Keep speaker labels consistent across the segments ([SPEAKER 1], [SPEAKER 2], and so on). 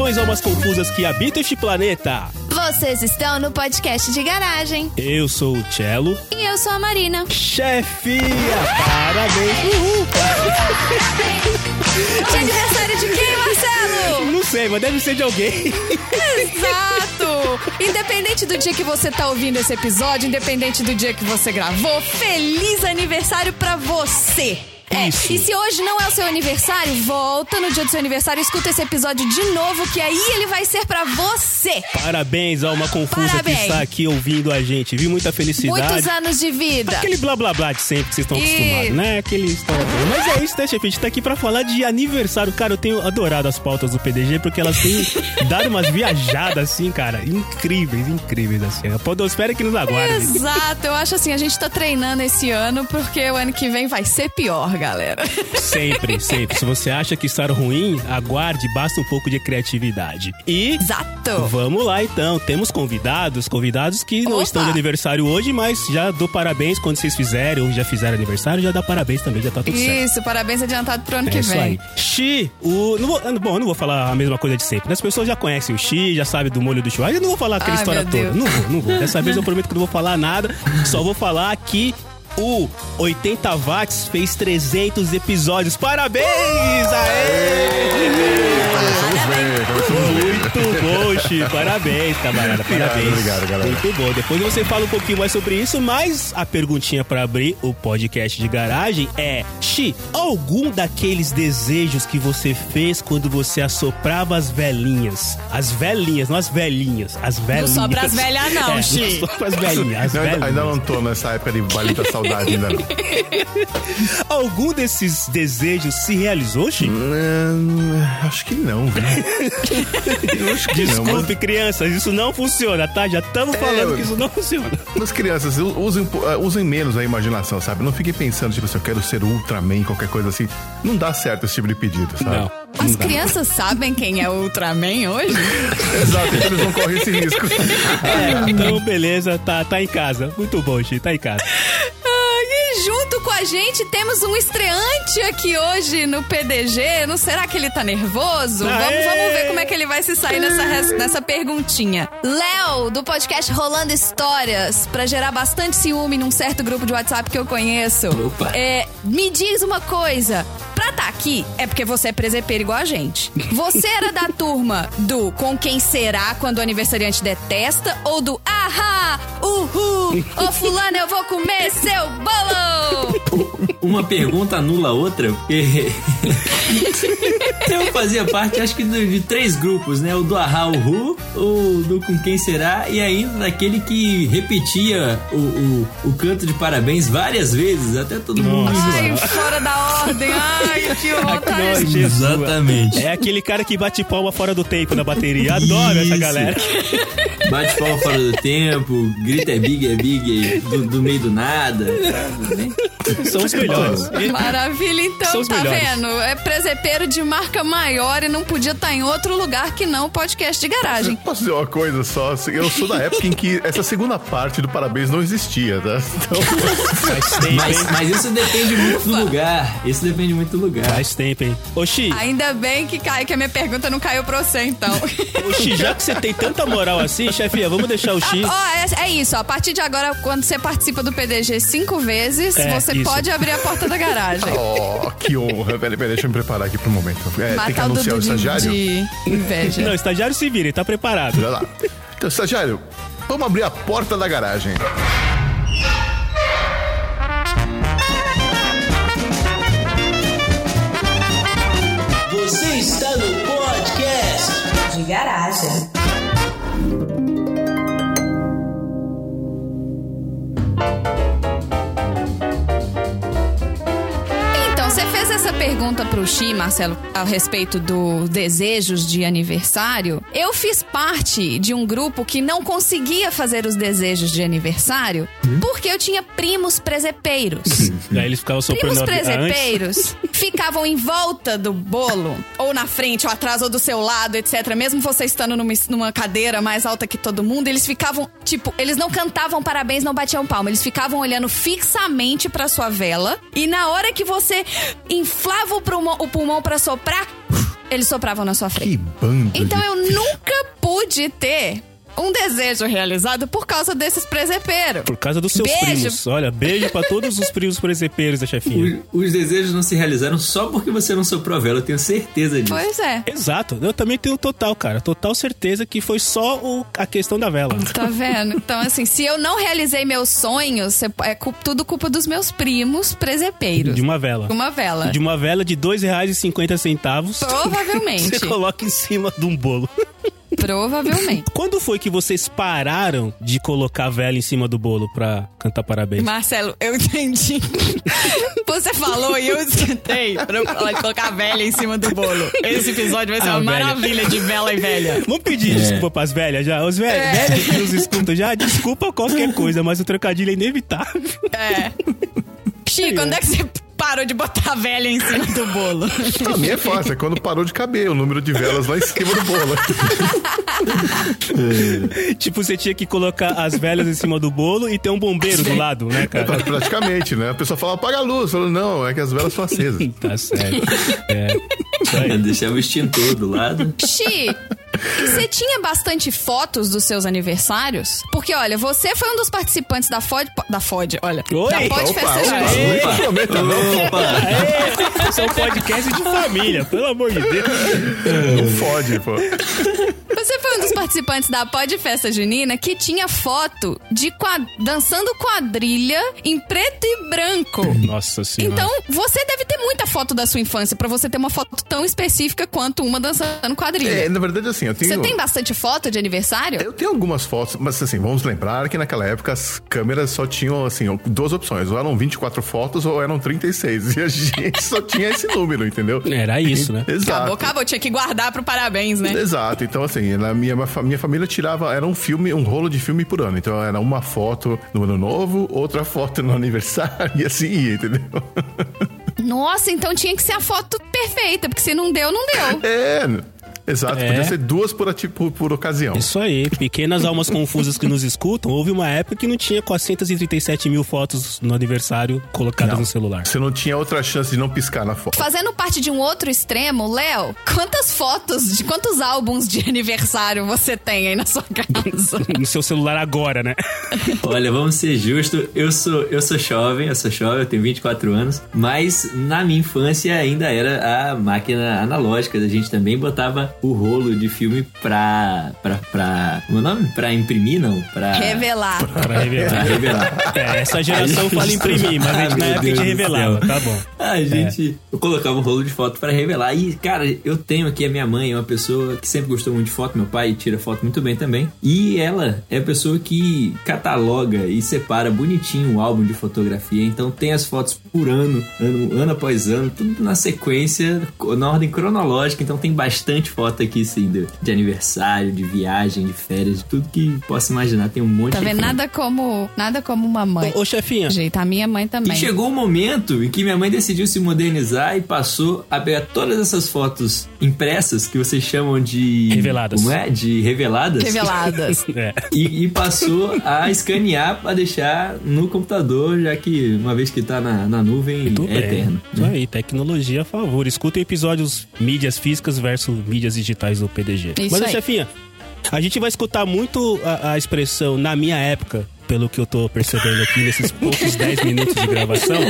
[SPEAKER 1] Saudações almas confusas que habitam este planeta.
[SPEAKER 2] Vocês estão no podcast de garagem.
[SPEAKER 1] Eu sou o Cello.
[SPEAKER 2] E eu sou a Marina.
[SPEAKER 1] Chefia, parabéns. Uhul.
[SPEAKER 2] De aniversário de quem, Marcelo?
[SPEAKER 1] Não sei, mas deve ser de alguém.
[SPEAKER 2] Exato! Independente do dia que você tá ouvindo esse episódio, independente do dia que você gravou, feliz aniversário pra você! É,
[SPEAKER 1] Isso.
[SPEAKER 2] e se hoje não é o seu aniversário, volta no dia do seu aniversário e escuta esse episódio de novo, que aí ele vai ser pra você!
[SPEAKER 1] Parabéns a uma confusa
[SPEAKER 2] Parabéns.
[SPEAKER 1] que está aqui ouvindo a gente. Vi muita felicidade.
[SPEAKER 2] Muitos anos de vida!
[SPEAKER 1] Aquele blá blá blá de sempre que vocês estão
[SPEAKER 2] E-
[SPEAKER 1] acostumados, né? Aquele história. Mas é isso, né, chefe? A gente tá aqui pra falar de aniversário. Cara, eu tenho adorado as pautas do PDG porque elas têm dado umas viajadas assim, cara, incríveis, incríveis assim. A podosfera que nos aguarda.
[SPEAKER 2] Exato, eu acho assim, a gente tá treinando esse ano porque o ano que vem vai ser pior, galera.
[SPEAKER 1] Sempre, sempre. Se você acha que está ruim, aguarde, basta um pouco de criatividade. E
[SPEAKER 2] Exato!
[SPEAKER 1] Vamos lá então, temos convidados, convidados que não
[SPEAKER 2] Opa!
[SPEAKER 1] estão de aniversário hoje, mas já dou parabéns quando vocês fizerem ou já fizeram aniversário, já dá parabéns também, já tá tudo certo.
[SPEAKER 2] Isso, parabéns adiantado pro ano
[SPEAKER 1] É
[SPEAKER 2] que
[SPEAKER 1] isso
[SPEAKER 2] vem.
[SPEAKER 1] aí. Xi, o. Não vou, bom, eu não vou falar a mesma coisa de sempre. As pessoas já conhecem o Xi, já sabem do molho do churrasco. Eu não vou falar aquela
[SPEAKER 2] Ai,
[SPEAKER 1] história toda. Não vou, não vou. Dessa vez eu prometo que não vou falar nada. Só vou falar que o 80 Watts fez 300 episódios. Parabéns! Aê! Muito bom, Xi. Parabéns, camarada. Parabéns.
[SPEAKER 3] obrigado, galera.
[SPEAKER 1] Muito bom. Depois você fala um pouquinho mais sobre isso, mas a perguntinha pra abrir o podcast de garagem é: Xi, algum daqueles desejos que você fez quando você assoprava as velhinhas? As velhinhas, não as velhinhas. As velhinhas.
[SPEAKER 2] só pras velhas não,
[SPEAKER 1] é,
[SPEAKER 2] Xi.
[SPEAKER 1] Não só pras velhinhas. As
[SPEAKER 3] Não, ainda,
[SPEAKER 1] velhinhas.
[SPEAKER 3] ainda não tô nessa época de baile da ainda não.
[SPEAKER 1] Algum desses desejos se realizou, Xi?
[SPEAKER 3] Hum, acho que não, viu? Que não, mas,
[SPEAKER 1] Desculpe, crianças, isso não funciona, tá? Já estamos falando
[SPEAKER 3] É,
[SPEAKER 1] que isso não funciona.
[SPEAKER 3] mas crianças, usem, uh, usem menos a imaginação, sabe? Não fiquem pensando, tipo, se eu quero ser Ultraman, qualquer coisa assim. Não dá certo esse tipo de pedido, sabe?
[SPEAKER 1] Não.
[SPEAKER 2] As crianças sabem quem é o Ultraman hoje?
[SPEAKER 3] Exato, então eles vão correr esse risco.
[SPEAKER 1] É, então beleza, tá, tá em casa. Muito bom, Xi, tá em casa.
[SPEAKER 2] Ah, e junto com a gente temos um estreante aqui hoje no PDG. Não será que ele tá nervoso? Vamos,
[SPEAKER 1] Aê!
[SPEAKER 2] vamos ver como é que ele vai se sair nessa, res- nessa perguntinha. Léo, do podcast Rolando Histórias, pra gerar bastante ciúme num certo grupo de WhatsApp que eu conheço.
[SPEAKER 4] Opa.
[SPEAKER 2] É, me diz uma coisa. Pra tá aqui é porque você é presepeiro igual a gente. Você era da turma do com quem será quando o aniversariante detesta ou do ahá, uhul, ô fulano eu vou comer seu bolo?
[SPEAKER 4] Uma pergunta anula a outra, porque eu fazia parte, acho que de, de três grupos, né? O do Ahá Uhu, o do Com Quem Será e ainda daquele que repetia o, o, o canto de parabéns várias vezes, até todo mundo
[SPEAKER 2] Ai,
[SPEAKER 4] enjoar.
[SPEAKER 2] fora da ordem. Ai, que
[SPEAKER 1] Ai,
[SPEAKER 2] vontade.
[SPEAKER 4] Exatamente.
[SPEAKER 1] É aquele cara que bate palma fora do tempo na bateria. Adoro essa
[SPEAKER 4] Isso.
[SPEAKER 1] galera.
[SPEAKER 4] Bate palma fora do tempo, grita é big, é big, do, do meio do nada.
[SPEAKER 1] São os melhores.
[SPEAKER 2] Maravilha, então,
[SPEAKER 1] São os
[SPEAKER 2] tá
[SPEAKER 1] melhores.
[SPEAKER 2] vendo? É presepeiro de marca maior e não podia estar em outro lugar que não o podcast de garagem.
[SPEAKER 3] Posso dizer uma coisa só? Eu sou da época em que essa segunda parte do parabéns não existia, tá? Então,
[SPEAKER 1] Faz tempo,
[SPEAKER 4] Mas,
[SPEAKER 1] hein?
[SPEAKER 4] mas isso depende muito do lugar. Isso depende muito do lugar.
[SPEAKER 1] Faz tempo, hein? Oxi,
[SPEAKER 2] Ainda bem que cai, que a minha pergunta não caiu pra você, então.
[SPEAKER 1] Oxi, já que você tem tanta moral assim, chefia, vamos deixar o Xi.
[SPEAKER 2] Ó, é, é isso, ó, a partir de agora, quando você participa do PDG cinco vezes,
[SPEAKER 1] É,
[SPEAKER 2] você
[SPEAKER 1] isso.
[SPEAKER 2] pode abrir a porta da garagem.
[SPEAKER 3] oh, que honra. Peraí, peraí, deixa eu me preparar aqui pro momento. É, tem que
[SPEAKER 2] Matar o
[SPEAKER 3] anunciar o
[SPEAKER 2] Dudu de,
[SPEAKER 3] estagiário?
[SPEAKER 2] de inveja.
[SPEAKER 1] Não, estagiário se vira, ele tá preparado.
[SPEAKER 3] Olha lá. Então, estagiário, vamos abrir a porta da garagem.
[SPEAKER 4] Você está no podcast.
[SPEAKER 5] de garagem.
[SPEAKER 2] Essa pergunta pro Xi, Marcelo, a respeito dos desejos de aniversário. Eu fiz parte de um grupo que não conseguia fazer os desejos de aniversário porque eu tinha primos presepeiros.
[SPEAKER 1] Daí eles ficavam soprando
[SPEAKER 2] Primos presepeiros ficavam em volta do bolo, ou na frente, ou atrás, ou do seu lado, etc. Mesmo você estando numa, numa cadeira mais alta que todo mundo, eles ficavam, tipo, eles não cantavam parabéns, não batiam palma. Eles ficavam olhando fixamente pra sua vela. E na hora que você inflava o pulmão, o pulmão pra soprar, eles sopravam na sua frente.
[SPEAKER 3] Que bando.
[SPEAKER 2] Então
[SPEAKER 3] de...
[SPEAKER 2] eu nunca pude ter um desejo realizado por causa desses presepeiros.
[SPEAKER 1] Por causa dos seus
[SPEAKER 2] Beijo.
[SPEAKER 1] primos. Olha, beijo pra todos os primos presepeiros da chefinha.
[SPEAKER 4] Os, os desejos não se realizaram só porque você não soprou a vela, eu tenho certeza disso.
[SPEAKER 2] Pois é.
[SPEAKER 1] Exato, eu também tenho total, cara. Total certeza que foi só o- a questão da vela.
[SPEAKER 2] Tá vendo? Então, assim, se eu não realizei meus sonhos, é tudo culpa dos meus primos presepeiros.
[SPEAKER 1] De uma vela.
[SPEAKER 2] Uma vela.
[SPEAKER 1] De uma vela de R$ 2,50.
[SPEAKER 2] Provavelmente.
[SPEAKER 1] Você coloca em cima de um bolo.
[SPEAKER 2] Provavelmente.
[SPEAKER 1] Quando foi que vocês pararam de colocar a vela em cima do bolo pra cantar parabéns?
[SPEAKER 2] Marcelo, eu entendi. Você falou e eu escutei pra eu falar de colocar a velha em cima do bolo. Esse episódio vai ser
[SPEAKER 1] A
[SPEAKER 2] uma
[SPEAKER 1] velha.
[SPEAKER 2] maravilha de vela e velha.
[SPEAKER 1] Vamos pedir desculpa pras velhas já? Os velhos,
[SPEAKER 2] É.
[SPEAKER 1] velhas que nos escutam já, desculpa qualquer coisa, mas o trocadilho é inevitável.
[SPEAKER 2] É. Xi, quando é que você parou de botar a velha em cima do bolo?
[SPEAKER 3] Pra mim é fácil, é quando parou de caber o número de velas lá em cima do bolo.
[SPEAKER 1] tipo, você tinha que colocar as velas em cima do bolo e ter um bombeiro do lado, né, cara?
[SPEAKER 3] Praticamente, né? A pessoa fala, apaga a luz. Falo, não, é que as velas são acesas.
[SPEAKER 1] Tá certo. É.
[SPEAKER 4] Deixava o extintor do lado.
[SPEAKER 2] Xi, você tinha bastante fotos dos seus aniversários? Porque, olha, você foi um dos participantes da FOD... Da FOD, olha.
[SPEAKER 1] Oi.
[SPEAKER 2] Da FOD
[SPEAKER 3] Opa,
[SPEAKER 2] Festa
[SPEAKER 3] opa,
[SPEAKER 2] Junina.
[SPEAKER 3] opa. Prometa não.
[SPEAKER 4] Opa!
[SPEAKER 1] Aê, Isso é um podcast de família, pelo amor de Deus.
[SPEAKER 3] Não fode, pô.
[SPEAKER 2] Você foi um dos participantes da Pod Festa Junina que tinha foto de quad... dançando quadrilha em preto e branco.
[SPEAKER 1] Nossa senhora.
[SPEAKER 2] Então, você deve ter muita foto da sua infância pra você ter uma foto tão específica quanto uma dançando quadrilha.
[SPEAKER 3] É, na verdade, assim, eu tenho.
[SPEAKER 2] Você tem bastante foto de aniversário?
[SPEAKER 3] Eu tenho algumas fotos, mas assim, vamos lembrar que naquela época as câmeras só tinham, assim, duas opções. Ou eram 24 fotos ou eram 36. E a gente só tinha esse número, entendeu?
[SPEAKER 1] Era isso, né?
[SPEAKER 3] Exato.
[SPEAKER 2] Acabou, acabou. Tinha que guardar pro parabéns, né?
[SPEAKER 3] Exato, então assim, na minha, minha família tirava, era um filme, um rolo de filme por ano. Então era uma foto no ano novo, outra foto no aniversário e assim ia, entendeu?
[SPEAKER 2] Nossa, então tinha que ser a foto perfeita, porque se não deu, não deu.
[SPEAKER 3] É, exato,
[SPEAKER 1] É.
[SPEAKER 3] podia ser duas por, por, por ocasião.
[SPEAKER 1] Isso aí, pequenas almas confusas que nos escutam. Houve uma época que não tinha 437 mil fotos no aniversário colocadas no celular.
[SPEAKER 3] Você não tinha outra chance de não piscar na foto.
[SPEAKER 2] Fazendo parte de um outro extremo, Léo, quantas fotos de quantos álbuns de aniversário você tem aí na sua casa?
[SPEAKER 1] No seu celular agora, né?
[SPEAKER 4] Olha, vamos ser justos. Eu sou, eu sou jovem, eu sou jovem, eu tenho 24 anos. Mas na minha infância ainda era a máquina analógica. A gente também botava o rolo de filme pra. pra. pra. Como é o nome? Pra imprimir, não? Pra.
[SPEAKER 2] Revelar.
[SPEAKER 1] Pra
[SPEAKER 4] Pra
[SPEAKER 1] revelar.
[SPEAKER 4] revelar.
[SPEAKER 1] É, essa geração fala imprimir, mas a gente
[SPEAKER 4] Ah,
[SPEAKER 1] na época gente
[SPEAKER 4] Deus
[SPEAKER 1] revelava,
[SPEAKER 4] céu.
[SPEAKER 1] tá bom.
[SPEAKER 4] A gente. Eu colocava um rolo de foto pra revelar. E, cara, eu tenho aqui a minha mãe, é uma pessoa que sempre gostou muito de foto. Meu pai tira foto muito bem também. E ela é a pessoa que cataloga e separa bonitinho o álbum de fotografia. Então tem as fotos por ano, ano, ano após ano, tudo na sequência, na ordem cronológica. Então tem bastante foto aqui, sim, de, de aniversário, de viagem, de férias, de tudo que possa imaginar. Tem um monte
[SPEAKER 2] Tá
[SPEAKER 4] de
[SPEAKER 2] vendo?
[SPEAKER 4] foto.
[SPEAKER 2] Nada como, nada como uma mãe.
[SPEAKER 1] Ô, chefinha,
[SPEAKER 2] Jeito, a minha mãe
[SPEAKER 4] E
[SPEAKER 2] também.
[SPEAKER 4] chegou um momento em que minha mãe decidiu se modernizar e passou a pegar todas essas fotos impressas que vocês chamam de.
[SPEAKER 1] Reveladas.
[SPEAKER 4] Como é? De reveladas.
[SPEAKER 2] Reveladas.
[SPEAKER 1] é.
[SPEAKER 4] E, e passou a escanear para deixar no computador, já que uma vez que tá na, na nuvem
[SPEAKER 1] Tudo
[SPEAKER 4] é
[SPEAKER 1] bem.
[SPEAKER 4] eterno.
[SPEAKER 1] Isso aí, tecnologia a favor. Escutem episódios mídias físicas versus mídias digitais do PDG.
[SPEAKER 2] Isso
[SPEAKER 1] Mas,
[SPEAKER 2] aí.
[SPEAKER 1] chefinha, a gente vai escutar muito a, a expressão na minha época, pelo que eu tô percebendo aqui nesses poucos 10 minutos de gravação.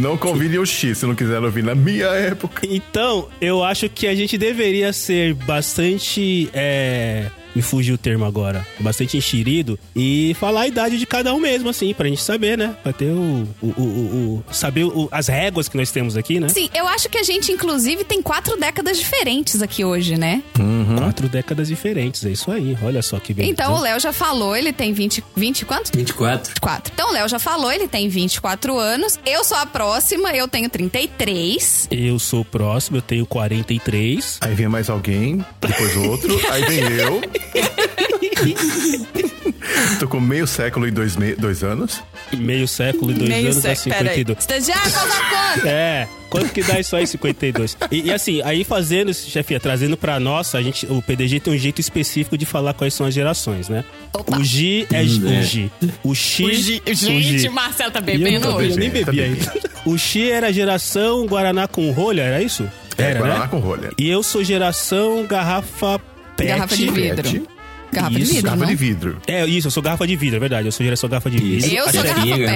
[SPEAKER 3] Não convide o X se não quiser ouvir na minha época.
[SPEAKER 1] Então, eu acho que a gente deveria ser bastante. É... Me fugiu o termo agora. Bastante enxerido. E falar a idade de cada um mesmo, assim, pra gente saber, né? Pra ter o. o, o, o- saber o- as réguas que nós temos aqui, né?
[SPEAKER 2] Sim, eu acho que a gente, inclusive, tem quatro décadas diferentes aqui hoje, né?
[SPEAKER 1] Quatro décadas diferentes, é isso aí. Olha só que beleza.
[SPEAKER 2] Então, o Léo já falou, ele tem 20... 20 quanto?
[SPEAKER 4] 24.
[SPEAKER 2] 24. Então, o Léo já falou, ele tem 24 anos. Eu sou a próxima, eu tenho 33.
[SPEAKER 1] Eu sou o próximo, eu tenho 43.
[SPEAKER 3] Aí vem mais alguém, depois outro, aí vem eu. Tô com meio século e dois, me... dois anos.
[SPEAKER 1] Meio século e dois anos dá
[SPEAKER 2] século. Peraí.
[SPEAKER 1] 52.
[SPEAKER 2] Estagiário, faz a conta.
[SPEAKER 1] É, quanto que dá isso aí, 52? E, e assim, aí fazendo, chefia, trazendo pra nossa, a gente, o PDG tem um jeito específico de falar quais são as gerações, né?
[SPEAKER 2] Opa.
[SPEAKER 1] O G é
[SPEAKER 4] Hum,
[SPEAKER 1] o
[SPEAKER 4] é.
[SPEAKER 1] G. O X.
[SPEAKER 2] O Gi- Gente, Marcelo tá
[SPEAKER 1] eu,
[SPEAKER 2] bebendo hoje.
[SPEAKER 1] eu nem
[SPEAKER 3] Tá
[SPEAKER 1] bebi
[SPEAKER 3] bebendo.
[SPEAKER 1] ainda. O X era geração Guaraná com rolha, era isso?
[SPEAKER 3] É,
[SPEAKER 1] Era,
[SPEAKER 3] Guaraná
[SPEAKER 1] né?
[SPEAKER 3] com rolha.
[SPEAKER 1] E eu sou geração garrafa pet.
[SPEAKER 2] Garrafa de vidro.
[SPEAKER 3] Pet.
[SPEAKER 2] Garrafa de
[SPEAKER 1] Isso,
[SPEAKER 2] vidro,
[SPEAKER 3] Garrafa
[SPEAKER 2] não?
[SPEAKER 3] de vidro.
[SPEAKER 1] É, isso, eu sou garrafa de vidro, é verdade. Eu sou geração garrafa de vidro.
[SPEAKER 2] Eu
[SPEAKER 1] a
[SPEAKER 2] sou
[SPEAKER 1] chefe-
[SPEAKER 2] garrafa
[SPEAKER 4] Chefinha,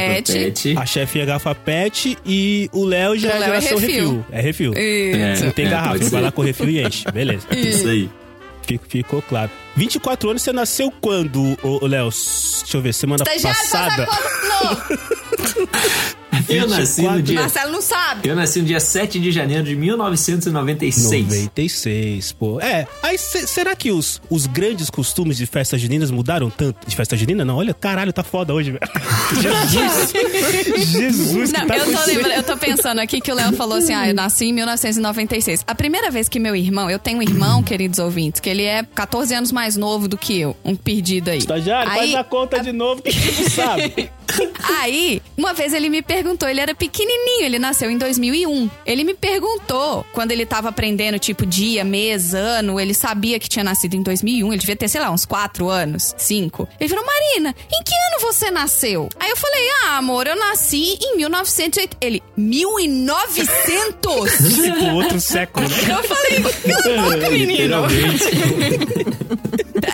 [SPEAKER 2] pet.
[SPEAKER 1] A chefe é garrafa pet e o Léo já
[SPEAKER 2] O
[SPEAKER 1] é
[SPEAKER 2] Léo é
[SPEAKER 1] geração
[SPEAKER 2] refil.
[SPEAKER 1] refil. É refil.
[SPEAKER 2] Isso.
[SPEAKER 1] Não tem
[SPEAKER 4] É,
[SPEAKER 1] garrafa, vai lá com refil e enche. Beleza.
[SPEAKER 4] Isso aí.
[SPEAKER 1] Fico- Ficou claro. 24 anos, você nasceu quando, ô, ô, Léo? Deixa eu ver, semana
[SPEAKER 2] Estagiário,
[SPEAKER 1] passada.
[SPEAKER 2] passa?
[SPEAKER 4] Eu nasci no dia.
[SPEAKER 2] Marcelo não sabe.
[SPEAKER 4] Eu nasci no dia 7 de janeiro de 1996.
[SPEAKER 1] 96, pô. É, aí se- será que os, os grandes costumes de festas juninas mudaram tanto? De festa junina? Não, olha, caralho, tá foda hoje, velho. Jesus! Jesus, que
[SPEAKER 2] Não,
[SPEAKER 1] tá
[SPEAKER 2] eu tô, lembrando, eu tô pensando aqui que o Léo falou assim: ah, eu nasci em 1996. A primeira vez que meu irmão, eu tenho um irmão, queridos ouvintes, que ele é 14 anos mais novo do que eu, um perdido aí.
[SPEAKER 1] Estagiário, faz
[SPEAKER 2] aí,
[SPEAKER 1] a conta de novo que a gente não sabe.
[SPEAKER 2] Aí, uma vez ele me perguntou, ele era pequenininho, ele nasceu em 2001. Ele me perguntou, quando ele tava aprendendo, tipo, dia, mês, ano, ele sabia que tinha nascido em 2001, ele devia ter, sei lá, uns 4 anos, 5. Ele falou, Marina, em que ano você nasceu? Aí eu falei, ah, amor, eu nasci em 1980. Ele, 1900?
[SPEAKER 1] tipo, outro século, né?
[SPEAKER 2] Eu falei, cala a boca, menino.
[SPEAKER 4] Literalmente.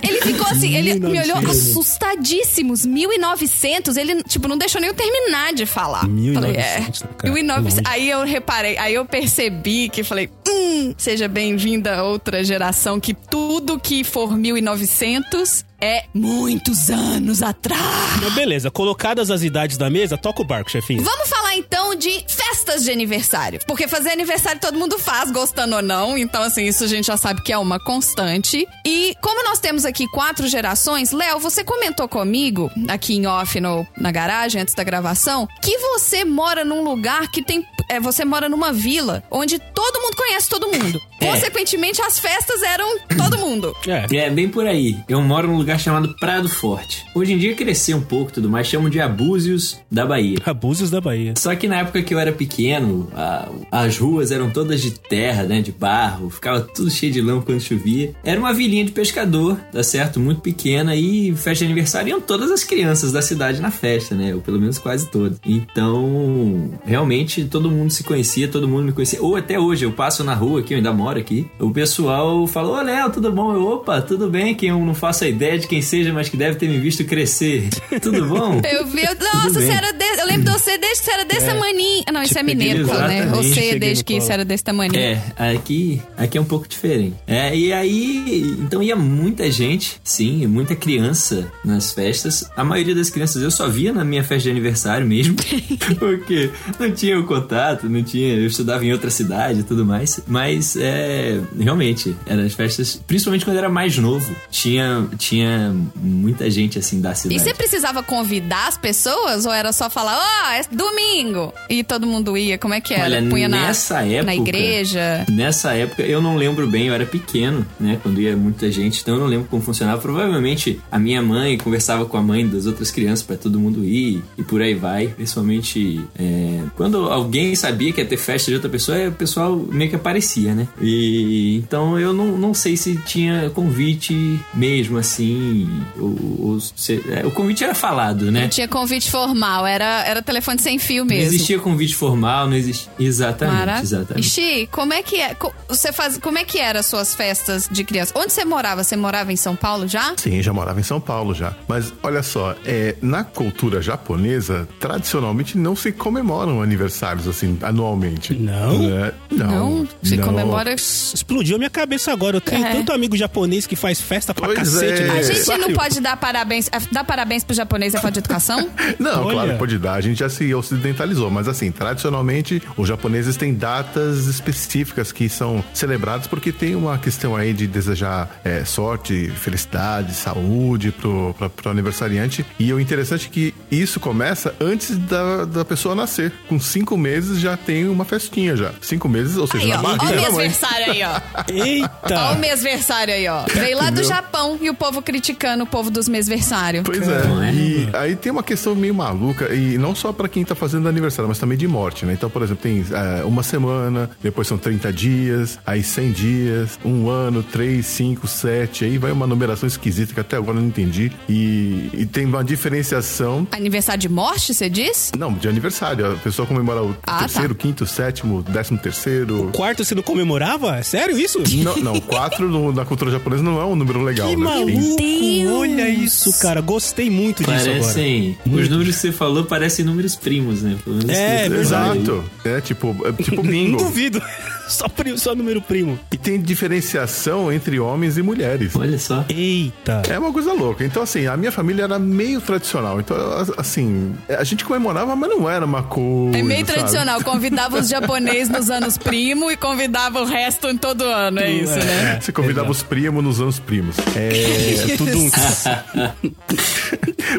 [SPEAKER 2] Ele ficou assim, ele me olhou
[SPEAKER 1] 1900.
[SPEAKER 2] assustadíssimos. 1900, ele, tipo, não deixou nem eu terminar de falar.
[SPEAKER 1] 1900,
[SPEAKER 2] Falei, é.
[SPEAKER 1] cara,
[SPEAKER 2] 1900.
[SPEAKER 1] longe.
[SPEAKER 2] Aí eu reparei, aí eu percebi que falei, hum, seja bem-vinda a outra geração que tudo que for 1900 é muitos anos atrás.
[SPEAKER 1] Mas beleza, colocadas as idades na mesa, toca o barco, chefinho.
[SPEAKER 2] Vamos falar então de festas de aniversário. Porque fazer aniversário todo mundo faz, gostando ou não. Então, assim, isso a gente já sabe que é uma constante. E como nós temos aqui quatro gerações, Léo, você comentou comigo, aqui em off no, na garagem, antes da gravação, que você mora num lugar que tem. É, você mora numa vila onde todo mundo conhece todo mundo.
[SPEAKER 4] É.
[SPEAKER 2] Consequentemente, as festas eram todo mundo.
[SPEAKER 1] É.
[SPEAKER 4] É, bem por aí. Eu moro num lugar chamado Prado Forte. Hoje em dia cresceu um pouco e tudo mais, chamam de Abúzios da Bahia.
[SPEAKER 1] Abusos da Bahia.
[SPEAKER 4] Só que na época que eu era pequeno, a- as ruas eram todas de terra, né? De barro, ficava tudo cheio de lama quando chovia. Era uma vilinha de pescador, tá certo? Muito pequena e festa de aniversário iam todas as crianças da cidade na festa, né? Ou pelo menos quase todas. Então, realmente todo mundo se conhecia, todo mundo me conhecia. Ou até hoje, eu passo na rua aqui, eu ainda moro aqui. O pessoal fala: Ô Léo, tudo bom? Eu, opa, tudo bem? Que eu não faço a ideia de quem seja, mas que deve ter me visto crescer. tudo bom?
[SPEAKER 2] Eu vi, nossa, você era de- eu lembro de você desde que era desse tamaninho. Não, isso é mineiro, pô, né? Você desde que você era desse tamanho.
[SPEAKER 4] É, aqui, aqui é um pouco diferente. É, e aí, então ia muita gente, sim, muita criança nas festas. A maioria das crianças eu só via na minha festa de aniversário mesmo, porque não tinha o contato, não tinha, eu estudava em outra cidade e tudo mais. Mas é, realmente, eram as festas, principalmente quando eu era mais novo, tinha, tinha muita gente assim da
[SPEAKER 2] E
[SPEAKER 4] cidade.
[SPEAKER 2] você precisava convidar as pessoas ou era só falar, ó, é domingo? E todo mundo ia? Como é que era?
[SPEAKER 4] Olha,
[SPEAKER 2] Punha na,
[SPEAKER 4] nessa época.
[SPEAKER 2] na igreja?
[SPEAKER 4] Nessa época eu não lembro bem, eu era pequeno, né? Quando ia muita gente, então eu não lembro como funcionava. Provavelmente a minha mãe conversava com a mãe das outras crianças pra todo mundo ir e por aí vai. Principalmente é, quando alguém sabia que ia ter festa de outra pessoa, o pessoal meio que aparecia, né? E então eu não, não sei se tinha convite mesmo assim. Ou, ou se- é, o convite era falado, né?
[SPEAKER 2] Não tinha convite formal, era, era telefone sem fio
[SPEAKER 4] Não
[SPEAKER 2] mesmo.
[SPEAKER 4] existia convite formal, não existia. Exatamente,
[SPEAKER 2] Mara-
[SPEAKER 4] exatamente.
[SPEAKER 2] Ixi, como é que é? Você faz, como é que eram as suas festas de criança? Onde você morava? Você morava em São Paulo já?
[SPEAKER 3] Sim, já morava em São Paulo já. Mas olha só, é, na cultura japonesa, tradicionalmente não se comemoram aniversários assim anualmente.
[SPEAKER 1] Não?
[SPEAKER 3] É, não.
[SPEAKER 2] Não, se
[SPEAKER 3] não.
[SPEAKER 2] comemora.
[SPEAKER 1] Explodiu a minha cabeça agora. Eu tenho
[SPEAKER 2] É.
[SPEAKER 1] tanto amigo japonês que faz festa pra
[SPEAKER 3] Pois
[SPEAKER 1] cacete.
[SPEAKER 3] é.
[SPEAKER 2] A gente não pode dar parabéns. ah, Dar parabéns pro japonês é falta de educação?
[SPEAKER 3] Não,
[SPEAKER 1] Olha.
[SPEAKER 3] claro pode dar. A gente já se ocidentalizou, mas assim, tradicionalmente, os japoneses têm datas específicas que são celebradas porque tem uma questão aí de desejar é, sorte, felicidade, saúde pro, pra, pro aniversariante. E o interessante é que isso começa antes da, da pessoa nascer. Com cinco meses já tem uma festinha já. Cinco meses, ou seja,
[SPEAKER 2] Aí,
[SPEAKER 3] na
[SPEAKER 2] Ó o
[SPEAKER 3] barriga da mãe.
[SPEAKER 2] mêsversário aí, ó.
[SPEAKER 1] Eita!
[SPEAKER 2] o mêsversário aí, ó. Veio lá do
[SPEAKER 3] Entendeu?
[SPEAKER 2] Japão e o povo criticando o povo dos mêsversários.
[SPEAKER 3] Pois é.
[SPEAKER 4] é?
[SPEAKER 3] E aí tem uma questão meio maluca, e não só para quem tá fazendo aniversário, mas também de morte, né? Então, por exemplo, tem é, uma semana, depois são 30 dias, aí 100 dias, um ano, 3, 5, 7, aí vai uma numeração esquisita que até agora eu não entendi. E, e tem uma diferenciação.
[SPEAKER 2] Aniversário de morte, você diz?
[SPEAKER 3] Não, de aniversário. A pessoa comemora o
[SPEAKER 2] Ah,
[SPEAKER 3] terceiro, quinto, sétimo, décimo terceiro.
[SPEAKER 1] Quarto você não comemorava? É sério isso?
[SPEAKER 3] Não, não, quatro no- na cultura japonesa não é um número legal,
[SPEAKER 1] Que
[SPEAKER 3] né?
[SPEAKER 1] maluco! Olha isso, cara. Gostei muito disso agora.
[SPEAKER 4] Parecem. Os números que você falou parecem números primos, né? Pelo menos
[SPEAKER 1] É,
[SPEAKER 3] Exato. É tipo, é tipo bingo.
[SPEAKER 1] Não duvido. Só, pri- só número primo.
[SPEAKER 3] e tem diferenciação entre homens e mulheres.
[SPEAKER 4] Olha só.
[SPEAKER 1] Eita.
[SPEAKER 3] É uma coisa louca. Então, assim, a minha família era meio tradicional. Então, assim, a gente comemorava, mas não era uma coisa.
[SPEAKER 2] É meio
[SPEAKER 3] sabe?
[SPEAKER 2] tradicional. Convidava os japoneses nos anos primo e convidava o resto em todo ano. É isso, né?
[SPEAKER 3] Você convidava os primos nos anos primos. É,
[SPEAKER 1] É tudo um.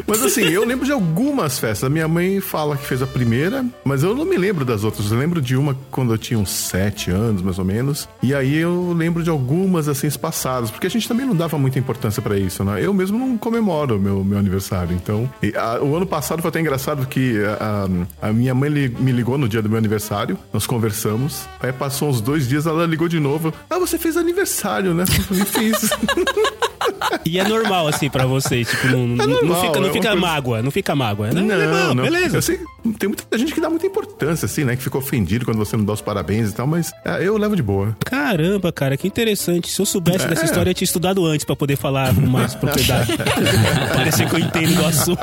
[SPEAKER 3] mas assim, eu lembro de algumas festas. A minha mãe fala que fez a primeira, mas eu não me lembro das outras. Eu lembro de uma quando eu tinha uns sete anos, mais ou menos. E aí eu lembro de algumas, assim, espaçadas. Porque a gente também não dava muita importância pra isso, né? Eu mesmo não comemoro meu, meu aniversário. Então, e, a- o ano passado foi até engraçado que a, a- a minha mãe li- me ligou no dia do meu aniversário. Nós conversamos. Aí passou uns dois dias, ela ligou de novo. Ah, você fez aniversário, né? Eu falei, fiz.
[SPEAKER 1] E é normal, assim, pra vocês. Tipo, não, não- não
[SPEAKER 3] normal,
[SPEAKER 1] fica,
[SPEAKER 3] é
[SPEAKER 1] não
[SPEAKER 3] uma
[SPEAKER 1] fica
[SPEAKER 3] coisa-
[SPEAKER 1] mágoa. Não fica mágoa. Não,
[SPEAKER 3] Não,
[SPEAKER 1] legal,
[SPEAKER 3] não.
[SPEAKER 1] beleza.
[SPEAKER 3] Eu sei, tem muita gente que dá muita importância, assim, né? Que fica ofendido quando você não dá os parabéns e tal, mas é, eu levo de boa.
[SPEAKER 1] Caramba, cara, que interessante. Se eu soubesse dessa história, eu tinha estudado antes pra poder falar com mais propriedade. Parecer que eu entendo do assunto.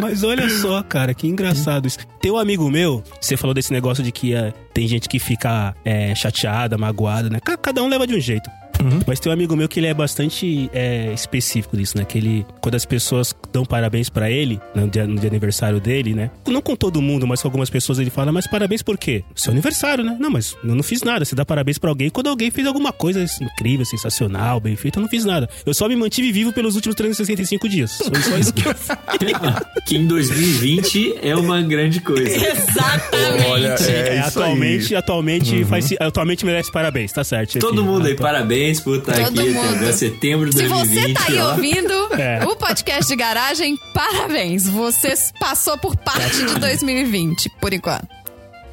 [SPEAKER 1] Mas olha só, cara, que engraçado isso. Tem um amigo meu, você falou desse negócio de que é, tem gente que fica é, chateada, magoada, né? Ca- Cada um leva de um jeito. Mas tem um amigo meu que ele é bastante é, específico disso, né? Que ele, quando as pessoas dão parabéns pra ele, no dia, no dia de aniversário dele, né? Não com todo mundo, mas com algumas pessoas ele fala, mas parabéns por quê? Seu aniversário, né? Não, mas eu não fiz nada. Você dá parabéns pra alguém quando alguém fez alguma coisa incrível, sensacional, bem feita. Eu não fiz nada. Eu só me mantive vivo pelos últimos 365 dias. Só, só isso que eu
[SPEAKER 4] que em 2020 é uma grande coisa.
[SPEAKER 2] Exatamente.
[SPEAKER 3] Olha,
[SPEAKER 1] É,
[SPEAKER 3] é,
[SPEAKER 1] atualmente,
[SPEAKER 3] aí.
[SPEAKER 1] atualmente, faz, atualmente merece parabéns, tá certo?
[SPEAKER 4] Todo
[SPEAKER 1] Enfim,
[SPEAKER 4] mundo aí,
[SPEAKER 1] atu-
[SPEAKER 4] parabéns
[SPEAKER 2] Todo
[SPEAKER 4] aqui
[SPEAKER 2] mundo.
[SPEAKER 4] até agora, setembro de
[SPEAKER 2] Se
[SPEAKER 4] 2020.
[SPEAKER 2] você tá aí
[SPEAKER 4] ó.
[SPEAKER 2] ouvindo
[SPEAKER 1] É.
[SPEAKER 2] o podcast de garagem, parabéns. Você passou por parte de 2020, por enquanto.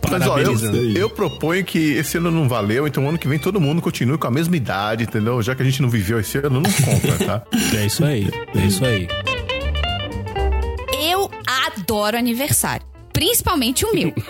[SPEAKER 3] Mas ó, eu, eu proponho que esse ano não valeu, então ano que vem todo mundo continue com a mesma idade, entendeu? Já que a gente não viveu esse ano, não conta, tá?
[SPEAKER 1] É isso aí, é isso aí.
[SPEAKER 2] Eu adoro aniversário. Principalmente o meu.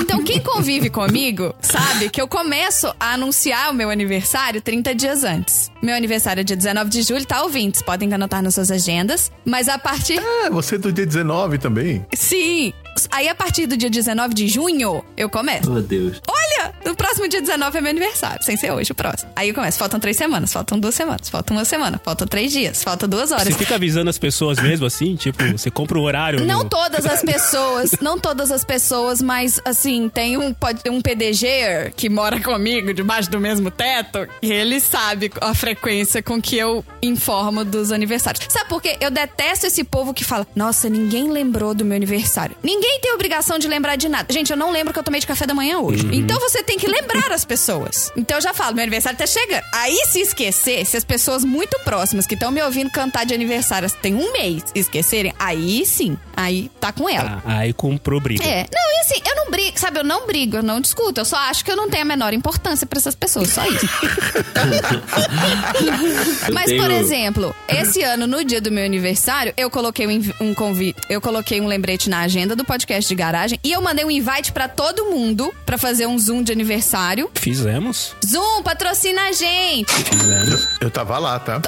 [SPEAKER 2] Então, quem convive comigo sabe que eu começo a anunciar o meu aniversário 30 dias antes. Meu aniversário é dia 19 de julho, tá, ouvintes? Podem anotar nas suas agendas. Mas a partir.
[SPEAKER 3] É, você é do dia 19 também.
[SPEAKER 2] Sim! Aí, a partir do dia 19 de junho, eu começo.
[SPEAKER 4] Oh, Deus.
[SPEAKER 2] Olha, no próximo dia 19 é meu aniversário, sem ser hoje o próximo. Aí eu começo, faltam três semanas, faltam duas semanas, faltam uma semana, faltam três dias, faltam duas horas.
[SPEAKER 1] Você fica avisando as pessoas mesmo assim? Tipo, você compra o horário?
[SPEAKER 2] Não
[SPEAKER 1] no-
[SPEAKER 2] todas as pessoas, não todas as pessoas, mas assim, tem um, um PDG que mora comigo debaixo do mesmo teto e ele sabe a frequência com que eu informo dos aniversários. Sabe por quê? Eu detesto esse povo que fala: Nossa, ninguém lembrou do meu aniversário. Ninguém tem obrigação de lembrar de nada. Gente, eu não lembro que eu tomei de café da manhã hoje. Então você tem que lembrar as pessoas. Então eu já falo: Meu aniversário tá chegando. Aí se esquecer, se as pessoas muito próximas que estão me ouvindo cantar de aniversário tem um mês esquecerem, aí sim, aí tá com ela.
[SPEAKER 1] Ah, aí comprou briga.
[SPEAKER 2] É, não, e assim, eu não brigo, sabe? Eu não brigo, eu não discuto. Eu só acho que eu não tenho a menor importância pra essas pessoas, só isso. Mas,
[SPEAKER 4] tenho-
[SPEAKER 2] por exemplo, esse ano, no dia do meu aniversário, eu coloquei um, um convite, eu coloquei um lembrete na agenda do podcast de garagem e eu mandei um invite pra todo mundo pra fazer um Zoom de aniversário.
[SPEAKER 1] Fizemos,
[SPEAKER 2] Zoom, patrocina a gente!
[SPEAKER 1] fizemos.
[SPEAKER 3] Eu tava lá, tá?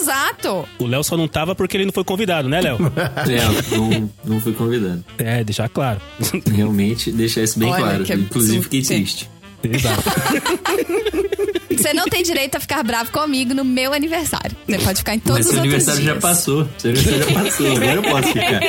[SPEAKER 2] Exato!
[SPEAKER 1] O Léo só não tava porque ele não foi convidado, né, Léo?
[SPEAKER 4] É, não, não fui convidado.
[SPEAKER 1] É, deixar claro.
[SPEAKER 4] Realmente, deixar isso bem
[SPEAKER 2] Olha,
[SPEAKER 4] claro.
[SPEAKER 2] que
[SPEAKER 4] Inclusive, fiquei triste.
[SPEAKER 1] Exato.
[SPEAKER 2] Você não tem direito a ficar bravo comigo no meu aniversário. Você pode ficar em todos
[SPEAKER 4] Mas
[SPEAKER 2] os
[SPEAKER 4] seu
[SPEAKER 2] outros
[SPEAKER 4] aniversário
[SPEAKER 2] dias.
[SPEAKER 4] já passou. Seu aniversário já passou. Agora eu posso ficar.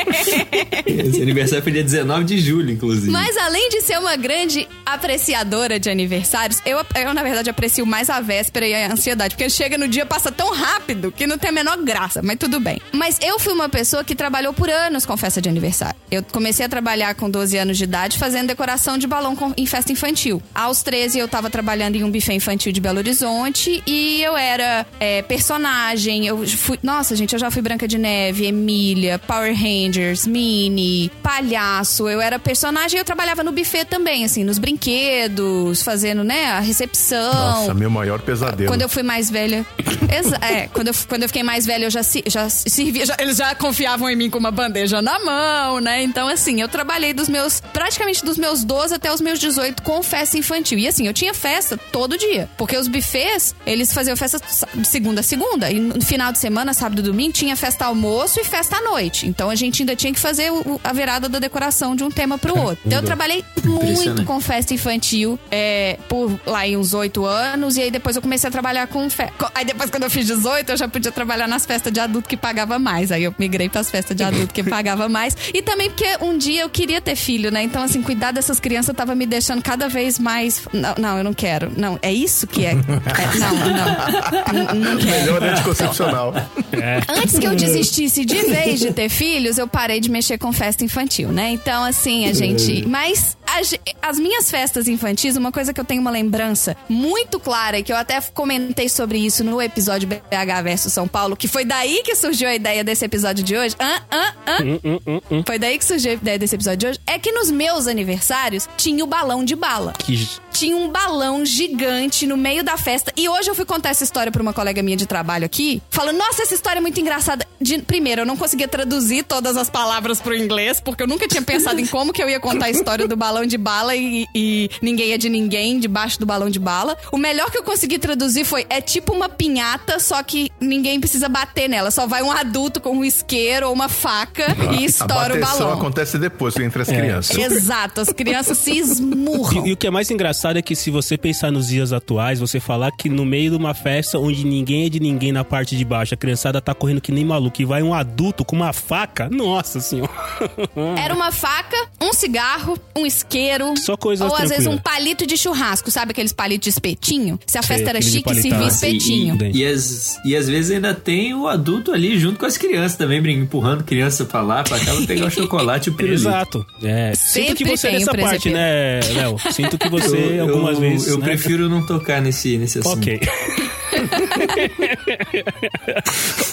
[SPEAKER 4] Seu aniversário foi dia 19 de julho, inclusive.
[SPEAKER 2] Mas além de ser uma grande apreciadora de aniversários, eu, eu, na verdade, aprecio mais a véspera e a ansiedade. Porque chega no dia, passa tão rápido que não tem a menor graça, mas tudo bem. Mas eu fui uma pessoa que trabalhou por anos com festa de aniversário. Eu comecei a trabalhar com 12 anos de idade fazendo decoração de balão com, em festa infantil. Aos 13 eu tava trabalhando em um buffet infantil de Belo Horizonte e eu era é, personagem. Eu fui. Nossa, gente, eu já fui Branca de Neve, Emília, Power Rangers, Minnie, palhaço. Eu era personagem e eu trabalhava no buffet também, assim, nos brinquedos, fazendo, né, a recepção.
[SPEAKER 3] Nossa, meu maior pesadelo.
[SPEAKER 2] Quando eu fui mais velha. É, quando eu, quando eu fiquei mais velha, eu já, já servia. Já, eles já confiavam em mim com uma bandeja na mão, né? Então, assim, eu trabalhei dos meus. praticamente dos meus 12 até os meus 18 com festa infantil. E assim, eu tinha festa todo dia. Porque os buffets, eles faziam festa de segunda a segunda. E no final de semana, sábado e domingo, tinha festa almoço e festa à noite. Então a gente ainda tinha que fazer o, a virada da decoração de um tema pro outro. Então eu trabalhei muito com festa infantil é, por lá em uns oito anos. E aí depois eu comecei a trabalhar com festa. Aí depois, quando eu fiz 18, eu já podia trabalhar nas festas de adulto que pagava mais. Aí eu migrei pras festas de adulto que pagava mais. E também porque um dia eu queria ter filho, né? Então, assim, cuidar dessas crianças tava me deixando cada vez mais. Não, não eu não quero. Não, é isso que é. É não, não. Não, não quero.
[SPEAKER 3] Melhor anticoncepcional.
[SPEAKER 2] É. Antes que eu desistisse de vez de ter filhos, eu parei de mexer com festa infantil, né? Então, assim, a gente. Mas as, as, minhas festas infantis, uma coisa que eu tenho uma lembrança muito clara, e que eu até comentei sobre isso no episódio BH versus São Paulo, que foi daí que surgiu a ideia desse episódio de hoje. Ah, ah, ah. Hum, hum, hum, hum. foi daí que surgiu a ideia desse episódio de hoje. É que nos meus aniversários tinha o balão de bala.
[SPEAKER 1] Que...
[SPEAKER 2] Tinha um balão gigante no meio da festa. E hoje eu fui contar essa história pra uma colega minha de trabalho aqui, falando: Nossa, essa história é muito engraçada. De, primeiro, eu não conseguia traduzir todas as palavras pro inglês, porque eu nunca tinha pensado em como que eu ia contar a história do balão de bala e, e ninguém é de ninguém debaixo do balão de bala. O melhor que eu consegui traduzir foi: é tipo uma pinhata, só que ninguém precisa bater nela. Só vai um adulto com um isqueiro ou uma faca e estoura o balão.
[SPEAKER 3] acontece depois entre as é. crianças.
[SPEAKER 2] Exato, as crianças se esmurram.
[SPEAKER 1] E, e, o que é mais engraçado é que se você pensar nos dias atuais, você falar que no meio de uma festa onde ninguém é de ninguém na parte de baixo, a criançada tá correndo que nem maluco e vai um adulto com uma faca, nossa senhora.
[SPEAKER 2] Era uma faca, um cigarro, um isqueiro.
[SPEAKER 1] Só coisas
[SPEAKER 2] Ou
[SPEAKER 1] às
[SPEAKER 2] vezes um palito de churrasco, sabe aqueles palitos de espetinho? Se a Sei, festa era chique, servia espetinho.
[SPEAKER 4] E, e, as, e às vezes ainda tem o adulto ali junto com as crianças também, empurrando criança pra lá, pra cá, pra pegar o chocolate e o
[SPEAKER 1] Exato. É. Sinto que você é dessa parte, né, Léo? Sinto que você eu, algumas
[SPEAKER 4] eu,
[SPEAKER 1] vezes.
[SPEAKER 4] Eu
[SPEAKER 1] né?
[SPEAKER 4] prefiro não tocar nesse, nesse assunto.
[SPEAKER 1] Ok.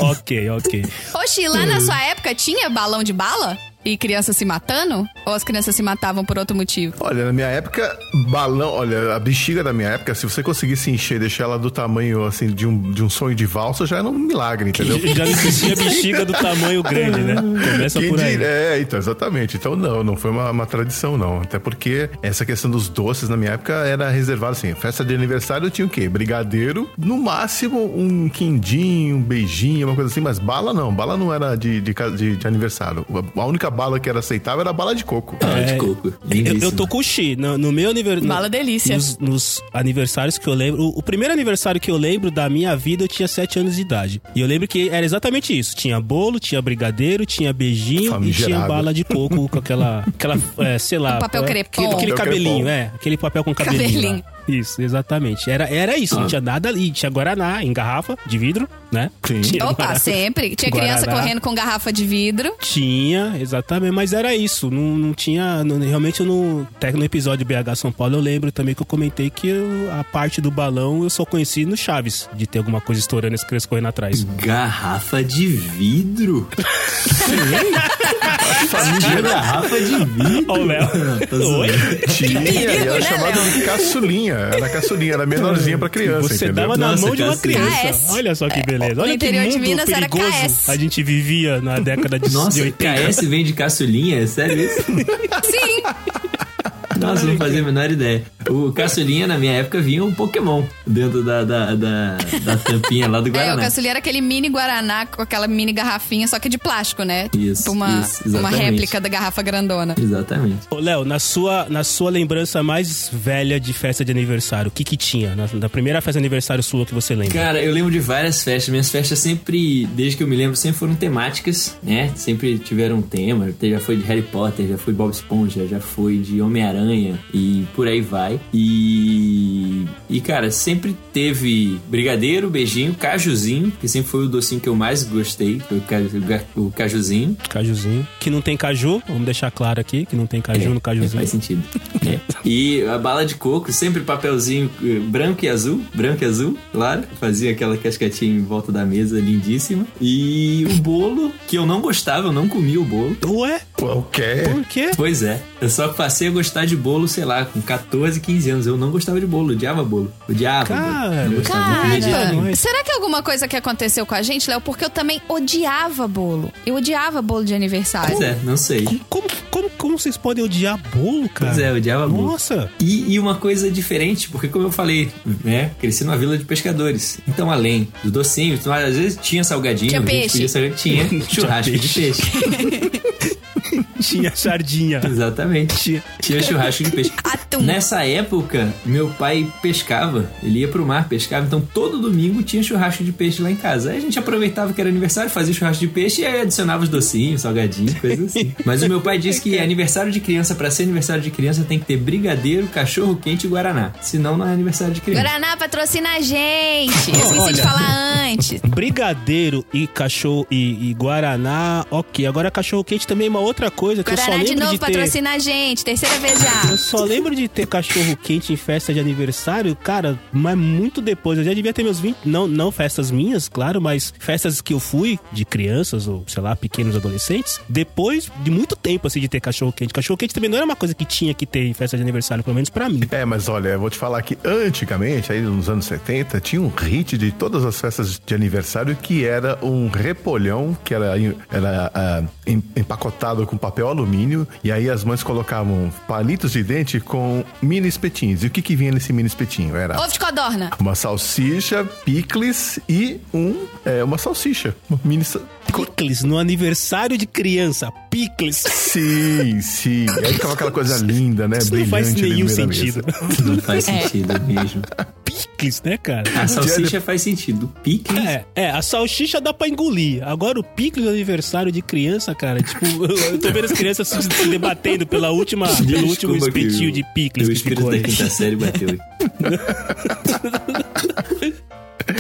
[SPEAKER 1] ok, ok.
[SPEAKER 2] Oxi, lá na sua época tinha balão de bala? E crianças se matando? Ou as crianças se matavam por outro motivo?
[SPEAKER 3] Olha, na minha época, balão. Olha, a bexiga da minha época, se você conseguisse encher, deixar ela do tamanho assim de um, de um sonho de valsa, já era um milagre, entendeu?
[SPEAKER 1] já não existia bexiga do tamanho grande, né? Começa Quem por aí.
[SPEAKER 3] É, então, exatamente. Então, não, não foi uma, uma, tradição, não. Até porque essa questão dos doces na minha época era reservada assim. Festa de aniversário tinha o quê? Brigadeiro, no máximo um quindinho, um beijinho, uma coisa assim, mas bala não. Bala não era de, de, de, de aniversário. A única bala que era aceitável era bala de coco.
[SPEAKER 4] Bala é, de coco.
[SPEAKER 1] Eu, eu, tô com o Xi. No, no meu aniversário.
[SPEAKER 2] Bala delícia.
[SPEAKER 1] Nos, nos, aniversários que eu lembro. O, o, primeiro aniversário que eu lembro da minha vida, eu tinha 7 anos de idade. E eu lembro que era exatamente isso. Tinha bolo, tinha brigadeiro, tinha beijinho e tinha bala de coco com aquela. aquela é, sei lá.
[SPEAKER 2] Um papel crepom.
[SPEAKER 1] Aquele, aquele cabelinho, crepom. é. Aquele papel com cabelinho. cabelinho. Isso, exatamente. Era, era isso, ah. não tinha nada ali. Tinha Guaraná em garrafa de vidro, né?
[SPEAKER 2] Sim. Tinha Opa, Guaraná. sempre. Tinha Guaraná. criança correndo com garrafa de vidro.
[SPEAKER 1] Tinha, exatamente. Mas era isso. Não, não tinha. Não, realmente, no, até no episódio BH São Paulo, eu lembro também que eu comentei que eu, a parte do balão eu só conheci no Chaves, de ter alguma coisa estourando e as crianças correndo atrás.
[SPEAKER 4] Garrafa de vidro? Família garrafa de vidro. Ô,
[SPEAKER 1] Léo.
[SPEAKER 3] Oi? Tinha, era né, chamado de caçulinha. Era caçulinha, era menorzinha pra criança.
[SPEAKER 1] Você
[SPEAKER 3] entendeu?
[SPEAKER 1] dava na Nossa, mão de uma criança. KS. Olha só que beleza. Olha que mundo Minas perigoso a gente vivia na década de,
[SPEAKER 4] Nossa,
[SPEAKER 1] de 80.
[SPEAKER 4] KS vem de caçulinha? É sério isso?
[SPEAKER 2] Sim.
[SPEAKER 4] Nossa, não fazia a menor ideia. O caçulinha, na minha época, vinha um Pokémon dentro da, da, da, da tampinha lá do
[SPEAKER 2] É, o
[SPEAKER 4] Guaraná.
[SPEAKER 2] caçulinha era aquele mini Guaraná com aquela mini garrafinha, só que de plástico, né?
[SPEAKER 4] Isso,
[SPEAKER 2] Tipo uma,
[SPEAKER 4] isso,
[SPEAKER 2] uma réplica da garrafa grandona.
[SPEAKER 4] Exatamente.
[SPEAKER 1] Ô, Léo, na sua, na sua lembrança mais velha de festa de aniversário, o que que tinha? Na, na primeira festa de aniversário sua que você lembra?
[SPEAKER 4] Cara, eu lembro de várias festas. Minhas festas sempre, desde que eu me lembro, sempre foram temáticas, né? Sempre tiveram um tema. Já foi de Harry Potter, já foi de Bob Esponja, já foi de Homem-Aranha e por aí vai. E. E, cara, sempre teve brigadeiro, beijinho, cajuzinho, que sempre foi o docinho que eu mais gostei. Foi o, ca- o o cajuzinho.
[SPEAKER 1] Cajuzinho. Que não tem caju, vamos deixar claro aqui, que não tem caju no
[SPEAKER 4] É,
[SPEAKER 1] cajuzinho.
[SPEAKER 4] faz sentido. É. E a bala de coco, sempre papelzinho eh, branco e azul, branco e azul, claro. Fazia aquela casquetinha em volta da mesa, lindíssima. E o bolo, que eu não gostava, eu não comia o bolo.
[SPEAKER 1] Ué?
[SPEAKER 3] O quê?
[SPEAKER 1] Por quê?
[SPEAKER 4] Pois é, eu só passei a gostar de bolo, sei lá, com 14, 15 anos. Eu não gostava de bolo, odiava bolo. Odiava
[SPEAKER 1] Cara,
[SPEAKER 4] bolo.
[SPEAKER 2] Cara, será que é alguma coisa que aconteceu com a gente, Léo? Porque eu também odiava bolo. Eu odiava bolo de aniversário.
[SPEAKER 4] Pois é, não sei.
[SPEAKER 1] Como, como, como vocês podem odiar bolo, cara?
[SPEAKER 4] Pois é, eu odiava bolo.
[SPEAKER 1] Nossa!
[SPEAKER 4] E, e uma coisa diferente, porque como eu falei, né, cresci numa vila de pescadores. Então, além do docinho, tu- às vezes tinha salgadinho,
[SPEAKER 2] Tinha
[SPEAKER 4] a gente
[SPEAKER 2] peixe.
[SPEAKER 4] podia saber que tinha churrasco de
[SPEAKER 1] peixe. Tinha sardinha.
[SPEAKER 4] Exatamente.
[SPEAKER 1] Tinha.
[SPEAKER 4] Tinha churrasco de peixe.
[SPEAKER 2] Atum.
[SPEAKER 4] Nessa época, meu pai pescava. Ele ia pro mar, pescava. Então, todo domingo tinha churrasco de peixe lá em casa. Aí a gente aproveitava que era aniversário, fazia churrasco de peixe e aí adicionava os docinhos, salgadinhos, coisas assim. Mas o meu pai disse que aniversário de criança, pra ser aniversário de criança, tem que ter brigadeiro, cachorro quente e guaraná. Senão, não é aniversário de criança.
[SPEAKER 2] Guaraná patrocina a gente. Eu esqueci
[SPEAKER 1] Olha.
[SPEAKER 2] de falar antes.
[SPEAKER 1] Brigadeiro e cachorro e, e guaraná, ok. Agora cachorro quente também é uma outra coisa que eu só
[SPEAKER 2] Guaraná de
[SPEAKER 1] lembro
[SPEAKER 2] novo
[SPEAKER 1] de ter.
[SPEAKER 2] patrocina a gente. Terceira vez já.
[SPEAKER 1] Eu só lembro de ter cachorro quente em festa de aniversário, cara, mas muito depois. Eu já devia ter meus 20. Não, não festas minhas, claro, mas festas que eu fui de crianças ou, sei lá, pequenos adolescentes. Depois de muito tempo, assim, de ter cachorro quente. Cachorro quente também não era uma coisa que tinha que ter em festa de aniversário, pelo menos pra mim.
[SPEAKER 3] É, mas olha, eu vou te falar que antigamente, aí nos anos 70, tinha um hit de todas as festas de aniversário que era um repolhão que era, era ah, em- empacotado com papel alumínio e aí as mães colocavam palitos de dente com mini espetinhos. E o que que vinha nesse mini espetinho? Era
[SPEAKER 2] Ovo de codorna.
[SPEAKER 3] uma salsicha, picles e um, é, uma salsicha. Uma mini...
[SPEAKER 1] Picles no aniversário de criança. Picles.
[SPEAKER 3] Sim, sim. Aí ficava aquela coisa linda, né?
[SPEAKER 1] Isso não faz
[SPEAKER 3] Brilhante ali no
[SPEAKER 1] nenhum
[SPEAKER 3] da
[SPEAKER 1] sentido.
[SPEAKER 3] mesa.
[SPEAKER 4] Não faz sentido mesmo.
[SPEAKER 1] Picles, né, cara?
[SPEAKER 4] A salsicha faz sentido. Picles.
[SPEAKER 1] É, é, a salsicha dá pra engolir. Agora o picles do aniversário de criança, cara, tipo, eu, tô vendo as crianças se, debatendo pela última, pelo último
[SPEAKER 4] Desculpa
[SPEAKER 1] espetinho de picles
[SPEAKER 4] O
[SPEAKER 1] que
[SPEAKER 4] espírito
[SPEAKER 1] ficou
[SPEAKER 4] da
[SPEAKER 1] aí.
[SPEAKER 4] quinta série bateu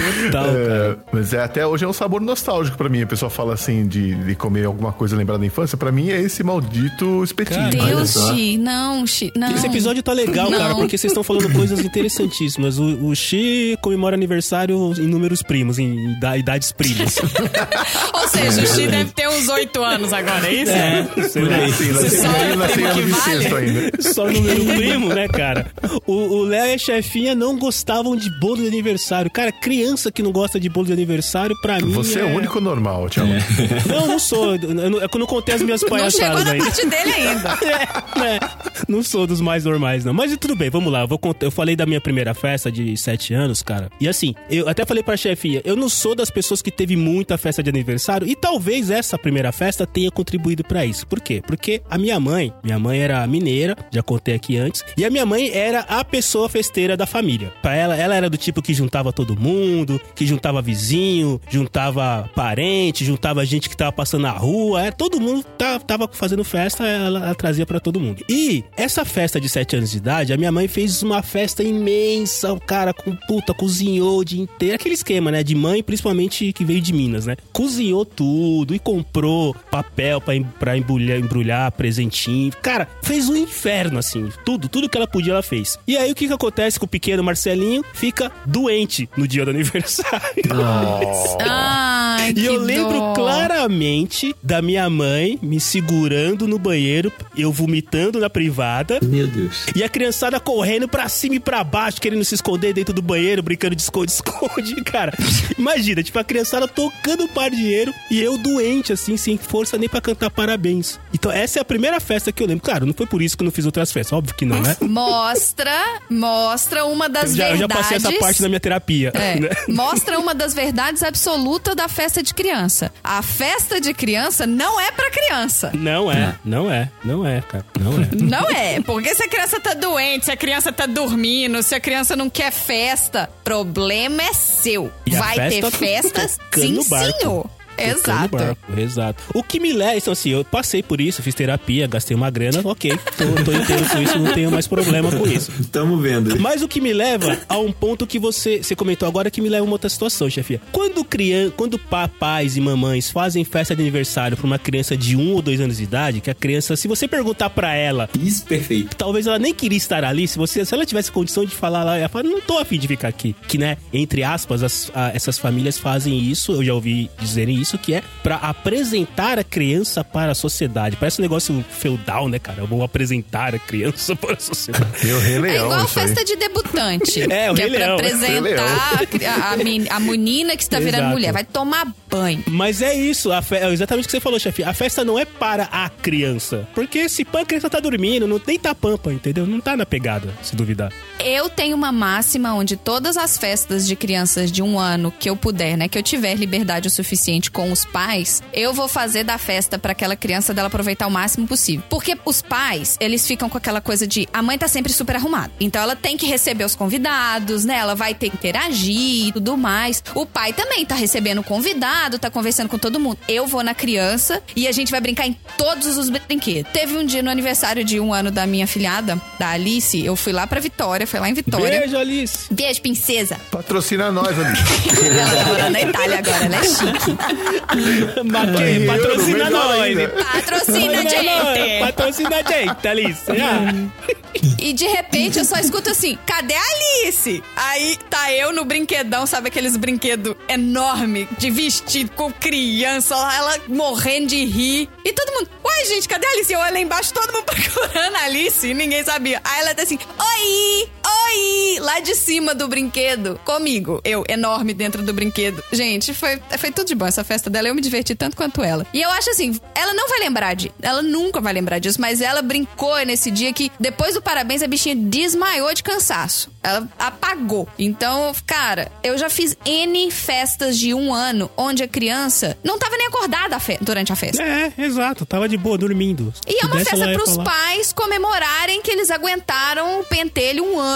[SPEAKER 4] aí.
[SPEAKER 1] Tal, cara.
[SPEAKER 3] É, mas é, até hoje é um sabor nostálgico pra mim. A pessoa fala assim de, de comer alguma coisa lembrada da infância. Pra mim é esse maldito espetinho.
[SPEAKER 1] Cara,
[SPEAKER 2] Deus. Xi. Não, Xi. Não.
[SPEAKER 1] Esse episódio tá legal,
[SPEAKER 2] Não.
[SPEAKER 1] cara, porque vocês estão falando coisas interessantíssimas. O, o Xi comemora aniversário em números primos, em ida- idades primas.
[SPEAKER 2] Ou seja, o Xi deve ter uns oito anos agora, é isso?
[SPEAKER 4] É,
[SPEAKER 1] Sei lá.
[SPEAKER 3] Sim,
[SPEAKER 2] Você
[SPEAKER 3] nasci-
[SPEAKER 2] só primo que vale?
[SPEAKER 3] ainda.
[SPEAKER 1] Só número primo, né, cara? O o Léo e a chefinha não gostavam de bolo de aniversário. Cara, criança que não gosta de bolo de aniversário, pra mim.
[SPEAKER 3] Você é o único normal, Tiago.
[SPEAKER 1] Não, não sou. Eu não, é que eu não contei as minhas
[SPEAKER 2] Não chegou
[SPEAKER 1] palhaçadas
[SPEAKER 2] na parte dele ainda.
[SPEAKER 1] É, é. Não sou dos mais normais, não. Mas tudo bem, vamos lá. Eu, vou contar, eu falei da minha primeira festa de sete anos, cara. E assim, eu até falei pra chefinha, eu não sou das pessoas que teve muita festa de aniversário. E talvez essa primeira festa tenha contribuído pra isso. Por quê? Porque a minha mãe, minha mãe era mineira, já contei aqui antes. E a minha mãe era a pessoa festeira da família. Pra ela, ela era do tipo que juntava todo mundo, que juntava vizinho, juntava parente, juntava gente que tava passando na rua. É, todo mundo tava fazendo festa, ela, ela trazia pra todo mundo. E essa festa de 7 anos de idade, a minha mãe fez uma festa imensa, o cara com puta, cozinhou o dia inteiro. Aquele esquema, né? De mãe, principalmente que veio de Minas, né? Cozinhou tudo e comprou papel pra embrulhar, embrulhar presentinho. Cara, fez um inferno, assim. Tudo, tudo que ela podia, ela fez. E aí o que que acontece com o pequeno Marcelinho? Fica doente no dia do aniversário.
[SPEAKER 2] Ai, Ai,
[SPEAKER 1] E
[SPEAKER 2] que
[SPEAKER 1] eu lembro
[SPEAKER 2] dó.
[SPEAKER 1] claramente da minha mãe me segurando no banheiro, eu vomitando na privada.
[SPEAKER 4] Meu Deus.
[SPEAKER 1] E a criançada correndo pra cima e pra baixo, querendo se esconder dentro do banheiro, brincando de esconde-esconde, cara. Imagina, tipo, a criançada tocando pardieiro e eu doente, assim, sem força nem pra cantar parabéns. Então, essa é a primeira festa que eu lembro. Claro, não foi por isso que eu não fiz outras festas, óbvio que não, né?
[SPEAKER 2] Mostra, mostra uma das
[SPEAKER 1] Eu já, eu já
[SPEAKER 2] verdades.
[SPEAKER 1] passei essa parte na minha terapia.
[SPEAKER 2] É,
[SPEAKER 1] né?
[SPEAKER 2] Mostra uma das verdades absolutas da festa de criança. A festa de criança não é pra criança.
[SPEAKER 1] Não é, não é, não é, cara, não é.
[SPEAKER 2] Não é, porque se a criança tá doente, se a criança tá dormindo, se a criança não quer festa, problema é seu.
[SPEAKER 1] E
[SPEAKER 2] Vai ter
[SPEAKER 1] to-
[SPEAKER 2] festas, sim, senhor. Exato.
[SPEAKER 1] barco, exato. O que me leva, então assim, eu passei por isso, fiz terapia, gastei uma grana, ok, tô, tô inteiro com isso, não tenho mais problema com isso.
[SPEAKER 4] Tamo vendo.
[SPEAKER 1] Mas o que me leva a um ponto que você, você comentou agora que me leva a uma outra situação, chefia. Quando criança, quando papais e mamães fazem festa de aniversário pra uma criança de um ou dois anos de idade, que a criança, se você perguntar pra ela,
[SPEAKER 4] Isso, perfeito.
[SPEAKER 1] talvez ela nem queria estar ali, se você, se ela tivesse condição de falar lá, ela fala, não tô afim de ficar aqui. Que, né, entre aspas, as- a- essas famílias fazem isso, eu já ouvi dizerem isso, que é pra apresentar a criança para a sociedade. Parece um negócio feudal, né, cara? Eu vou apresentar a criança para a sociedade.
[SPEAKER 2] É igual
[SPEAKER 3] isso
[SPEAKER 2] festa de debutante.
[SPEAKER 1] É, o
[SPEAKER 2] que
[SPEAKER 1] Rei
[SPEAKER 2] é pra
[SPEAKER 1] Leão.
[SPEAKER 2] Apresentar a a, a, men- a menina que está virando
[SPEAKER 1] Exato.
[SPEAKER 2] mulher. Vai tomar banho.
[SPEAKER 1] Mas é isso, a fe- é exatamente o que você falou, chefe. A festa não é para a criança. Porque se pã, a criança tá dormindo, não nem tá pampa, entendeu? Não tá na pegada, se duvidar.
[SPEAKER 2] Eu tenho uma máxima onde todas as festas de crianças de um ano que eu puder, né, que eu tiver liberdade o suficiente com os pais, eu vou fazer da festa pra aquela criança dela aproveitar o máximo possível. Porque os pais, eles ficam com aquela coisa de a mãe tá sempre super arrumada. Então ela tem que receber os convidados, né? Ela vai ter que interagir e tudo mais. O pai também tá recebendo o convidado, tá conversando com todo mundo. Eu vou na criança e a gente vai brincar em todos os brinquedos. Teve um dia no aniversário de um ano da minha filhada, da Alice, eu fui lá pra Vitória, foi lá em Vitória.
[SPEAKER 1] Beijo, Alice.
[SPEAKER 2] Beijo, princesa.
[SPEAKER 3] Patrocina nós, ali.
[SPEAKER 2] Ela tá morando na Itália agora, ela é chique.
[SPEAKER 3] Euro,
[SPEAKER 1] patrocina nós.
[SPEAKER 2] Patrocina,
[SPEAKER 1] nós,
[SPEAKER 2] gente!
[SPEAKER 1] Patrocina a gente, Alice. Ah.
[SPEAKER 2] E de repente eu só escuto assim: cadê a Alice? Aí tá eu no brinquedão, sabe aqueles brinquedos enormes de vestido com criança, ela morrendo de rir. E todo mundo, uai, gente, cadê a Alice? Eu lá embaixo, todo mundo procurando a Alice e ninguém sabia. Aí ela tá assim: oi, oi, lá de cima do brinquedo, comigo. Eu, enorme dentro do brinquedo. Gente, foi, foi tudo de bom essa festa dela. Eu me diverti tanto quanto ela. E eu acho assim: ela não vai lembrar de. Ela nunca vai lembrar disso, mas ela brincou nesse dia que depois do parabéns a bichinha desmaiou de cansaço. Ela apagou. Então, cara, eu já fiz N festas de um ano onde a criança não tava nem acordada durante a festa.
[SPEAKER 1] É, exato. Tava de boa, dormindo.
[SPEAKER 2] E é uma festa pros
[SPEAKER 1] falar.
[SPEAKER 2] pais comemorarem que eles aguentaram o pentelho um ano.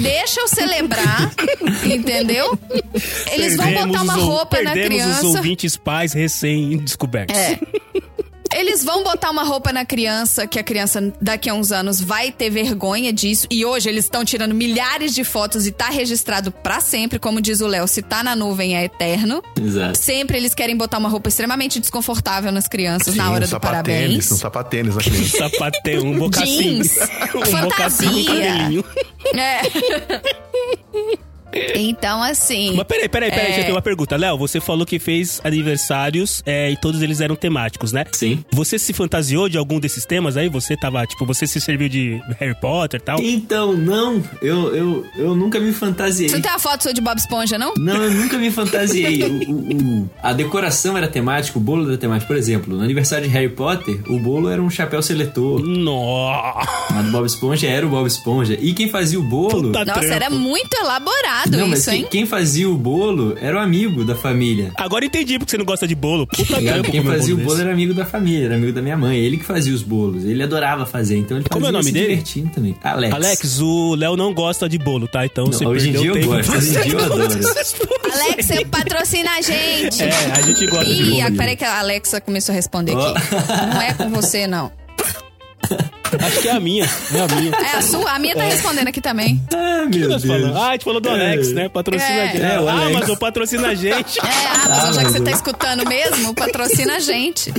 [SPEAKER 2] Deixa eu celebrar, entendeu? Eles vão
[SPEAKER 1] Perdemos
[SPEAKER 2] botar uma
[SPEAKER 1] os
[SPEAKER 2] roupa na
[SPEAKER 1] Perdemos os
[SPEAKER 2] criança.
[SPEAKER 1] ouvintes pais recém-descobertos.
[SPEAKER 2] É. Eles vão botar uma roupa na criança que a criança daqui a uns anos vai ter vergonha disso. E hoje eles estão tirando milhares de fotos e tá registrado pra sempre, como diz o Léo, se tá na nuvem é eterno.
[SPEAKER 4] Exato.
[SPEAKER 2] Sempre eles querem botar uma roupa extremamente desconfortável nas crianças na
[SPEAKER 3] Sim,
[SPEAKER 2] hora
[SPEAKER 3] um
[SPEAKER 2] do
[SPEAKER 3] sapatênis,
[SPEAKER 2] parabéns.
[SPEAKER 3] Um sapatênis na criança.
[SPEAKER 1] Um bocassim.
[SPEAKER 2] Jeans,
[SPEAKER 1] um
[SPEAKER 2] fantasia.
[SPEAKER 1] cabelinho.
[SPEAKER 2] É. Então, assim.
[SPEAKER 1] Mas peraí, peraí, peraí,
[SPEAKER 2] É.
[SPEAKER 1] já tem uma pergunta. Léo, você falou que fez aniversários é, e todos eles eram temáticos, né?
[SPEAKER 4] Sim.
[SPEAKER 1] Você se fantasiou de algum desses temas aí? Você tava, tipo, você se serviu de Harry Potter e tal?
[SPEAKER 4] Então, não, eu, eu, eu nunca me fantasiei.
[SPEAKER 2] Você não tem a foto sua de Bob Esponja, não?
[SPEAKER 4] Não, eu nunca me fantasiei. O- o- o- a decoração era temática, o bolo era temático. Por exemplo, no aniversário de Harry Potter, o bolo era um chapéu seletor.
[SPEAKER 1] Nossa!
[SPEAKER 4] A do Bob Esponja era o Bob Esponja. E quem fazia o bolo.
[SPEAKER 1] Puta
[SPEAKER 2] Nossa,
[SPEAKER 1] trampo.
[SPEAKER 2] era muito elaborado
[SPEAKER 4] Não, mas
[SPEAKER 2] isso,
[SPEAKER 4] quem,
[SPEAKER 2] hein?
[SPEAKER 4] quem fazia o bolo era o amigo da família.
[SPEAKER 1] Agora entendi porque você não gosta de bolo. Puta
[SPEAKER 4] Ligado?
[SPEAKER 1] trampo
[SPEAKER 4] Quem fazia o
[SPEAKER 1] bolo
[SPEAKER 4] bolo
[SPEAKER 1] desse.
[SPEAKER 4] era amigo da família, era amigo da minha mãe. Ele que fazia os bolos. Ele adorava fazer, então ele
[SPEAKER 1] Como é o
[SPEAKER 4] fazia
[SPEAKER 1] nome
[SPEAKER 4] se
[SPEAKER 1] dele?
[SPEAKER 4] divertindo também. Alex.
[SPEAKER 1] Alex, o Léo não gosta de bolo, tá? Então você
[SPEAKER 4] hoje em dia eu
[SPEAKER 1] tempo.
[SPEAKER 4] gosto, hoje em dia eu adoro.
[SPEAKER 2] Alex, você patrocina a gente.
[SPEAKER 1] É, a gente gosta de
[SPEAKER 2] Ih,
[SPEAKER 1] bolo.
[SPEAKER 2] ah,
[SPEAKER 1] amigo.
[SPEAKER 2] peraí que a Alexa começou a responder
[SPEAKER 4] Ó.
[SPEAKER 2] aqui. Não é com você, não.
[SPEAKER 1] Acho que é a minha. É a minha.
[SPEAKER 2] É a sua? A minha tá respondendo aqui também.
[SPEAKER 4] Ah,
[SPEAKER 1] O que
[SPEAKER 4] meu Deus.
[SPEAKER 1] falamos? Ah, a gente falou do Alex, né? Patrocina
[SPEAKER 2] É.
[SPEAKER 1] a gente.
[SPEAKER 4] É, o
[SPEAKER 1] ah,
[SPEAKER 4] Alex.
[SPEAKER 1] mas o patrocina a gente.
[SPEAKER 2] É, Amazon, já que você tá escutando mesmo, patrocina a gente.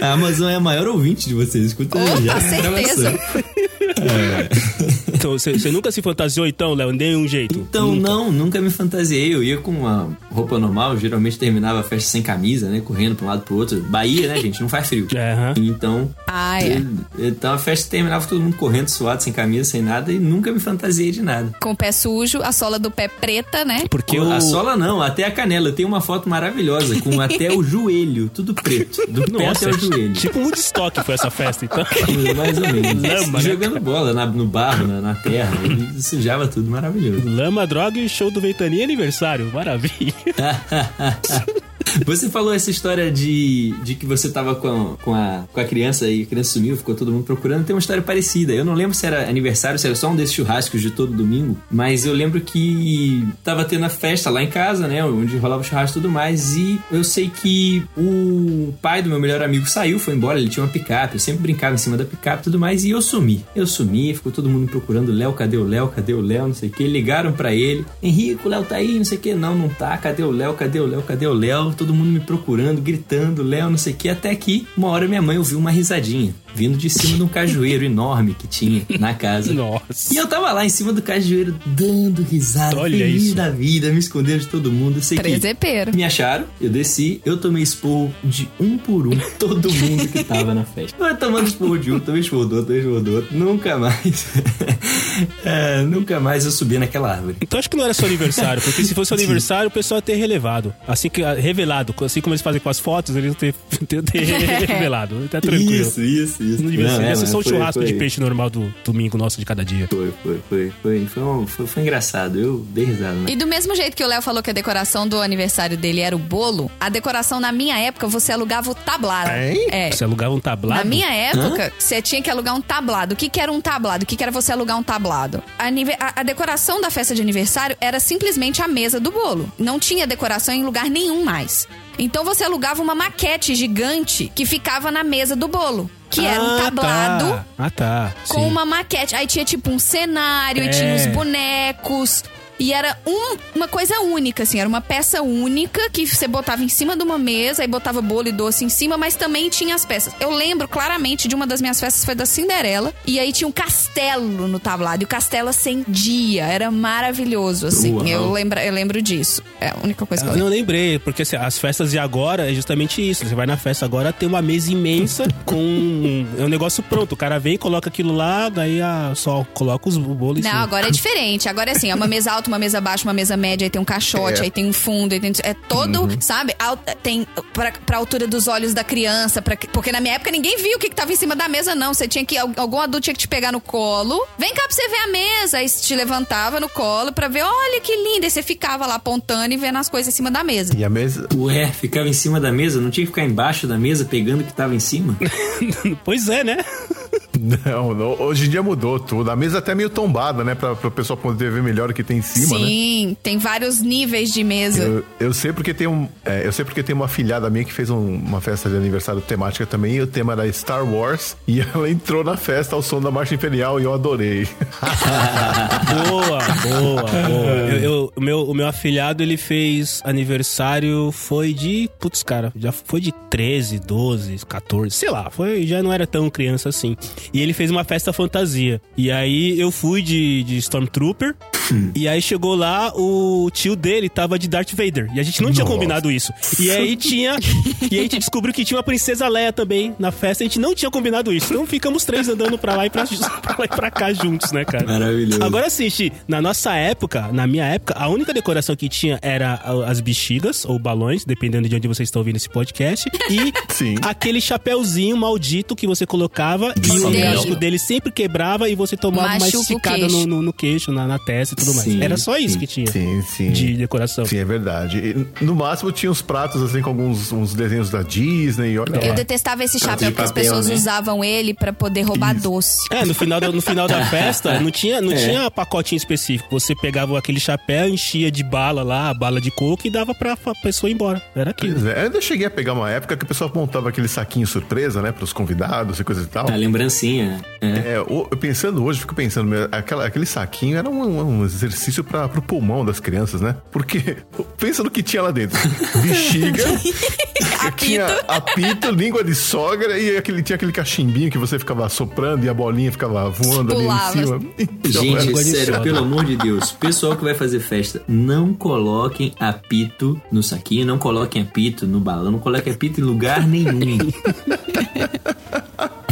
[SPEAKER 4] A Amazon é a maior ouvinte de vocês. Escuta aí
[SPEAKER 2] Opa,
[SPEAKER 4] já.
[SPEAKER 2] certeza.
[SPEAKER 4] Gravação.
[SPEAKER 1] Então, você nunca se fantasiou, então, Léo? De nenhum jeito?
[SPEAKER 4] Então,
[SPEAKER 1] Nunca.
[SPEAKER 4] não, nunca me fantasiei. Eu ia com uma roupa normal, geralmente terminava a festa sem camisa, né? Correndo pra um lado pro outro. Bahia, né, gente? Não faz frio.
[SPEAKER 1] É, aham.
[SPEAKER 4] Então,
[SPEAKER 2] Ah, é.
[SPEAKER 4] eu- então a festa terminava todo mundo correndo, suado, sem camisa, sem nada, e nunca me fantasiei de nada.
[SPEAKER 2] Com o pé sujo, a sola do pé preta, né?
[SPEAKER 1] Porque o...
[SPEAKER 4] A sola não, até a canela. Eu tenho uma foto maravilhosa, com até o joelho, tudo preto. Do pé
[SPEAKER 1] Nossa,
[SPEAKER 4] até o joelho.
[SPEAKER 1] tipo um Woodstock foi essa festa, então.
[SPEAKER 4] Mais ou menos.
[SPEAKER 1] Lama, né?
[SPEAKER 4] Jogando bola na- no barro, na, na terra. Ele sujava tudo, maravilhoso.
[SPEAKER 1] Lama, droga e show do Ventania aniversário. Maravilha.
[SPEAKER 4] Você falou essa história de, de que você tava com a, com, a, com a criança e a criança sumiu, ficou todo mundo procurando. Tem uma história parecida. Eu não lembro se era aniversário, se era só um desses churrascos de todo domingo, mas eu lembro que tava tendo a festa lá em casa, né? Onde rolava churrasco e tudo mais. E eu sei que o pai do meu melhor amigo saiu, foi embora, ele tinha uma picape. Eu sempre brincava em cima da picape e tudo mais. E eu sumi. Eu sumi, ficou todo mundo procurando. Léo, cadê o Léo? Cadê o Léo? Não sei o que. Ligaram pra ele. Henrico, o Léo tá aí, não sei o que. Não, não tá. Cadê o Léo? Cadê o Léo? Cadê o Léo? Todo mundo me procurando, gritando, Léo, não sei o que. Até que uma hora minha mãe ouviu uma risadinha vindo de cima de um cajueiro enorme que tinha na casa.
[SPEAKER 1] Nossa.
[SPEAKER 4] E eu tava lá em cima do cajueiro dando risada,
[SPEAKER 1] Olha
[SPEAKER 4] feliz
[SPEAKER 1] isso.
[SPEAKER 4] da vida, me escondendo de todo mundo. Eu sei que
[SPEAKER 2] Presepeiro.
[SPEAKER 4] me acharam, eu desci, eu tomei esporro de um por um, todo mundo que tava na festa. Eu tomando esporro de um, tomei esporro do outro, tomei esporro do outro. Nunca mais. É, nunca mais eu subi naquela árvore.
[SPEAKER 1] Então acho que não era seu aniversário, porque se fosse seu aniversário, o pessoal ia ter relevado. Assim que revelado, assim como eles fazem com as fotos, eles iam ter, ter, ter revelado. Tá tranquilo.
[SPEAKER 4] Isso, isso, isso.
[SPEAKER 1] Não devia
[SPEAKER 4] Não,
[SPEAKER 1] ser.
[SPEAKER 4] é,
[SPEAKER 1] Ia ser
[SPEAKER 4] mas
[SPEAKER 1] só o
[SPEAKER 4] foi-
[SPEAKER 1] churrasco
[SPEAKER 4] foi-
[SPEAKER 1] de peixe normal do domingo nosso de cada dia.
[SPEAKER 4] Foi, foi, foi, foi, foi, um- foi, foi engraçado. Eu dei risada, né?
[SPEAKER 2] E do mesmo jeito que o Léo falou que a decoração do aniversário dele era o bolo, a decoração na minha época você alugava o tablado.
[SPEAKER 3] Hein?
[SPEAKER 2] É.
[SPEAKER 1] Você alugava um tablado?
[SPEAKER 2] Na minha época, você tinha que alugar um tablado. O que, que era um tablado? O que, que era você alugar um tablado? A, a- a decoração da festa de aniversário era simplesmente a mesa do bolo. Não tinha decoração em lugar nenhum mais. Então você alugava uma maquete gigante que ficava na mesa do bolo. Que era um
[SPEAKER 1] Ah,
[SPEAKER 2] tablado
[SPEAKER 1] Tá. Ah, tá.
[SPEAKER 2] com
[SPEAKER 1] Sim.
[SPEAKER 2] uma maquete. Aí tinha tipo um cenário,
[SPEAKER 1] É.
[SPEAKER 2] e tinha os bonecos. E era um- uma coisa única, assim, era uma peça única que você botava em cima de uma mesa, aí botava bolo e doce em cima, mas também tinha as peças. Eu lembro claramente de uma das minhas festas foi da Cinderela, e aí tinha um castelo no tablado, e o castelo acendia, era maravilhoso, assim.
[SPEAKER 4] Uau.
[SPEAKER 2] Eu lembro, eu lembro disso. É a única coisa que eu
[SPEAKER 1] Eu
[SPEAKER 2] lembro.
[SPEAKER 1] não lembrei, porque assim, as festas de agora é justamente isso. Você vai na festa agora, tem uma mesa imensa com. É um negócio pronto. O cara vem, coloca aquilo lá, daí a, só coloca os bolos
[SPEAKER 2] Não,
[SPEAKER 1] cima.
[SPEAKER 2] agora é diferente. Agora é assim, é uma mesa alta, uma mesa baixa, uma mesa média, aí tem um caixote,
[SPEAKER 3] É.
[SPEAKER 2] aí tem um fundo, aí tem, é todo,
[SPEAKER 1] Uhum.
[SPEAKER 2] sabe? Al- Tem pra, pra altura dos olhos da criança, pra, que- porque na minha época ninguém viu o que, que tava em cima da mesa, não. Você tinha que, al- algum adulto tinha que te pegar no colo. Vem cá pra você ver a mesa. Aí te levantava no colo pra ver, olha que linda. Aí você ficava lá apontando e vendo as coisas em cima da mesa.
[SPEAKER 3] E a mesa.
[SPEAKER 4] Ué, ficava em cima da mesa, não tinha que ficar embaixo da mesa pegando o que tava em cima?
[SPEAKER 1] pois é, né?
[SPEAKER 3] Não, não, hoje em dia mudou tudo. A mesa até é meio tombada, né? Pra, pra o pessoal poder ver melhor o que tem em cima, né?
[SPEAKER 2] Sim, tem vários níveis de mesa.
[SPEAKER 3] Eu, eu sei porque tem um. é, eu sei porque tem uma filhada minha que fez um- uma festa de aniversário temática também, e o tema era Star Wars, e ela entrou na festa ao som da Marcha Imperial e eu adorei.
[SPEAKER 1] Boa, boa, boa. Eu, eu- o, meu, o meu afilhado, ele fez aniversário, foi de. Putz, cara, já foi de 13, 12, 14, sei lá, foi, já não era tão criança assim. E ele fez uma festa fantasia. E aí eu fui de, de Stormtrooper. E aí chegou lá, o tio dele tava de Darth Vader. E a gente não tinha
[SPEAKER 3] Nossa.
[SPEAKER 1] combinado isso. E aí tinha. e a gente descobriu que tinha uma princesa Leia também na festa. A gente não tinha combinado isso. Então ficamos três andando pra lá e pra, pra, lá e pra cá juntos, né, cara?
[SPEAKER 4] Maravilhoso.
[SPEAKER 1] Agora sim, Xi, na nossa época, na minha época, a única decoração que tinha era as bexigas ou balões, dependendo de onde vocês estão ouvindo esse podcast. E
[SPEAKER 3] Sim.
[SPEAKER 1] aquele chapéuzinho maldito que você colocava e o
[SPEAKER 2] Odeio.
[SPEAKER 1] casco dele sempre quebrava e você tomava uma
[SPEAKER 2] Machuca o
[SPEAKER 1] esticada
[SPEAKER 2] queixo.
[SPEAKER 1] no, no, no queixo, na, na testa e tudo mais.
[SPEAKER 4] Sim,
[SPEAKER 1] Era só isso
[SPEAKER 4] sim.
[SPEAKER 1] que tinha
[SPEAKER 3] Sim, sim.
[SPEAKER 1] de decoração.
[SPEAKER 3] Sim, é verdade. E, no máximo tinha uns pratos assim com alguns uns desenhos da Disney, olha
[SPEAKER 2] Eu
[SPEAKER 3] lá.
[SPEAKER 2] detestava esse chapéu, porque as pessoas
[SPEAKER 4] né?
[SPEAKER 2] usavam ele pra poder roubar doce.
[SPEAKER 1] É, no final, da, no final da festa, não tinha, não
[SPEAKER 4] É.
[SPEAKER 1] tinha pacotinho específico. Você pegava aquele chapéu, enchia de bala lá, a bala de coco e dava pra, pra pessoa ir embora. Era aquilo.
[SPEAKER 3] Pois é, eu ainda cheguei a pegar uma época que o pessoal montava aquele saquinho surpresa, né, pros convidados e coisa e tal.
[SPEAKER 4] A lembrancinha. É.
[SPEAKER 3] É, o- eu pensando hoje, fico pensando, aquela, aquele saquinho era um, um exercício para pro pulmão das crianças, né? Porque pensa no que tinha lá dentro: bexiga, tinha apito, língua de sogra e aquele, tinha aquele cachimbinho que você ficava soprando e a bolinha ficava voando
[SPEAKER 2] Pulava.
[SPEAKER 3] ali em cima. Então,
[SPEAKER 4] Gente, sério, pelo amor de Deus, pessoal que vai fazer festa, não coloquem apito no saquinho, não coloquem apito no balão, não coloquem apito em lugar nenhum.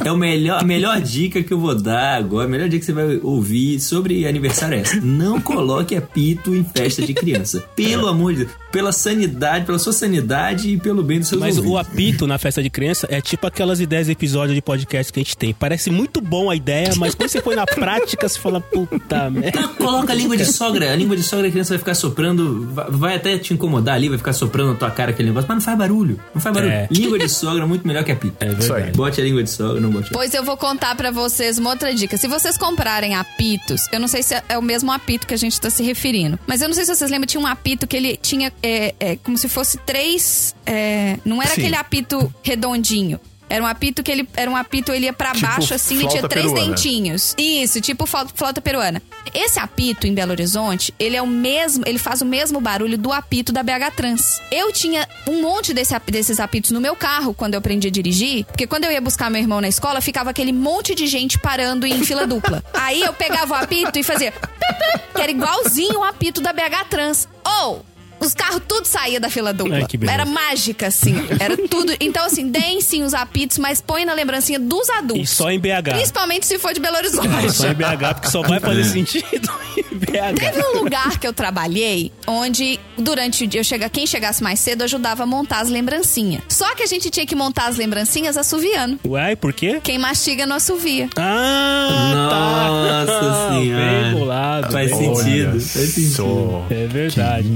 [SPEAKER 4] É o melhor, a melhor dica que eu vou dar agora, a melhor dica que você vai ouvir sobre aniversário é essa. Não coloque apito em festa de criança. Pelo amor de Deus. Pela sanidade, pela sua sanidade e pelo bem dos seus
[SPEAKER 1] Mas o apito na festa de criança é tipo aquelas ideias de episódio de podcast que a gente tem. Parece muito bom a ideia, mas quando você põe na prática, você fala, puta merda.
[SPEAKER 4] Não, coloca a língua de sogra. A língua de sogra a criança vai ficar soprando, vai, até te incomodar ali, vai ficar soprando na tua cara aquele negócio, mas não faz barulho. Não faz barulho.
[SPEAKER 1] É.
[SPEAKER 4] Língua de sogra é muito melhor que apito.
[SPEAKER 1] É verdade.
[SPEAKER 4] Bote a língua de sogra, não bote.
[SPEAKER 2] Pois eu vou contar pra vocês uma outra dica. Se vocês comprarem apitos, eu não sei se é o mesmo apito que a gente tá se referindo, mas eu não sei se vocês lembram, tinha um apito que ele tinha é, é, como se fosse três. é, não era
[SPEAKER 3] Sim.
[SPEAKER 2] aquele apito redondinho. Era um apito que ele era um apito, ele ia pra
[SPEAKER 3] Tipo
[SPEAKER 2] baixo assim e tinha três
[SPEAKER 3] peruana.
[SPEAKER 2] dentinhos. Isso, tipo flau- flauta peruana. Esse apito em Belo Horizonte, ele é o mesmo, ele faz o mesmo barulho do apito da BH Trans. Eu tinha um monte desse, desses apitos no meu carro quando eu aprendi a dirigir, porque quando eu ia buscar meu irmão na escola, ficava aquele monte de gente parando em fila dupla. Aí eu pegava o apito e fazia que era igualzinho o apito da BH Trans. Ou os carros tudo saía da fila dupla.
[SPEAKER 1] Ai,
[SPEAKER 2] era mágica, assim. Era tudo. Então, assim, deem sim os apitos, mas põe na lembrancinha dos adultos.
[SPEAKER 1] E só em BH.
[SPEAKER 2] Principalmente se for de Belo
[SPEAKER 1] É,
[SPEAKER 2] Horizonte.
[SPEAKER 1] só em BH, porque só vai fazer sentido em BH.
[SPEAKER 2] Teve um lugar que eu trabalhei onde, durante o dia, eu chega, quem chegasse mais cedo ajudava a montar as lembrancinhas. Só que a gente tinha que montar as lembrancinhas assoviando.
[SPEAKER 1] Uai, por quê?
[SPEAKER 2] Quem mastiga não assovia.
[SPEAKER 1] Ah,
[SPEAKER 4] Nossa
[SPEAKER 1] tá.
[SPEAKER 4] senhora.
[SPEAKER 1] Bem bolado.
[SPEAKER 4] Faz
[SPEAKER 1] bem
[SPEAKER 4] sentido. Faz sentido.
[SPEAKER 1] É verdade.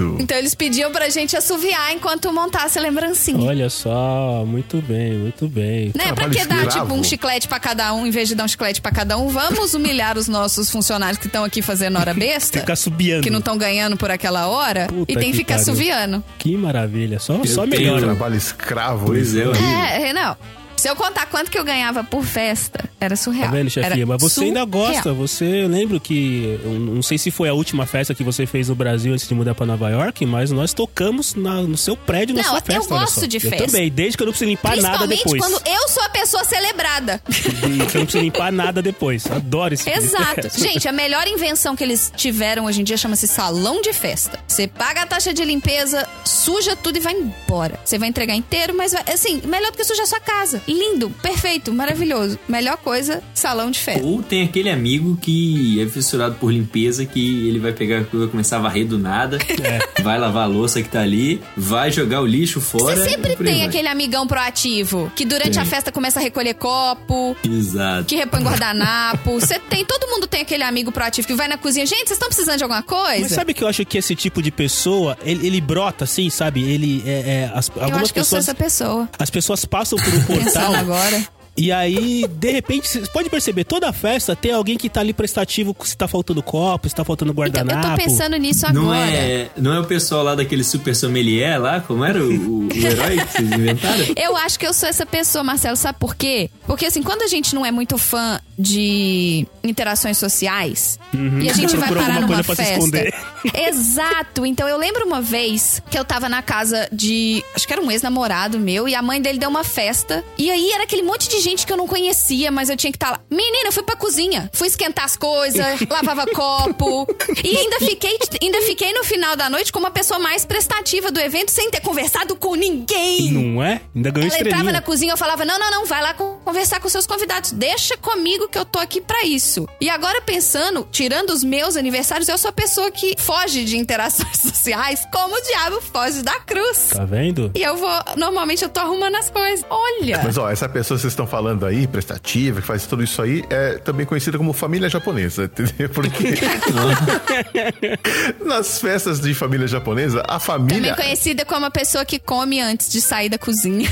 [SPEAKER 3] Isso.
[SPEAKER 2] Então eles pediam pra gente assoviar enquanto montasse a lembrancinha.
[SPEAKER 1] Olha só, muito bem, muito bem.
[SPEAKER 2] Né? Pra
[SPEAKER 3] Trabalho
[SPEAKER 2] que dar, tipo, um chiclete pra cada um, em vez de dar um chiclete pra cada um? Vamos humilhar os nossos funcionários que estão aqui fazendo hora besta?
[SPEAKER 1] Ficar subiando.
[SPEAKER 2] que não estão ganhando por aquela hora
[SPEAKER 1] Puta
[SPEAKER 2] e tem que ficar assoviando.
[SPEAKER 1] Que maravilha. Só, só melhor.
[SPEAKER 3] Trabalho escravo.
[SPEAKER 4] Pois
[SPEAKER 3] isso.
[SPEAKER 4] é.
[SPEAKER 2] É, não. Se eu contar quanto que eu ganhava por festa, era surreal.
[SPEAKER 1] Tá vendo, chefia?
[SPEAKER 2] Era
[SPEAKER 1] Mas você ainda
[SPEAKER 2] surreal.
[SPEAKER 1] gosta. Você, eu lembro que. eu não sei se foi a última festa que você fez no Brasil antes de mudar pra Nova York, mas nós tocamos na- no seu prédio, na
[SPEAKER 2] Não,
[SPEAKER 1] sua
[SPEAKER 2] eu
[SPEAKER 1] festa. olha
[SPEAKER 2] gosto
[SPEAKER 1] só.
[SPEAKER 2] de
[SPEAKER 1] Eu
[SPEAKER 2] festa.
[SPEAKER 1] também, desde que eu não preciso limpar nada
[SPEAKER 2] Principalmente
[SPEAKER 1] depois.
[SPEAKER 2] quando eu sou a pessoa celebrada.
[SPEAKER 1] E que eu não preciso limpar nada depois. Adoro esse tipo
[SPEAKER 2] Exato. Gente, a melhor invenção que eles tiveram hoje em dia chama-se salão de festa. Você paga a taxa de limpeza, suja tudo e vai embora. Você vai entregar inteiro, mas vai, assim, melhor do que sujar sua casa. Lindo, perfeito, maravilhoso. Melhor coisa, salão de festa.
[SPEAKER 4] Ou tem aquele amigo que é fissurado por limpeza que ele vai pegar, vai começar a varrer do nada, vai lavar a louça que tá ali, vai jogar o lixo fora.
[SPEAKER 2] Você sempre tem aquele amigão proativo que durante
[SPEAKER 4] Tem.
[SPEAKER 2] a festa começa a recolher copo,
[SPEAKER 4] Exato.
[SPEAKER 2] que repõe guardanapo. Você tem, todo mundo tem aquele amigo proativo que vai na cozinha. Gente, vocês estão precisando de alguma coisa?
[SPEAKER 1] Mas sabe que eu acho que esse tipo de pessoa, ele, ele brota assim, sabe? Ele é. é, as,
[SPEAKER 2] eu
[SPEAKER 1] algumas
[SPEAKER 2] acho que eu sou
[SPEAKER 1] pessoas.
[SPEAKER 2] essa pessoa.
[SPEAKER 1] As pessoas passam por um portal.
[SPEAKER 2] Pensando agora.
[SPEAKER 1] E aí, de repente, você pode perceber, toda festa tem alguém que tá ali prestativo se tá faltando copo, se tá faltando
[SPEAKER 2] Então, eu
[SPEAKER 1] guardanapo.
[SPEAKER 2] tô pensando nisso agora.
[SPEAKER 4] Não é, não é o pessoal lá daquele super sommelier lá? Como era o, o- o herói que vocês inventaram?
[SPEAKER 2] Eu acho que eu sou essa pessoa, Marcelo, sabe por quê? Porque assim, quando a gente não é muito fã de interações sociais e a gente vai parar numa festa. Exato. Então eu lembro uma vez que eu tava na casa de, acho que era um ex-namorado meu e a mãe dele deu uma festa. E aí era aquele monte de gente que eu não conhecia, mas eu tinha que estar lá. Menina, eu fui pra cozinha, fui esquentar as coisas, lavava copo e ainda fiquei ainda fiquei no final da noite como a pessoa mais prestativa do evento sem ter conversado com ninguém.
[SPEAKER 1] Não é? Ainda ganhou
[SPEAKER 2] Ela entrava na cozinha, eu falava: não, não, não, vai lá con- conversar com seus convidados. Deixa comigo que eu tô aqui pra isso. E agora, pensando, tirando os meus aniversários, eu sou a pessoa que foge de interações sociais como o diabo foge da cruz.
[SPEAKER 1] Tá vendo?
[SPEAKER 2] E eu vou. Normalmente eu tô arrumando as coisas. Olha!
[SPEAKER 3] Mas ó, essa pessoa que vocês estão falando aí, prestativa, que faz tudo isso aí, é também conhecida como família japonesa, entendeu? Porque nas festas de família japonesa, a
[SPEAKER 2] Também
[SPEAKER 3] família.
[SPEAKER 2] conhecida como a pessoa que come antes de sair da cozinha.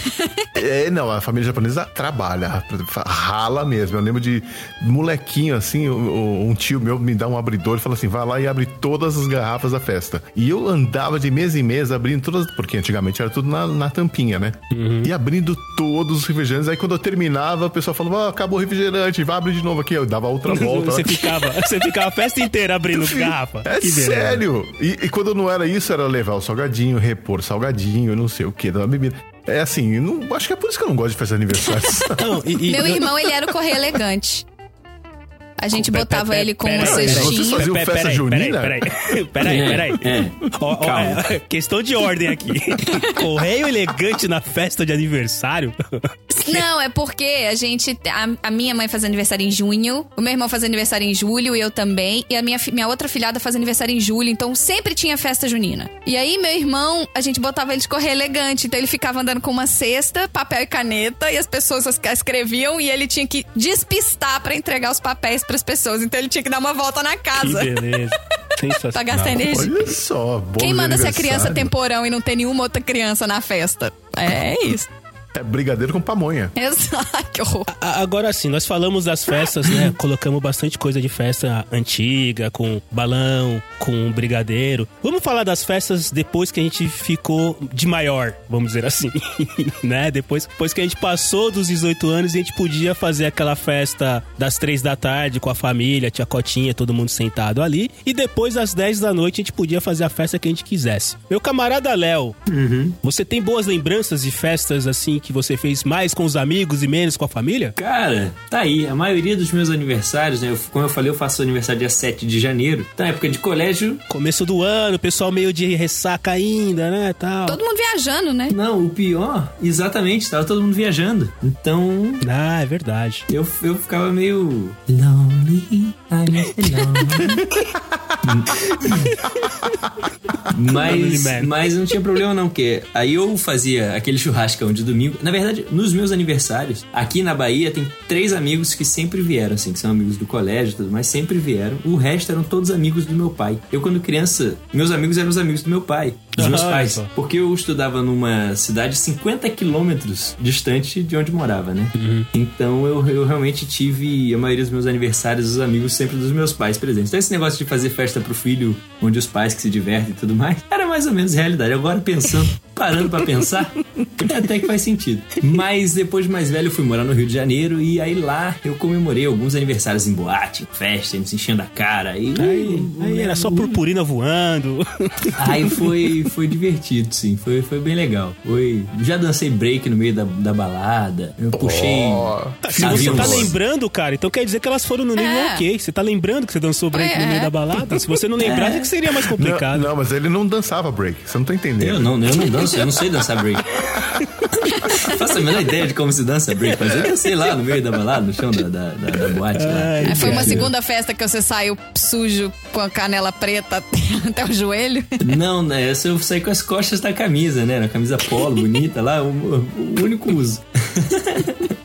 [SPEAKER 3] É, não, a família japonesa trabalha. rala mesmo. Eu lembro de molequinho assim, um tio meu me dá um abridor e fala assim: vai lá e abre todas as garrafas da festa. E eu andava de mesa em mesa abrindo todas, porque antigamente era tudo na, na tampinha, né? Uhum. E abrindo todos os refrigerantes. Aí quando eu terminava, o pessoal falava: oh, acabou o refrigerante, vai abrir de novo aqui. Eu dava outra volta.
[SPEAKER 1] você ficava, você ficava a festa inteira abrindo garrafa.
[SPEAKER 3] É que sério. E, e, quando não era isso, era levar o salgadinho, repor salgadinho, não sei o que, da bebida. É assim, não, acho que é por isso que eu não gosto de fazer aniversário.
[SPEAKER 2] não, e, e, Meu irmão, ele era o correio elegante. A gente botava ele com uma cestinha.
[SPEAKER 3] Vocês faziam festa junina?
[SPEAKER 1] Peraí, peraí, peraí. É, é. questão de ordem aqui. Correio elegante na festa de aniversário?
[SPEAKER 2] Não, é porque a gente. A, a, minha mãe faz aniversário em junho, o meu irmão faz aniversário em julho, e eu também. E a minha, minha outra filhada faz aniversário em julho, então sempre tinha festa junina. E aí, meu irmão, a gente botava ele de correr elegante. Então ele ficava andando com uma cesta, papel e caneta, e as pessoas escreviam, e ele tinha que despistar para entregar os papéis pras pessoas. Então ele tinha que dar uma volta na casa.
[SPEAKER 1] Que beleza.
[SPEAKER 2] pra gastar energia.
[SPEAKER 3] Olha só,
[SPEAKER 2] Quem manda ser criança temporão e não tem nenhuma outra criança na festa? É isso.
[SPEAKER 3] É brigadeiro com pamonha.
[SPEAKER 2] Exato, que horror.
[SPEAKER 1] Agora sim, nós falamos das festas, né? Colocamos bastante coisa de festa antiga, com balão, com brigadeiro. Vamos falar das festas depois que a gente ficou de maior, vamos dizer assim, né? Depois, depois que a gente passou dos 18 anos e a gente podia fazer aquela festa das 3 da tarde com a família, tia Cotinha, todo mundo sentado ali. E depois das 10 da noite a gente podia fazer a festa que a gente quisesse. Meu camarada Léo, uhum. você tem boas lembranças de festas assim que você fez mais com os amigos e menos com a família?
[SPEAKER 4] Cara, tá aí. A maioria dos meus aniversários, né? Eu, como eu falei, eu faço aniversário dia 7 de janeiro. Então, época de colégio.
[SPEAKER 1] Começo do ano, pessoal meio de ressaca ainda, né? Tal.
[SPEAKER 2] Todo mundo viajando, né?
[SPEAKER 4] Não, o pior, exatamente, tava todo mundo viajando. Então.
[SPEAKER 1] Ah, é verdade.
[SPEAKER 4] Eu, eu ficava meio. Lonely. Mas, mas não tinha problema não, porque aí eu fazia aquele churrascão de domingo. Na verdade, nos meus aniversários, aqui na Bahia, tem três amigos que sempre vieram, assim, que são amigos do colégio e tudo mais, sempre vieram. O resto eram todos amigos do meu pai. Eu, quando criança, meus amigos eram os amigos do meu pai, dos meus pais. Porque eu estudava numa cidade 50 quilômetros distante de onde morava, né? Uhum. Então eu, eu realmente tive a maioria dos meus aniversários, os amigos sempre dos meus pais presentes. Então esse negócio de fazer festa pro filho, onde os pais que se divertem e tudo mais, era mais ou menos realidade. Agora pensando, parando para pensar, até que faz sentido. Mas depois de mais velho, eu fui morar no Rio de Janeiro e aí lá eu comemorei alguns aniversários em boate, em festa, se enchendo a cara. E,
[SPEAKER 1] aí, aí era só purpurina voando.
[SPEAKER 4] Aí foi, foi divertido, sim. Foi, foi bem legal. Foi, já dancei break no meio da, da balada. Eu puxei. Oh,
[SPEAKER 1] se você tá lembrando, cara, então quer dizer que elas foram no nível é. ok. Você tá lembrando que você dançou break é. no meio da balada? Se você não lembrar, é. que seria mais complicado.
[SPEAKER 3] Não, não, mas ele não dançava break. Você não tá entendendo.
[SPEAKER 4] Eu não, eu não danço, eu não sei dançar break. Faço a menor ideia de como se dança break, mas eu sei lá no meio da balada, no chão da, da, da, da boate. Ai,
[SPEAKER 2] Foi uma segunda festa que você saiu sujo com a canela preta até o joelho?
[SPEAKER 4] Não, né? Eu saí com as costas da camisa, né? Na camisa polo, bonita lá, o, o único uso.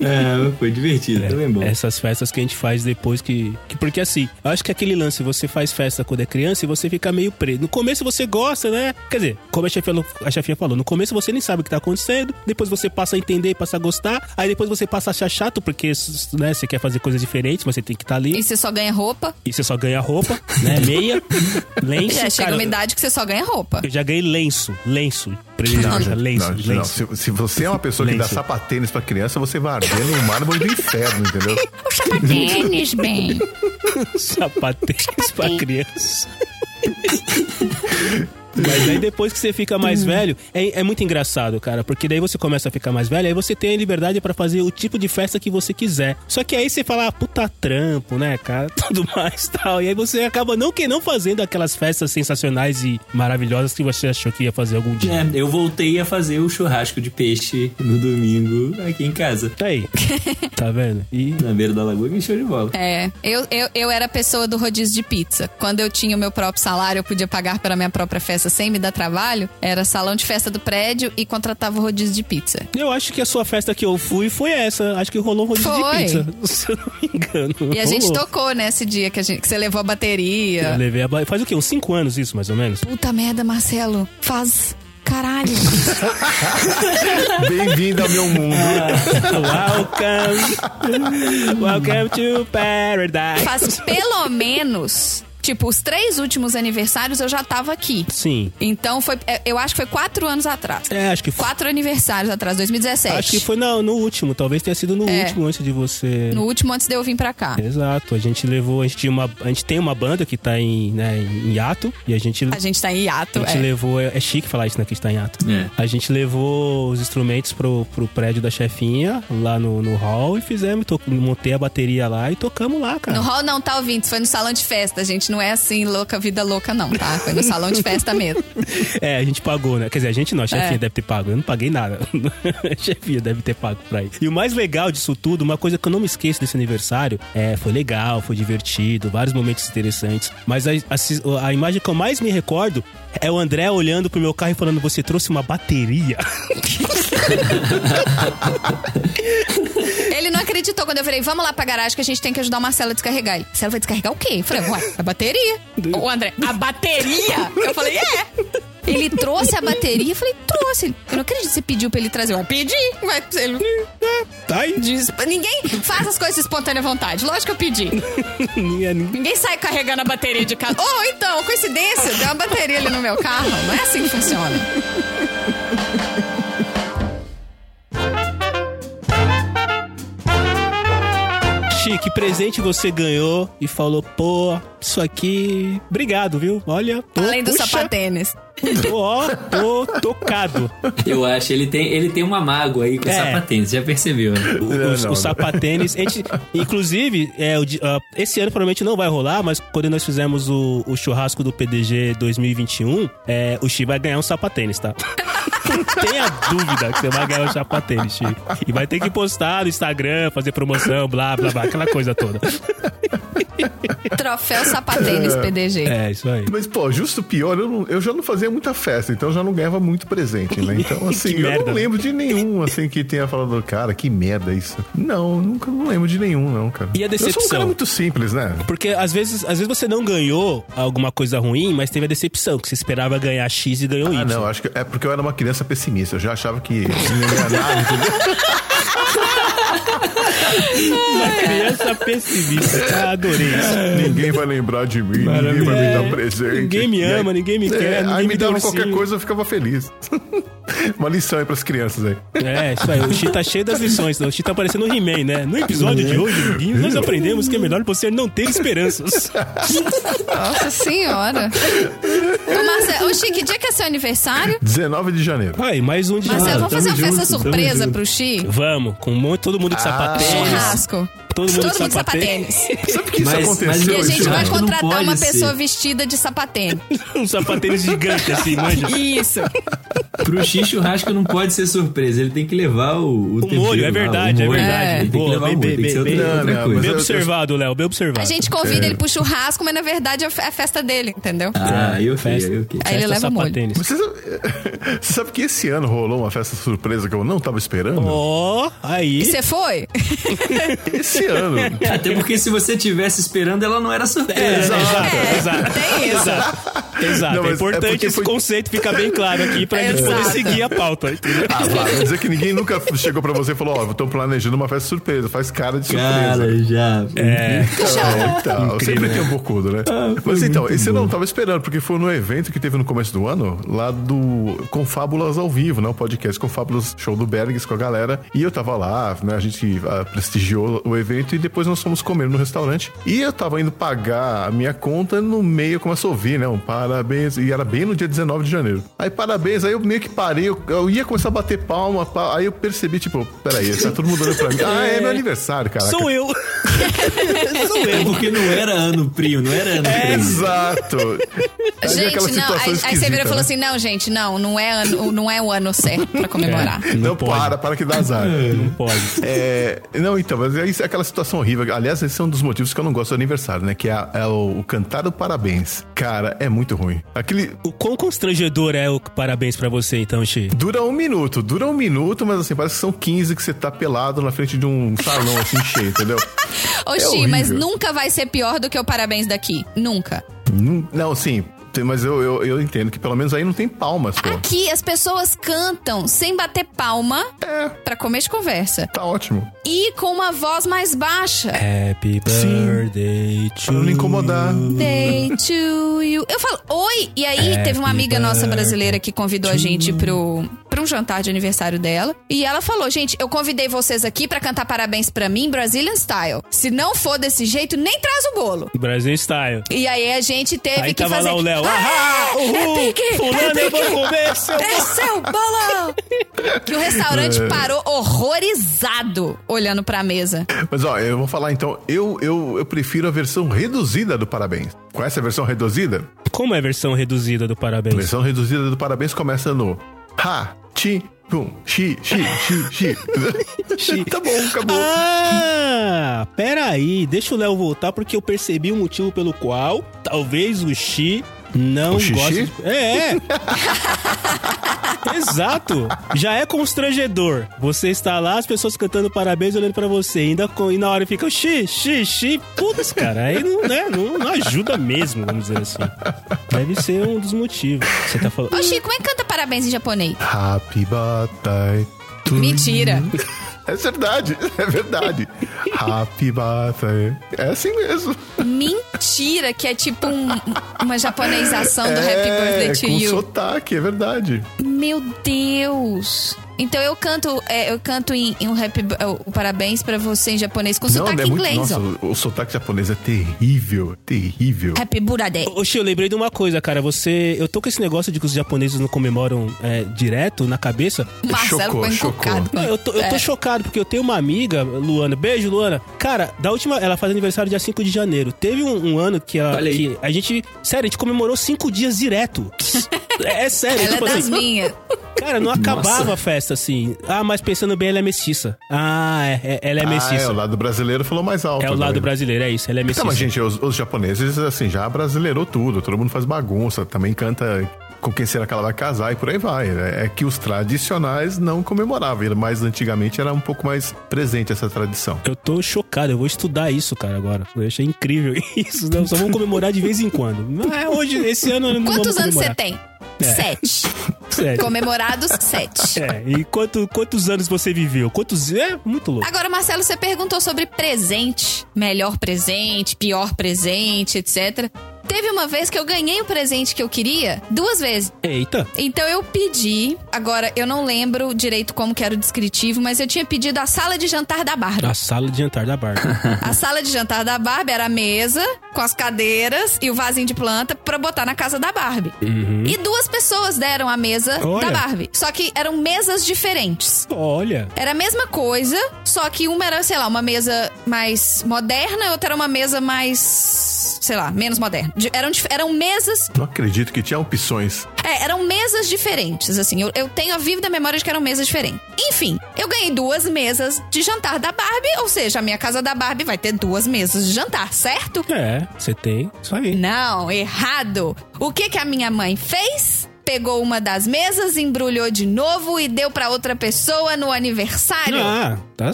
[SPEAKER 4] É, foi divertido, é, também bom.
[SPEAKER 1] Essas festas que a gente faz depois que, que. Porque assim, eu acho que aquele lance, você faz festa quando é criança e você fica meio preso. No começo você gosta, né? Quer dizer, como a chefia, a chefia falou, no começo você nem sabe o que tá acontecendo, depois você passa a entender, passa a gostar, aí depois você passa a achar chato porque né, você quer fazer coisas diferentes, mas você tem que estar tá ali.
[SPEAKER 2] E você só ganha roupa.
[SPEAKER 1] E você só ganha roupa, né? Meia, lenço.
[SPEAKER 2] É, chega cara, uma idade que você só ganha roupa.
[SPEAKER 1] Eu já ganhei lenço, lenço. Não, já, lenço, não, lenço. Não.
[SPEAKER 3] Se, se, você é uma pessoa lenço. que dá sapatênis pra criança, você vai arder no mármore do inferno, entendeu?
[SPEAKER 2] O sapatênis, bem.
[SPEAKER 1] sapatênis pra criança. Mas aí depois que você fica mais velho, é, é, muito engraçado, cara. Porque daí você começa a ficar mais velho, aí você tem a liberdade para fazer o tipo de festa que você quiser. Só que aí você fala, ah, puta trampo, né, cara? Tudo mais tal. E aí você acaba não que não fazendo aquelas festas sensacionais e maravilhosas que você achou que ia fazer algum dia.
[SPEAKER 4] É, eu voltei a fazer o churrasco de peixe no domingo aqui em casa.
[SPEAKER 1] Tá aí. tá vendo?
[SPEAKER 4] E... Na beira da lagoa que show de bola.
[SPEAKER 2] É, eu, eu, eu era a pessoa do rodízio de pizza. Quando eu tinha o meu próprio salário, eu podia pagar pela minha própria festa festa sem me dar trabalho, era salão de festa do prédio e contratava o rodízio de pizza.
[SPEAKER 1] Eu acho que a sua festa que eu fui foi essa. Acho que rolou um rodízio foi. de pizza. Se eu não me engano. E
[SPEAKER 2] rolou. a gente tocou nesse dia que, a gente, que você levou a bateria.
[SPEAKER 1] Eu levei a Faz o quê? Uns 5 anos isso, mais ou menos?
[SPEAKER 2] Puta merda, Marcelo. Faz Caralho.
[SPEAKER 3] Bem-vindo ao meu mundo.
[SPEAKER 1] Welcome. Welcome to paradise.
[SPEAKER 2] Faz pelo menos Tipo, os três últimos aniversários eu já tava aqui.
[SPEAKER 1] Sim.
[SPEAKER 2] Então foi. é, Eu acho que foi quatro anos atrás.
[SPEAKER 1] É, acho que foi.
[SPEAKER 2] Quatro aniversários atrás, 2017.
[SPEAKER 1] Acho que foi no, no último, talvez tenha sido no
[SPEAKER 2] É.
[SPEAKER 1] último antes de você.
[SPEAKER 2] No último antes de eu vir pra cá.
[SPEAKER 1] Exato, a gente levou, a gente tinha uma, a gente tem uma banda que tá em, né, em hiato e a gente
[SPEAKER 2] A gente tá em hiato.
[SPEAKER 1] a gente
[SPEAKER 2] é.
[SPEAKER 1] levou, é, é chique falar isso, né, que a gente tá em hiato.
[SPEAKER 4] É.
[SPEAKER 1] A gente levou os instrumentos pro, pro prédio da chefinha, lá no, no hall, e fizemos, to, montei a bateria lá e tocamos lá, cara.
[SPEAKER 2] No hall não, tá ouvindo? Foi no salão de festa. A gente não é assim, louca, vida louca, não, tá? Foi no salão de festa mesmo.
[SPEAKER 1] É, a gente pagou, né? Quer dizer, a gente não, a chefinha
[SPEAKER 2] É.
[SPEAKER 1] deve ter pago. Eu não paguei nada. a chefinha deve ter pago pra ir. E o mais legal disso tudo, uma coisa que eu não me esqueço desse aniversário, é, foi legal, foi divertido, vários momentos interessantes. Mas a, a- a imagem que eu mais me recordo é o André olhando pro meu carro e falando: Você trouxe uma bateria.
[SPEAKER 2] Ele não acreditou quando eu falei, vamos lá pra garagem que a gente tem que ajudar o Marcelo a descarregar. Ele, Marcelo vai descarregar o quê? Eu falei, ué, a bateria. O André, a bateria? Eu falei, é. Ele trouxe a bateria? Eu falei, trouxe. Eu não acredito que você pediu pra ele trazer. Eu pedi. Mas ele
[SPEAKER 1] Tá aí.
[SPEAKER 2] diz, ninguém faz as coisas espontânea vontade. Lógico que eu pedi.
[SPEAKER 1] Ninguém-
[SPEAKER 2] Ninguém sai carregando a bateria de casa. Ou então, coincidência, deu uma bateria ali no meu carro. Não é assim que funciona.
[SPEAKER 1] Chi, que presente você ganhou e falou: Pô, isso aqui. Obrigado, viu? Olha. Tô,
[SPEAKER 2] Além do
[SPEAKER 1] puxa,
[SPEAKER 2] sapatênis.
[SPEAKER 1] Tô, ó, tô tocado.
[SPEAKER 4] Eu acho, ele tem, ele tem uma mágoa aí com
[SPEAKER 1] É.
[SPEAKER 4] sapatênis, já percebeu, né?
[SPEAKER 1] O,
[SPEAKER 3] Não,
[SPEAKER 1] os-
[SPEAKER 3] não,
[SPEAKER 1] os
[SPEAKER 3] não.
[SPEAKER 1] sapatênis. gente- inclusive, é, o ah, esse ano provavelmente não vai rolar, mas quando nós fizemos o, o churrasco do PDG 2021, é, o Chi vai ganhar um sapatênis, tá? Não tenha dúvida que você vai ganhar um sapatênis, Chi. E vai ter que postar no Instagram, fazer promoção, blá, blá, blá, aquela coisa toda.
[SPEAKER 2] Troféu sapatênis PDG.
[SPEAKER 1] É, isso aí.
[SPEAKER 3] Mas, pô, justo pior, eu, não- eu já não fazia muita festa, então eu já não ganhava muito presente, né? Então, assim, eu
[SPEAKER 1] merda.
[SPEAKER 3] não lembro de nenhum, assim, que tenha falado, cara, que merda isso. Não, nunca não lembro de nenhum, não, cara.
[SPEAKER 1] E a
[SPEAKER 3] Eu sou um
[SPEAKER 1] decepção?
[SPEAKER 3] cara muito simples, né?
[SPEAKER 1] Porque às vezes, às vezes você não ganhou alguma coisa ruim, mas teve a decepção, que você esperava ganhar X e ganhou Y.
[SPEAKER 3] Ah, não, acho que é porque eu era uma criança pessimista. Eu já achava que entendeu?
[SPEAKER 1] Uma criança pessimista. Ah, adorei isso.
[SPEAKER 3] Ninguém vai lembrar de mim, ninguém vai me dar presente.
[SPEAKER 1] Ninguém me
[SPEAKER 3] E aí-
[SPEAKER 1] ama, ninguém me quer,
[SPEAKER 3] É,
[SPEAKER 1] ninguém
[SPEAKER 3] aí
[SPEAKER 1] me
[SPEAKER 3] me
[SPEAKER 1] dá
[SPEAKER 3] dava qualquer coisa, eu ficava feliz. uma lição aí pras crianças aí.
[SPEAKER 1] É, isso aí. O Chi tá cheio das lições. O Chi tá parecendo o He-Man, né? No episódio de hoje, amiguinhos, nós aprendemos que é melhor você não ter esperanças.
[SPEAKER 2] Nossa senhora. Ô, Marcelo, ô, Chique, dia que é seu aniversário?
[SPEAKER 3] 19 de janeiro.
[SPEAKER 1] Aí, mais um de
[SPEAKER 2] Marcelo, vamos fazer uma festa surpresa pro Chi?
[SPEAKER 1] Vamos, com um todo mundo de sapatênis.
[SPEAKER 2] Churrasco.
[SPEAKER 1] Todo mundo
[SPEAKER 2] Todo
[SPEAKER 1] de
[SPEAKER 2] mundo
[SPEAKER 1] sapatênis.
[SPEAKER 3] Sabe que isso
[SPEAKER 4] Mas-
[SPEAKER 3] aconteceu?
[SPEAKER 4] mas
[SPEAKER 2] E a gente vai
[SPEAKER 4] não
[SPEAKER 2] contratar uma
[SPEAKER 4] ser.
[SPEAKER 2] pessoa vestida de sapatênis.
[SPEAKER 1] um sapatênis gigante assim, manja.
[SPEAKER 2] Isso.
[SPEAKER 4] Pro X, churrasco não pode ser surpresa, ele tem que levar o, o,
[SPEAKER 1] O
[SPEAKER 4] tempero
[SPEAKER 1] molho, é
[SPEAKER 4] lá,
[SPEAKER 1] verdade,
[SPEAKER 4] o
[SPEAKER 1] é verdade.
[SPEAKER 4] Ele tem que levar o
[SPEAKER 1] bem,
[SPEAKER 4] molho, tem que ser
[SPEAKER 1] bem,
[SPEAKER 4] outra,
[SPEAKER 3] bem.
[SPEAKER 4] outra coisa.
[SPEAKER 1] Bem observado, Léo, bem observado.
[SPEAKER 2] A gente convida ele pro churrasco, mas na verdade é a festa dele, entendeu?
[SPEAKER 4] Ah, eu
[SPEAKER 1] Festa.
[SPEAKER 4] eu ok.
[SPEAKER 2] Aí ele leva o molho.
[SPEAKER 3] Você sabe, você sabe que esse ano rolou uma festa surpresa que eu não tava esperando?
[SPEAKER 1] Ó, aí.
[SPEAKER 2] E você foi?
[SPEAKER 3] Esse ano.
[SPEAKER 4] Até porque se você tivesse esperando, ela não era surpresa.
[SPEAKER 1] É, exato,
[SPEAKER 2] É,
[SPEAKER 1] exato.
[SPEAKER 2] tem isso.
[SPEAKER 1] Exato. Exato.
[SPEAKER 3] Não,
[SPEAKER 1] é
[SPEAKER 3] é
[SPEAKER 1] importante
[SPEAKER 3] porque
[SPEAKER 1] esse
[SPEAKER 3] foi-
[SPEAKER 1] conceito ficar bem claro aqui pra gente poder
[SPEAKER 2] Exato.
[SPEAKER 1] seguir a pauta, entendeu?
[SPEAKER 3] Ah, vai dizer que ninguém nunca chegou pra você e falou, ó, eu tô planejando uma festa surpresa. Faz cara de surpresa.
[SPEAKER 4] Cara, já.
[SPEAKER 1] É.
[SPEAKER 3] Então, então, sempre tem um bocudo, né?
[SPEAKER 4] foi
[SPEAKER 3] Mas então, esse eu
[SPEAKER 4] bom.
[SPEAKER 3] não tava esperando, porque foi no evento que teve no começo do ano, lá do Confábulas ao vivo, né? O podcast Confábulas Show do Bergs com a galera. E eu tava lá, né? A gente ah, prestigiou o evento e depois nós fomos comer no restaurante. E eu tava indo pagar a minha conta, no meio começou a ouvir, né? Um parabéns. E era bem no dia 19 de janeiro. Aí, parabéns. Aí eu meio que parei, eu, eu ia começar a bater palma. pa- Aí eu percebi, tipo, peraí, tá todo mundo olhando pra mim. Ah, é meu aniversário, cara.
[SPEAKER 1] Sou eu. Sou
[SPEAKER 4] É
[SPEAKER 1] eu.
[SPEAKER 4] porque não era ano frio, não era ano frio.
[SPEAKER 3] Exato. Aí
[SPEAKER 2] Gente, não. Aí, aí você virou e falou
[SPEAKER 3] né?
[SPEAKER 2] assim: não, gente, não, não é, ano, não é o ano certo pra comemorar.
[SPEAKER 3] Não,
[SPEAKER 1] Não pode.
[SPEAKER 3] para, para que dá azar.
[SPEAKER 1] Não pode.
[SPEAKER 3] É, não, então, mas é é aquela situação horrível. Aliás, esse é um dos motivos que eu não gosto do aniversário, né? Que é, é o, o cantar o parabéns. Cara, é muito ruim. Aquele.
[SPEAKER 1] O quão constrangedor é o parabéns pra você, então, Chi?
[SPEAKER 3] Dura um minuto, dura um minuto, mas assim, parece que são 15 que você tá pelado na frente de um salão assim cheio, entendeu?
[SPEAKER 2] Ô,
[SPEAKER 3] É
[SPEAKER 2] Xi, mas nunca vai ser pior do que o parabéns daqui. Nunca.
[SPEAKER 3] Não, não, sim. Mas eu, eu, eu entendo que pelo menos aí não tem palmas, pô.
[SPEAKER 2] Aqui as pessoas cantam sem bater palma
[SPEAKER 3] É,
[SPEAKER 2] pra comer de conversa.
[SPEAKER 3] tá ótimo.
[SPEAKER 2] E com uma voz mais baixa.
[SPEAKER 1] Happy birthday to
[SPEAKER 3] Pra não incomodar.
[SPEAKER 2] Day to you. Eu falo, oi! E aí teve uma amiga nossa brasileira que convidou a gente pro, pra um jantar de aniversário dela. E ela falou, gente, eu convidei vocês aqui pra cantar parabéns pra mim, Brazilian Style. Se não for desse jeito, nem traz o bolo.
[SPEAKER 1] Brasil Style.
[SPEAKER 2] E aí a gente teve
[SPEAKER 1] Aí
[SPEAKER 2] que
[SPEAKER 1] tava
[SPEAKER 2] fazer...
[SPEAKER 1] lá o Léo.
[SPEAKER 2] Ah,
[SPEAKER 1] Ah,
[SPEAKER 2] é
[SPEAKER 1] uhul,
[SPEAKER 2] pique,
[SPEAKER 1] fulano,
[SPEAKER 2] é
[SPEAKER 1] eu vou
[SPEAKER 2] pique.
[SPEAKER 1] comer seu
[SPEAKER 2] Desceu o bolão! que o restaurante
[SPEAKER 1] É.
[SPEAKER 2] parou horrorizado olhando pra mesa.
[SPEAKER 3] Mas ó, eu vou falar então, eu, eu, eu prefiro a versão reduzida do Parabéns. Conhece a versão reduzida?
[SPEAKER 1] Como é a versão reduzida do
[SPEAKER 3] A
[SPEAKER 1] parabéns?
[SPEAKER 3] versão reduzida do Parabéns começa no Ha, Ti, Pum, Xi, Xi, Xi, Xi. tá bom, acabou.
[SPEAKER 1] Ah, peraí, deixa o Léo voltar porque eu percebi o motivo pelo qual talvez o Xi não
[SPEAKER 3] xixi?
[SPEAKER 1] goste. De... É, é. Exato. Já é constrangedor. Você está lá, as pessoas cantando parabéns olhando pra você, ainda com... e na hora fica o xi, xi, xi. Putz, cara, aí não, né, não, não ajuda mesmo, vamos dizer assim. Deve ser um dos motivos. Você tá falando.
[SPEAKER 2] Ô, Chico, como é que canta parabéns em japonês?
[SPEAKER 3] Happy birthday. to
[SPEAKER 2] Mentira.
[SPEAKER 3] É verdade, é verdade. Happy birthday. É assim mesmo.
[SPEAKER 2] Mentira, que é tipo um- uma japonesização do Happy Birthday to
[SPEAKER 3] É, com
[SPEAKER 2] You.
[SPEAKER 3] sotaque, é verdade.
[SPEAKER 2] Meu Deus. Então eu canto, é, eu canto em, em um happy, b- o parabéns pra você em japonês com sotaque
[SPEAKER 3] é muito.
[SPEAKER 2] inglês,
[SPEAKER 3] Nossa,
[SPEAKER 2] ó.
[SPEAKER 3] o, o sotaque japonês é terrível, terrível.
[SPEAKER 2] Happy Birthday.
[SPEAKER 1] Oxi, eu lembrei de uma coisa, cara. Você. Eu tô com esse negócio de que os japoneses não comemoram é, direto na cabeça.
[SPEAKER 2] Marcelo
[SPEAKER 3] chocou,
[SPEAKER 2] encucado.
[SPEAKER 1] Não, eu tô, eu tô
[SPEAKER 2] É.
[SPEAKER 1] chocado, porque eu tenho uma amiga, Luana. Beijo, Luana. Cara, da última. Ela faz aniversário dia 5 de janeiro. Teve um, um ano que, ela,
[SPEAKER 4] Olha aí.
[SPEAKER 1] que a gente. Sério, a gente comemorou cinco dias direto. É, é sério,
[SPEAKER 2] Ela é
[SPEAKER 1] tipo
[SPEAKER 2] das
[SPEAKER 1] assim.
[SPEAKER 2] minhas.
[SPEAKER 1] Cara, não acabava
[SPEAKER 4] Nossa.
[SPEAKER 1] a festa assim. Ah, mas pensando bem, ela é mestiça. Ah, é, é- ela é
[SPEAKER 3] Ah,
[SPEAKER 1] mestiça.
[SPEAKER 3] é, o lado brasileiro falou mais alto.
[SPEAKER 1] É o lado
[SPEAKER 3] né?
[SPEAKER 1] brasileiro, é isso. Ela é mestiça.
[SPEAKER 3] Então, mas, gente, os, os japoneses, assim, já brasileirou tudo. Todo mundo faz bagunça, também canta com quem será que ela vai casar e por aí vai. É é que os tradicionais não comemoravam, mas antigamente era um pouco mais presente essa tradição.
[SPEAKER 1] Eu tô chocado, eu vou estudar isso, cara, agora. Eu achei incrível isso. Não, só vamos comemorar de vez em quando. Mas hoje, esse ano, não
[SPEAKER 2] Quantos
[SPEAKER 1] vamos
[SPEAKER 2] anos você tem? Sete.
[SPEAKER 1] Sério.
[SPEAKER 2] Comemorados, sete.
[SPEAKER 1] É, e quanto, quantos anos você viveu? Quantos. É, muito louco.
[SPEAKER 2] Agora, Marcelo, você perguntou sobre presente. Melhor presente, pior presente, etc. Teve uma vez que eu ganhei o presente que eu queria duas vezes.
[SPEAKER 1] Eita.
[SPEAKER 2] Então eu pedi, agora eu não lembro direito como que era o descritivo, mas eu tinha pedido a sala de jantar da Barbie.
[SPEAKER 1] A sala de jantar da Barbie.
[SPEAKER 2] A sala de jantar da Barbie era a mesa com as cadeiras e o vasinho de planta pra botar na casa da Barbie. E duas pessoas deram a mesa
[SPEAKER 1] Olha.
[SPEAKER 2] da Barbie. Só que eram mesas diferentes.
[SPEAKER 1] Olha.
[SPEAKER 2] Era a mesma coisa, só que uma era, sei lá, uma mesa mais moderna outra era uma mesa mais, sei lá, menos moderna. De- Eram, eram mesas
[SPEAKER 3] Não acredito que tinha opções.
[SPEAKER 2] é, eram mesas diferentes, assim. Eu, eu tenho a vívida memória de que eram mesas diferentes. Enfim, eu ganhei duas mesas de jantar da Barbie, ou seja, a minha casa da Barbie vai ter duas mesas de jantar, certo?
[SPEAKER 1] É, você tem. Isso aí.
[SPEAKER 2] Não, errado. O que que a minha mãe fez? Pegou uma das mesas, embrulhou de novo e deu pra outra pessoa no aniversário.
[SPEAKER 1] Ah, tá.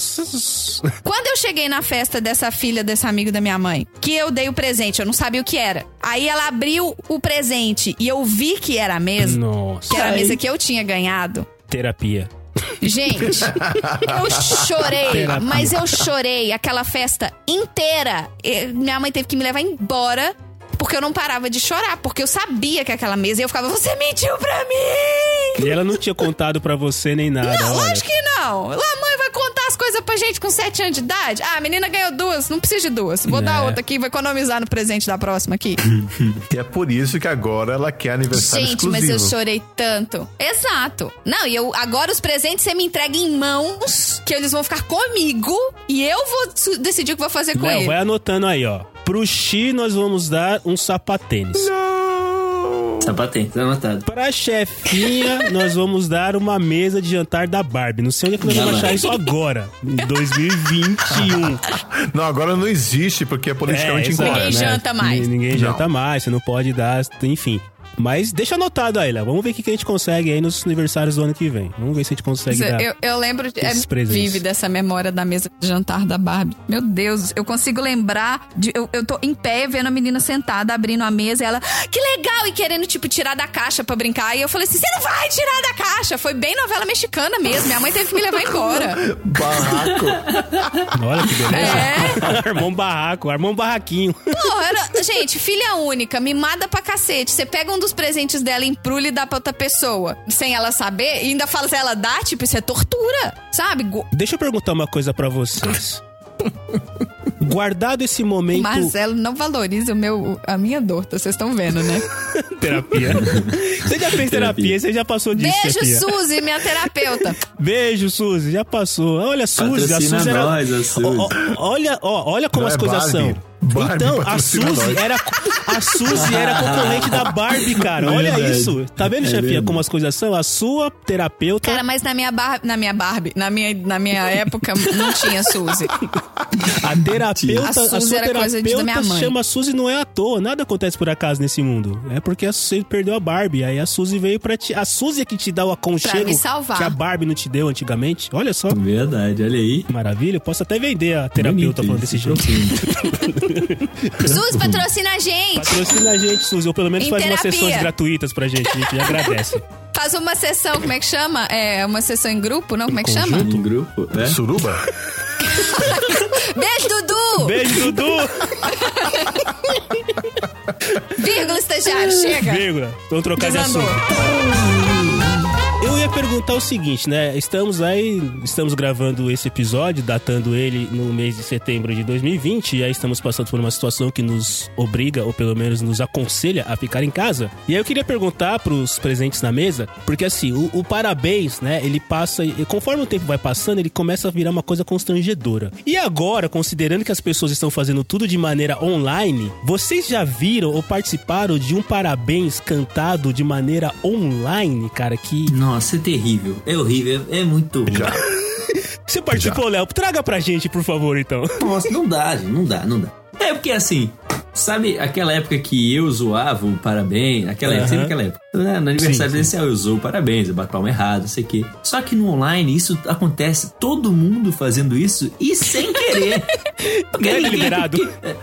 [SPEAKER 2] Quando eu cheguei na festa dessa filha desse amigo da minha mãe, que eu dei o presente, eu não sabia o que era. Aí ela abriu o presente e eu vi que era a mesa,
[SPEAKER 1] Nossa.
[SPEAKER 2] que era a mesa que eu tinha ganhado.
[SPEAKER 1] Terapia.
[SPEAKER 2] Gente, eu chorei, mas eu chorei aquela festa inteira. Minha mãe teve que me levar embora. Porque eu não parava de chorar, porque eu sabia que aquela mesa e eu ficava, você mentiu pra mim!
[SPEAKER 1] E ela não tinha contado pra você nem nada.
[SPEAKER 2] Não,
[SPEAKER 1] olha.
[SPEAKER 2] lógico que não. Lá a mãe vai contar as coisas pra gente com 7 anos de idade. Ah, a menina ganhou duas, não precisa de duas. Vou dar
[SPEAKER 1] É.
[SPEAKER 2] outra aqui, vou economizar no presente da próxima aqui.
[SPEAKER 3] E é por isso que agora ela quer aniversário
[SPEAKER 2] gente, mas
[SPEAKER 3] exclusivo.
[SPEAKER 2] eu chorei tanto. Exato. Não, e eu agora os presentes você me entrega em mãos, que eles vão ficar comigo e eu vou decidir o que vou fazer com
[SPEAKER 1] Léo,
[SPEAKER 2] ele.
[SPEAKER 1] vai anotando aí, ó. Pro Xi, nós vamos dar um sapatênis.
[SPEAKER 4] Sapatênis, tá anotado.
[SPEAKER 1] Pra chefinha, nós vamos dar uma mesa de jantar da Barbie. Não sei onde é que nós vamos
[SPEAKER 4] Não,
[SPEAKER 1] achar
[SPEAKER 4] não.
[SPEAKER 1] isso agora, em 2021.
[SPEAKER 3] Não, agora não existe, porque é politicamente
[SPEAKER 1] exato,
[SPEAKER 3] incorreto.
[SPEAKER 2] Ninguém janta mais.
[SPEAKER 1] Ninguém
[SPEAKER 3] Não.
[SPEAKER 1] janta mais, você não pode dar, enfim. Mas deixa anotado aí, Léo. Vamos ver o que a gente consegue aí nos aniversários do ano que vem. Vamos ver se a gente consegue dar.
[SPEAKER 2] Eu, eu lembro, de, é
[SPEAKER 1] esses presentes.
[SPEAKER 2] vive dessa memória da mesa de jantar da Barbie. Meu Deus, eu consigo lembrar de. Eu, eu tô em pé vendo a menina sentada, abrindo a mesa, e ela, "Ah, que legal! E querendo, tipo, tirar da caixa pra brincar. E eu falei assim: você não vai tirar da caixa! Foi bem novela mexicana mesmo. Minha mãe teve que me levar embora.
[SPEAKER 3] Barraco.
[SPEAKER 1] Olha que beleza.
[SPEAKER 2] É.
[SPEAKER 1] armou um barraco, armou um barraquinho.
[SPEAKER 2] Porra, era, gente, filha única, mimada pra cacete. Você pega um dos presentes dela, emprulha e dá pra outra pessoa, sem ela saber, e ainda fala se ela dá, tipo, isso é tortura, sabe? Go-
[SPEAKER 1] Deixa eu perguntar uma coisa pra vocês. Guardado esse momento
[SPEAKER 2] Marcelo não valoriza o meu, a minha dor, tá? vocês estão vendo, né?
[SPEAKER 1] terapia. Você já fez terapia, você já passou disso,
[SPEAKER 2] Beijo,
[SPEAKER 1] chefia.
[SPEAKER 2] Suzy, minha terapeuta.
[SPEAKER 1] Beijo, Suzy, já passou. Olha, Suzy, a
[SPEAKER 4] Patrocina
[SPEAKER 1] Suzy era...
[SPEAKER 4] nós, a Suzy.
[SPEAKER 1] Ó, ó, olha, ó, olha como
[SPEAKER 3] Não
[SPEAKER 1] as
[SPEAKER 3] é
[SPEAKER 1] coisas
[SPEAKER 3] Barbie.
[SPEAKER 1] são.
[SPEAKER 3] Barbie
[SPEAKER 1] então, a Suzy era a Suzy era concorrente da Barbie, cara. Olha
[SPEAKER 4] Verdade.
[SPEAKER 1] isso. Tá vendo,
[SPEAKER 4] É verdade.
[SPEAKER 1] como as coisas são? A sua terapeuta
[SPEAKER 2] Cara, mas na minha, bar, na minha Barbie, na minha, na minha época, não tinha Suzy.
[SPEAKER 1] A terapeuta,
[SPEAKER 2] A
[SPEAKER 1] a,
[SPEAKER 2] Suzy
[SPEAKER 1] sua
[SPEAKER 2] era coisa de- da
[SPEAKER 1] terapeuta
[SPEAKER 2] minha mãe.
[SPEAKER 1] chama Suzy não é à toa. Nada acontece por acaso nesse mundo. É porque a Suzy perdeu a Barbie. Aí a Suzy veio pra ti. A Suzy é que te dá o aconchego
[SPEAKER 2] Pra me salvar.
[SPEAKER 1] que a Barbie não te deu antigamente. Olha só.
[SPEAKER 4] Verdade, olha aí.
[SPEAKER 1] Maravilha, eu posso até vender a terapeuta
[SPEAKER 4] Bonito
[SPEAKER 1] falando desse jeito.
[SPEAKER 2] Suzy patrocina a gente.
[SPEAKER 1] Patrocina a gente, Suzy, ou pelo menos
[SPEAKER 2] Em
[SPEAKER 1] faz umas
[SPEAKER 2] terapia.
[SPEAKER 1] sessões gratuitas pra gente, a gente agradece.
[SPEAKER 2] Faz uma sessão, como é que chama? É, uma sessão em grupo, não? Como é que chama?
[SPEAKER 4] Um grupo, né?
[SPEAKER 3] Suruba?
[SPEAKER 2] Beijo, Dudu!
[SPEAKER 1] Beijo, Dudu!
[SPEAKER 2] Vírgula, estagiário, chega.
[SPEAKER 1] Vírgula. Vamos trocar de assunto. Eu ia perguntar o seguinte, né? Estamos aí, estamos gravando esse episódio, datando ele no mês de setembro de 2020, e aí estamos passando por uma situação que nos obriga, ou pelo menos nos aconselha a ficar em casa. E aí eu queria perguntar pros presentes na mesa, porque assim, o, o parabéns, né? Ele passa, e conforme o tempo vai passando, ele começa a virar uma coisa constrangedora. E agora, considerando que as pessoas estão fazendo tudo de maneira online, vocês já viram ou participaram de um parabéns cantado de maneira online, cara? Que
[SPEAKER 4] Nossa, é terrível. É horrível, é, é muito ruim.
[SPEAKER 3] Já.
[SPEAKER 1] Você participou, Léo? Traga pra gente, por favor, então.
[SPEAKER 4] Nossa, não dá, gente, não dá, não dá. É porque assim, sabe aquela época que eu zoava o parabéns? Aquela época, sempre aquela época. Né? No aniversário
[SPEAKER 1] Sim,
[SPEAKER 4] desse, eu zoo o parabéns, eu bato palma errado, não sei o quê. Só que no online isso acontece, todo mundo fazendo isso e sem querer.
[SPEAKER 1] Não é deliberado.
[SPEAKER 4] É,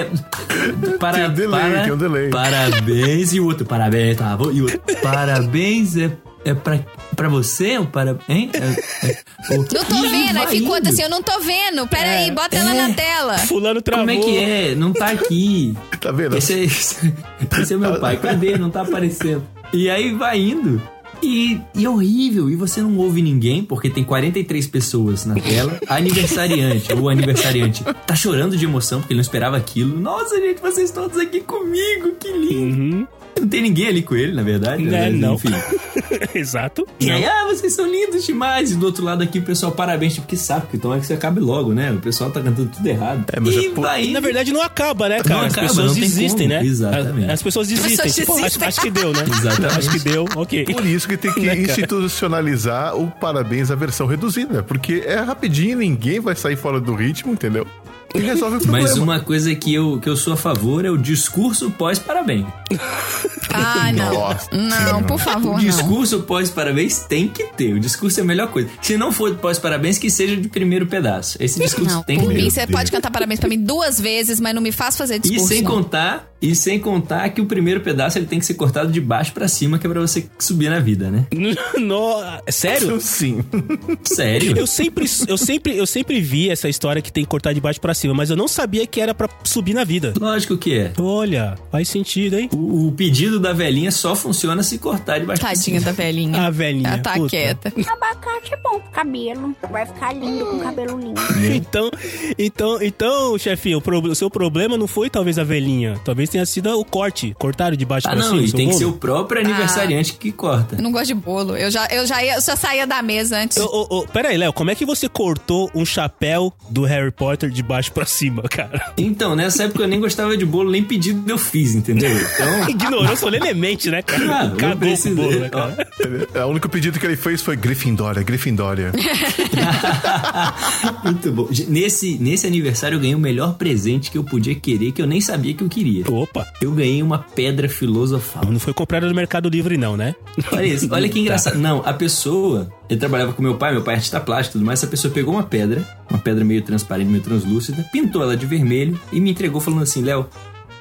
[SPEAKER 4] é, para,
[SPEAKER 3] Tem um delay,
[SPEAKER 4] para-
[SPEAKER 3] tem um delay.
[SPEAKER 4] Parabéns e o outro, parabéns, tá bom? E outro, parabéns é, é pra, pra você? O para, hein? É- é- o-
[SPEAKER 2] Não tô vendo, aí outra
[SPEAKER 4] indo.
[SPEAKER 2] assim, eu não tô vendo. Pera aí, bota ela
[SPEAKER 4] é.
[SPEAKER 2] na tela.
[SPEAKER 1] Fulano travou.
[SPEAKER 4] Como é que é? Não tá aqui.
[SPEAKER 3] Tá vendo?
[SPEAKER 4] Esse é, esse, esse é meu pai. Cadê? Não tá aparecendo. E aí vai indo. E, e é horrível. E você não ouve ninguém, porque tem 43 pessoas na tela. A aniversariante, ou aniversariante, tá chorando de emoção porque ele não esperava aquilo. Nossa, gente, vocês todos aqui comigo, que lindo.
[SPEAKER 1] Uhum.
[SPEAKER 4] Não tem ninguém ali com ele, na verdade.
[SPEAKER 1] Né,
[SPEAKER 4] mas,
[SPEAKER 1] não.
[SPEAKER 4] Enfim.
[SPEAKER 1] Exato.
[SPEAKER 4] E aí, ah, vocês são lindos demais. E do outro lado aqui, o pessoal, parabéns. Tipo, que saco, então é que você acabe logo, né? O pessoal tá cantando tudo errado.
[SPEAKER 3] É, mas
[SPEAKER 4] e
[SPEAKER 3] é por-
[SPEAKER 4] vai
[SPEAKER 1] Na verdade, não acaba, né, cara?
[SPEAKER 4] Não
[SPEAKER 1] as
[SPEAKER 4] acaba,
[SPEAKER 1] pessoas
[SPEAKER 4] não tem
[SPEAKER 1] desistem,
[SPEAKER 4] como.
[SPEAKER 1] né?
[SPEAKER 4] Exatamente.
[SPEAKER 1] As, as pessoas desistem.
[SPEAKER 2] pessoas
[SPEAKER 1] Tipo, acho,
[SPEAKER 2] desistem.
[SPEAKER 1] acho que deu, né?
[SPEAKER 4] Exatamente.
[SPEAKER 1] Acho que deu, ok.
[SPEAKER 3] Por isso que tem que
[SPEAKER 1] Né,
[SPEAKER 3] institucionalizar o parabéns à versão reduzida, porque é rapidinho, ninguém vai sair fora do ritmo, entendeu? E resolve o problema.
[SPEAKER 4] Mas uma coisa que eu, que eu sou a favor é o discurso pós-parabéns.
[SPEAKER 2] Ah, não.
[SPEAKER 3] Nossa
[SPEAKER 2] Não, por
[SPEAKER 4] O
[SPEAKER 2] favor, não.
[SPEAKER 4] discurso pós-parabéns tem que ter. O discurso é a melhor coisa. Se não for pós-parabéns, que seja de primeiro pedaço. Esse discurso
[SPEAKER 2] Não,
[SPEAKER 4] tem que
[SPEAKER 2] por
[SPEAKER 4] ter.
[SPEAKER 2] mim, você pode cantar parabéns pra mim duas vezes, mas não me faz fazer
[SPEAKER 4] E
[SPEAKER 2] discurso.
[SPEAKER 4] sem
[SPEAKER 2] não.
[SPEAKER 4] contar, e sem contar que o primeiro pedaço ele tem que ser cortado de baixo pra cima, que é pra você subir na vida, né?
[SPEAKER 1] No- Sério?
[SPEAKER 3] Sim.
[SPEAKER 4] Sério?
[SPEAKER 1] Eu sempre, eu, sempre, eu sempre vi essa história que tem que cortar de baixo pra cima, mas eu não sabia que era pra subir na vida.
[SPEAKER 4] Lógico que é.
[SPEAKER 1] Olha, faz sentido, hein?
[SPEAKER 4] O, o pedido da velhinha só funciona se cortar de baixo pra
[SPEAKER 2] Tadinha
[SPEAKER 4] cima.
[SPEAKER 2] da velhinha.
[SPEAKER 1] A velhinha.
[SPEAKER 2] Ela tá
[SPEAKER 1] puta.
[SPEAKER 2] quieta.
[SPEAKER 5] Abacate é bom pro cabelo. Vai ficar lindo com cabelo lindo.
[SPEAKER 1] Então, então, então, chefinho, o, pro- o seu problema não foi talvez a velhinha. Talvez tenha sido o corte. Cortaram de baixo
[SPEAKER 4] Ah,
[SPEAKER 1] pra
[SPEAKER 4] não,
[SPEAKER 1] cima.
[SPEAKER 4] e
[SPEAKER 1] seu
[SPEAKER 4] tem que
[SPEAKER 1] bolo?
[SPEAKER 4] ser o próprio aniversariante que corta.
[SPEAKER 2] Eu não gosto de bolo. Eu já, eu já, ia, eu já saía da mesa antes.
[SPEAKER 1] Ô, ô, ô, pera aí, Léo, como é que você cortou um chapéu do Harry Potter de baixo pra cima, cara?
[SPEAKER 4] Então, nessa época eu nem gostava de bolo, nem pedido eu fiz, entendeu? Então.
[SPEAKER 1] Ignorou solenemente, né, cara?
[SPEAKER 4] Ah, não
[SPEAKER 1] Cagou
[SPEAKER 4] precisei.
[SPEAKER 1] bolo, né, cara?
[SPEAKER 3] O único pedido que ele fez foi Gryffindória, Gryffindória.
[SPEAKER 4] Muito bom. Nesse, nesse aniversário eu ganhei o melhor presente que eu podia querer, que eu nem sabia que eu queria.
[SPEAKER 1] Opa,
[SPEAKER 4] Eu ganhei uma pedra filosofal.
[SPEAKER 1] não foi comprada no Mercado Livre, não, né?
[SPEAKER 4] Olha isso, olha que
[SPEAKER 1] Tá.
[SPEAKER 4] engraçado. Não, a pessoa. Eu trabalhava com meu pai, meu pai é artista plástico e tudo mais. Essa pessoa pegou uma pedra, uma pedra meio transparente, meio translúcida, pintou ela de vermelho e me entregou falando assim: Léo,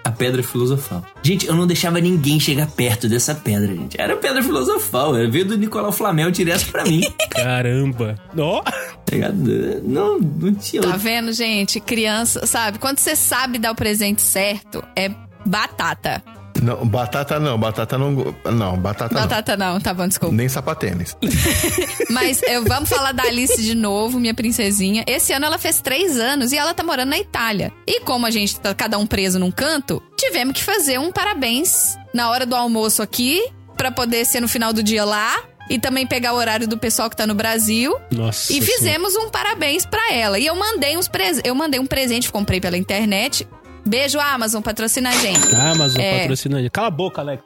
[SPEAKER 4] a pedra filosofal. Gente, eu não deixava ninguém chegar perto dessa pedra, gente. Era pedra filosofal. Era veio do Nicolau Flamel direto pra mim.
[SPEAKER 1] Caramba. Ó,
[SPEAKER 4] ligado? Não, não tinha
[SPEAKER 2] Tá vendo, gente? Criança, sabe? Quando você sabe dar o presente certo, é batata.
[SPEAKER 3] Não, batata não, batata não. Não, batata,
[SPEAKER 2] Batata não, tá bom,
[SPEAKER 3] não.
[SPEAKER 2] desculpa.
[SPEAKER 3] Nem sapatênis.
[SPEAKER 2] Mas eu, vamos falar da Alice de novo, minha princesinha. Esse ano ela fez três anos e ela tá morando na Itália. E como a gente tá cada um preso num canto, tivemos que fazer um parabéns na hora do almoço aqui, pra poder ser no final do dia lá. E também pegar o horário do pessoal que tá no Brasil.
[SPEAKER 1] nossa.
[SPEAKER 2] E
[SPEAKER 1] senhora.
[SPEAKER 2] fizemos um parabéns pra ela. E eu mandei uns pres... eu mandei um presente, comprei pela internet. Beijo, Amazon, patrocina a gente.
[SPEAKER 1] Amazon
[SPEAKER 2] É.
[SPEAKER 1] patrocina a gente. Cala a boca, Alex.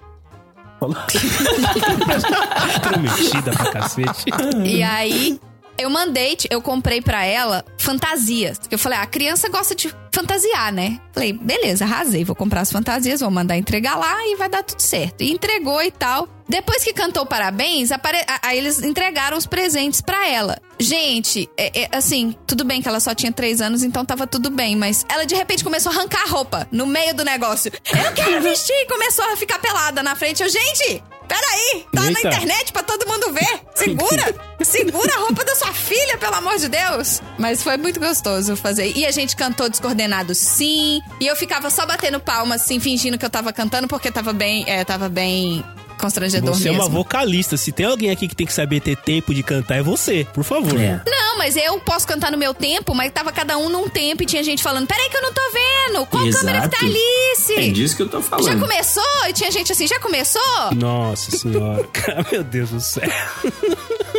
[SPEAKER 1] Prometida pra cacete.
[SPEAKER 2] E aí, eu mandei, eu comprei pra ela fantasias. Eu falei, ah, a criança gosta de fantasiar, né? Falei, beleza, arrasei, vou comprar as fantasias, vou mandar entregar lá e vai dar tudo certo. E entregou e tal. Depois que cantou parabéns, apare... aí eles entregaram os presentes pra ela. Gente, é- é, assim, tudo bem que ela só tinha três anos, então tava tudo bem, mas ela de repente começou a arrancar a roupa no meio do negócio. Eu quero vestir! E começou a ficar pelada na frente. Eu, gente, peraí, tá na
[SPEAKER 1] Eita.
[SPEAKER 2] internet pra todo mundo ver. Segura! Segura a roupa da sua filha, pelo amor de Deus! Mas foi muito gostoso fazer. E a gente cantou descoordenado sim. E eu ficava só batendo palma, assim, fingindo que eu tava cantando, porque tava bem. É, tava bem constrangedor
[SPEAKER 1] Você é
[SPEAKER 2] mesmo.
[SPEAKER 1] uma vocalista. Se tem alguém aqui que tem que saber ter tempo de cantar, é você. Por favor.
[SPEAKER 4] É.
[SPEAKER 2] Não, mas eu posso cantar no meu tempo, mas tava cada um num tempo e tinha gente falando: peraí que eu não tô vendo! Qual câmera que tá
[SPEAKER 4] Exato.
[SPEAKER 2] Alice?
[SPEAKER 4] É disso que eu tô
[SPEAKER 2] Já
[SPEAKER 4] falando.
[SPEAKER 2] começou? E tinha gente assim, já começou?
[SPEAKER 1] Nossa senhora. Meu Deus do céu.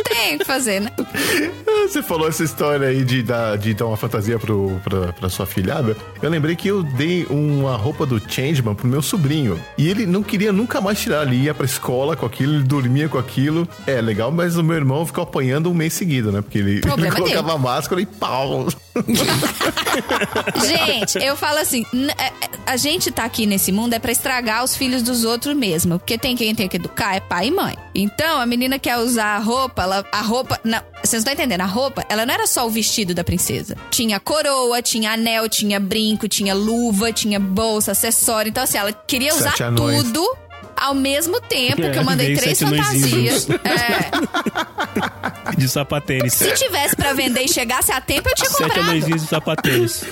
[SPEAKER 2] Tem o que fazer, né?
[SPEAKER 3] Você falou essa história aí de dar, de dar uma fantasia pro, pra, pra sua filhada. Eu lembrei que eu dei uma roupa do Changeman pro meu sobrinho. E ele não queria nunca mais tirar ali, ia pra escola com aquilo, ele dormia com aquilo. É legal, mas o meu irmão ficou apanhando um mês seguido, né? Porque ele, ele colocava máscara e pau.
[SPEAKER 2] Gente, eu falo assim, é- é- a gente tá aqui nesse mundo é pra estragar os filhos dos outros mesmo, porque tem quem tem que educar é pai e mãe. Então, a menina quer usar a roupa, ela, a roupa, não, vocês não estão entendendo, a roupa, ela não era só o vestido da princesa. Tinha coroa, tinha anel, tinha brinco, tinha luva, tinha bolsa, acessório. Então, assim, ela queria usar tudo ao mesmo tempo que eu
[SPEAKER 1] É,
[SPEAKER 2] mandei três
[SPEAKER 1] sete
[SPEAKER 2] fantasias. É,
[SPEAKER 1] De sapatênis.
[SPEAKER 2] se tivesse pra vender e chegasse a tempo, eu tinha
[SPEAKER 1] Sete
[SPEAKER 2] comprado.
[SPEAKER 1] anõezinhos de sapatênis.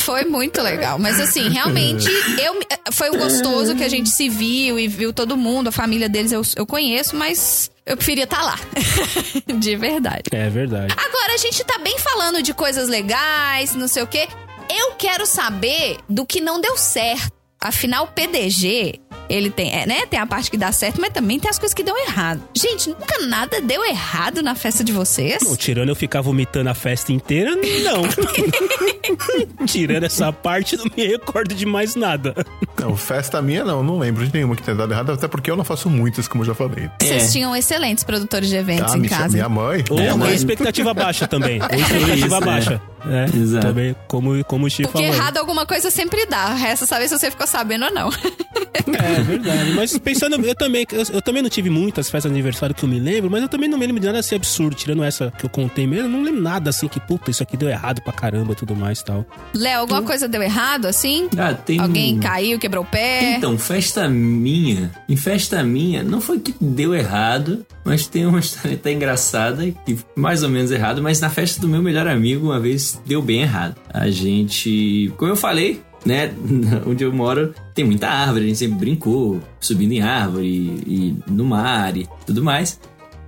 [SPEAKER 2] Foi muito legal. Mas assim, realmente, eu, foi gostoso que a gente se viu e viu todo mundo, a família deles eu, eu conheço, mas eu preferia estar lá. de verdade.
[SPEAKER 1] É verdade.
[SPEAKER 2] Agora, a gente tá bem falando de coisas legais, não sei o quê. Eu quero saber do que não deu certo. Afinal, o PDG, ele tem, é, né? Tem a parte que dá certo, mas também tem as coisas que dão errado. Gente, nunca nada deu errado na festa de vocês?
[SPEAKER 1] Não, tirando eu ficar vomitando a festa inteira, não. tirando essa parte, não me recordo de mais nada.
[SPEAKER 3] Não, festa minha não, não lembro de nenhuma que tenha dado errado, até porque eu não faço muitas, como eu já falei.
[SPEAKER 2] Vocês
[SPEAKER 4] É.
[SPEAKER 2] tinham excelentes produtores de eventos
[SPEAKER 3] Ah,
[SPEAKER 2] em
[SPEAKER 3] minha,
[SPEAKER 2] casa.
[SPEAKER 3] minha mãe.
[SPEAKER 1] Ou
[SPEAKER 4] É,
[SPEAKER 1] a
[SPEAKER 4] mas-
[SPEAKER 1] expectativa baixa também. Ou expectativa
[SPEAKER 4] Isso,
[SPEAKER 1] baixa. É,
[SPEAKER 4] Exato.
[SPEAKER 1] Também, como, como o Chico
[SPEAKER 2] Porque
[SPEAKER 1] falou.
[SPEAKER 2] errado alguma coisa sempre dá. Resta saber se você ficou sabendo ou não.
[SPEAKER 1] É verdade. Mas pensando, eu também, eu, eu também não tive muitas festas de aniversário que eu me lembro, mas eu também não me lembro de nada assim absurdo, tirando essa que eu contei mesmo. Eu não lembro nada assim que, puta, isso aqui deu errado pra caramba e tudo mais e tal.
[SPEAKER 2] Léo, alguma coisa deu errado, assim?
[SPEAKER 4] Ah, tem
[SPEAKER 2] Alguém
[SPEAKER 4] um-
[SPEAKER 2] caiu, quebrou o pé?
[SPEAKER 4] Então, festa minha. Em festa minha, não foi que deu errado, mas tem uma história até engraçada, que mais ou menos errado, mas na festa do meu melhor amigo, uma vez deu bem errado. A gente, como eu falei, né, onde eu moro, tem muita árvore, a gente sempre brincou, subindo em árvore e, e no mar e tudo mais.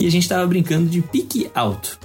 [SPEAKER 4] E a gente tava brincando de pique alto.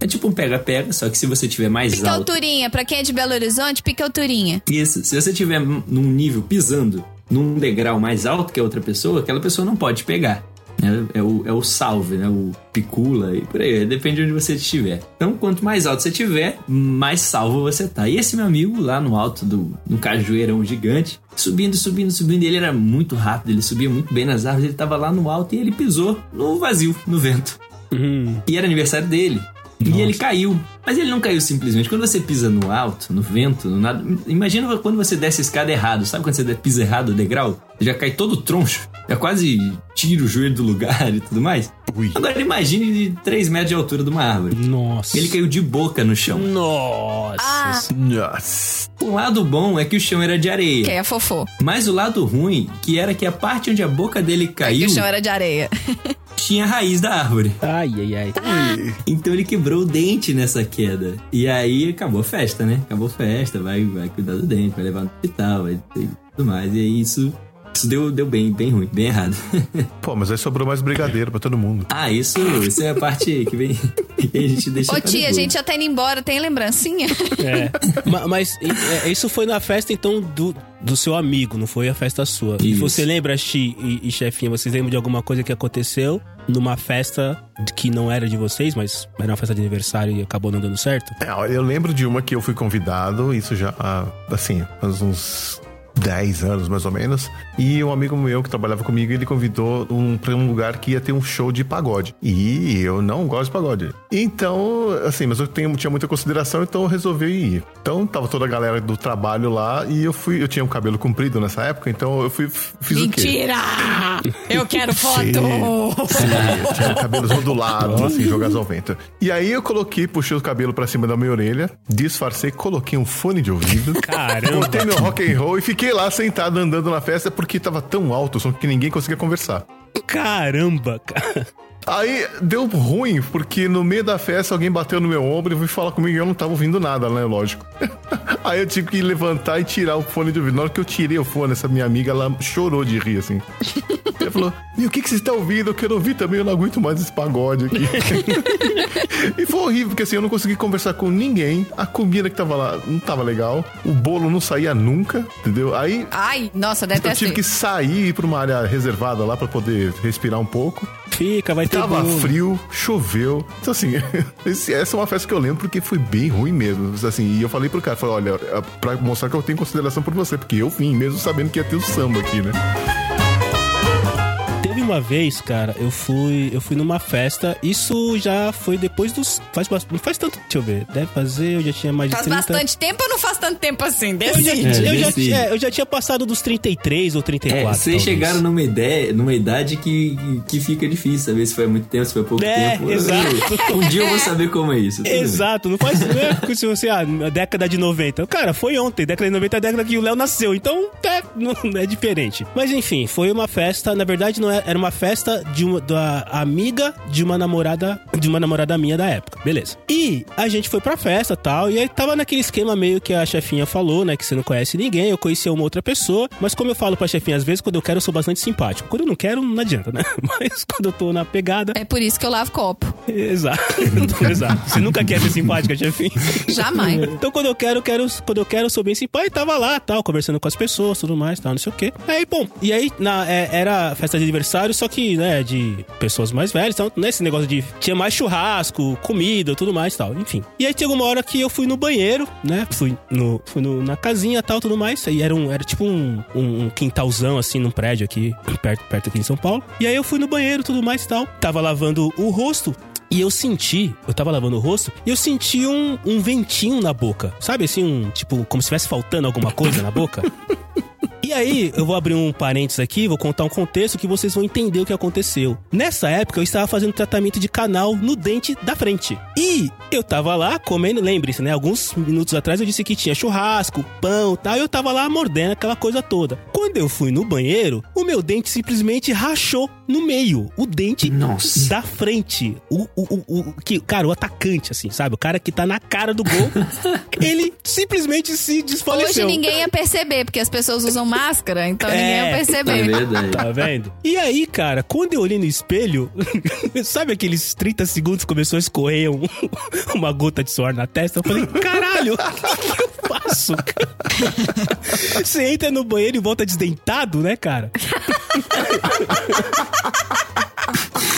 [SPEAKER 4] É tipo um pega-pega, só que se você tiver mais
[SPEAKER 2] Pica
[SPEAKER 4] alto.
[SPEAKER 2] alturinha. Pra quem é de Belo Horizonte, pica alturinha.
[SPEAKER 4] Isso. Se você tiver num nível pisando num degrau mais alto que a outra pessoa, aquela pessoa não pode pegar. Né? É, o, é o salve, né? O picula e por aí. Depende de onde você estiver. Então, quanto mais alto você tiver, mais salvo você tá. E esse meu amigo lá no alto do no cajueirão gigante, subindo, subindo, subindo. E ele era muito rápido, ele subia muito bem nas árvores. Ele tava lá no alto e ele pisou no vazio, no vento.
[SPEAKER 1] Hum,
[SPEAKER 4] E era aniversário dele. E ele caiu. Mas ele não caiu simplesmente. Quando você pisa no alto, no vento, no nada. Imagina quando você desce a escada errado. Sabe quando você pisa errado o degrau? Já cai todo troncho. Já quase tira o joelho do lugar e tudo mais.
[SPEAKER 3] Ui.
[SPEAKER 4] Agora imagine de 3 metros de altura de uma árvore.
[SPEAKER 1] Nossa.
[SPEAKER 4] Ele caiu de boca no chão.
[SPEAKER 1] Nossa.
[SPEAKER 2] Ah.
[SPEAKER 3] Nossa.
[SPEAKER 4] O lado bom é que o chão era de areia.
[SPEAKER 2] Que é fofô.
[SPEAKER 4] Mas o lado ruim, que era que a parte onde a boca dele
[SPEAKER 2] Que
[SPEAKER 4] caiu,
[SPEAKER 2] o chão era de areia.
[SPEAKER 4] tinha a raiz da árvore.
[SPEAKER 1] Ai, ai, ai.
[SPEAKER 4] Então ele quebrou o dente nessa queda. E aí acabou a festa, né? Acabou a festa, vai, vai cuidar do dente, vai levar no hospital, vai ter tudo mais. E aí isso, isso deu, deu bem, bem ruim, bem errado.
[SPEAKER 3] Pô, mas aí sobrou mais brigadeiro pra todo mundo.
[SPEAKER 4] ah, isso, isso é a parte que vem. que a gente deixa.
[SPEAKER 2] Ô tia, a gente já tá indo embora, tem lembrancinha?
[SPEAKER 1] É. Ma- Mas é, isso foi na festa, então, do, do seu amigo, não foi a festa sua. E
[SPEAKER 4] Isso.
[SPEAKER 1] você lembra, Xi e, e chefinha, vocês lembram de alguma coisa que aconteceu numa festa que não era de vocês, mas era uma festa de aniversário e acabou não dando certo?
[SPEAKER 3] É, eu lembro de uma que eu fui convidado, isso já, assim, faz uns 10 anos mais ou menos. E um amigo meu que trabalhava comigo, ele convidou um, pra um lugar que ia ter um show de pagode. E eu não gosto de pagode. Então, assim, mas eu tenho, tinha muita consideração, então eu resolvi ir. Então tava toda a galera do trabalho lá e eu fui, eu tinha um cabelo comprido nessa época, então eu fui, fiz o quê?
[SPEAKER 2] Mentira! Eu quero foto!
[SPEAKER 3] Sim, tinha cabelos ondulados, assim, jogados ao vento. E aí eu coloquei, puxei o cabelo pra cima da minha orelha, disfarcei, coloquei um fone de ouvido.
[SPEAKER 1] Caramba!
[SPEAKER 3] Botei meu rock and roll e fiquei lá sentado andando na festa porque tava tão alto o som que ninguém conseguia conversar.
[SPEAKER 1] Caramba, cara.
[SPEAKER 3] Aí deu ruim, porque no meio da festa alguém bateu no meu ombro e veio falar comigo e eu não tava ouvindo nada, né? Lógico. Aí eu tive que levantar e tirar o fone de ouvido. Na hora que eu tirei o fone, essa minha amiga, ela chorou de rir, assim. Ela falou: E o que, que você está ouvindo? Eu quero ouvir também, eu não aguento mais esse pagode aqui. e foi horrível, porque assim, eu não consegui conversar com ninguém. A comida que tava lá não tava legal. O bolo não saía nunca, entendeu? Aí
[SPEAKER 2] Ai, nossa,
[SPEAKER 3] eu
[SPEAKER 2] detesto
[SPEAKER 3] tive que sair e ir pra uma área reservada lá pra poder respirar um pouco.
[SPEAKER 1] Fica, vai ter
[SPEAKER 3] Tava
[SPEAKER 1] bolo.
[SPEAKER 3] frio, choveu. Então, assim, essa é uma festa que eu lembro porque foi bem ruim mesmo. Assim, e eu falei pro cara, falei, olha, é pra mostrar que eu tenho consideração por você, porque eu vim mesmo sabendo que ia ter o samba aqui, né?
[SPEAKER 1] Uma vez, cara, eu fui, eu fui numa festa. Isso já foi depois dos. Faz, não faz tanto. Deixa eu ver. Deve fazer, eu já tinha mais de
[SPEAKER 2] Faz
[SPEAKER 1] 30.
[SPEAKER 2] bastante tempo ou não faz tanto tempo assim?
[SPEAKER 1] Eu já,
[SPEAKER 2] Decide.
[SPEAKER 1] eu, já,
[SPEAKER 4] decide.
[SPEAKER 1] é, eu já tinha passado dos 33 ou 34.
[SPEAKER 4] É, vocês
[SPEAKER 1] talvez.
[SPEAKER 4] chegaram numa ideia, numa idade que, que fica difícil saber se foi muito tempo, se foi pouco
[SPEAKER 1] É,
[SPEAKER 4] tempo.
[SPEAKER 1] exato.
[SPEAKER 4] Um dia eu vou saber como é isso. bem.
[SPEAKER 1] Exato, não faz não é se você, ah, na década de 90. Cara, foi ontem, década de 90 é a década que o Léo nasceu, então é, não, é diferente. Mas enfim, foi uma festa, na verdade não é- era uma festa de uma da amiga de uma namorada, de uma namorada minha da época, beleza. E a gente foi pra festa tal, e aí tava naquele esquema meio que a chefinha falou, né, que você não conhece ninguém, eu conhecia uma outra pessoa, mas como eu falo pra chefinha, às vezes quando eu quero eu sou bastante simpático, quando eu não quero não adianta, né? Mas quando eu tô na pegada,
[SPEAKER 2] É por isso que eu lavo copo.
[SPEAKER 1] Exato. Exato. Você nunca quer ser simpática, chefinho.
[SPEAKER 2] Jamais.
[SPEAKER 1] Então quando eu quero, eu quero, quando eu quero, eu sou bem simpático. E tava lá, tal, conversando com as pessoas, tudo mais, tal, não sei o quê. Aí, bom, e aí na, é, era festa de aniversário, só que, né, de pessoas mais velhas, então, nesse negócio de tinha mais churrasco, comida, tudo mais, tal, enfim. E aí chegou uma hora que eu fui no banheiro, né? Fui no, fui no, na casinha, tal, tudo mais. E era um, era tipo um, um, um quintalzão assim num prédio aqui, perto, perto aqui em São Paulo. E aí eu fui no banheiro, tudo mais, tal. Tava lavando o rosto, e eu senti, eu tava lavando o rosto, e eu senti um, um ventinho na boca. Sabe assim, um tipo, como se estivesse faltando alguma coisa na boca? E aí, eu vou abrir um parênteses aqui, vou contar um contexto que vocês vão entender o que aconteceu. Nessa época, eu estava fazendo tratamento de canal no dente da frente. E eu tava lá comendo, lembre-se, né? Alguns minutos atrás eu disse que tinha churrasco, pão e tal, e eu tava lá mordendo aquela coisa toda. Quando eu fui no banheiro, o meu dente simplesmente rachou no meio. O dente
[SPEAKER 4] Nossa.
[SPEAKER 1] da frente. O, o, o, o- que, cara, o atacante, assim, sabe? O cara que tá na cara do gol, ele simplesmente se desfaleceu.
[SPEAKER 2] Hoje ninguém ia perceber, porque as pessoas usam máscara, então ninguém ia
[SPEAKER 1] É.
[SPEAKER 4] É
[SPEAKER 2] perceber.
[SPEAKER 4] verdade.
[SPEAKER 1] Tá vendo? E aí, cara, quando eu olhei no espelho, sabe aqueles 30 segundos que começou a escorrer um- uma gota de suor na testa? Eu falei, caralho, o que, que eu faço? cara? Você entra no banheiro e volta desdentado, né, cara?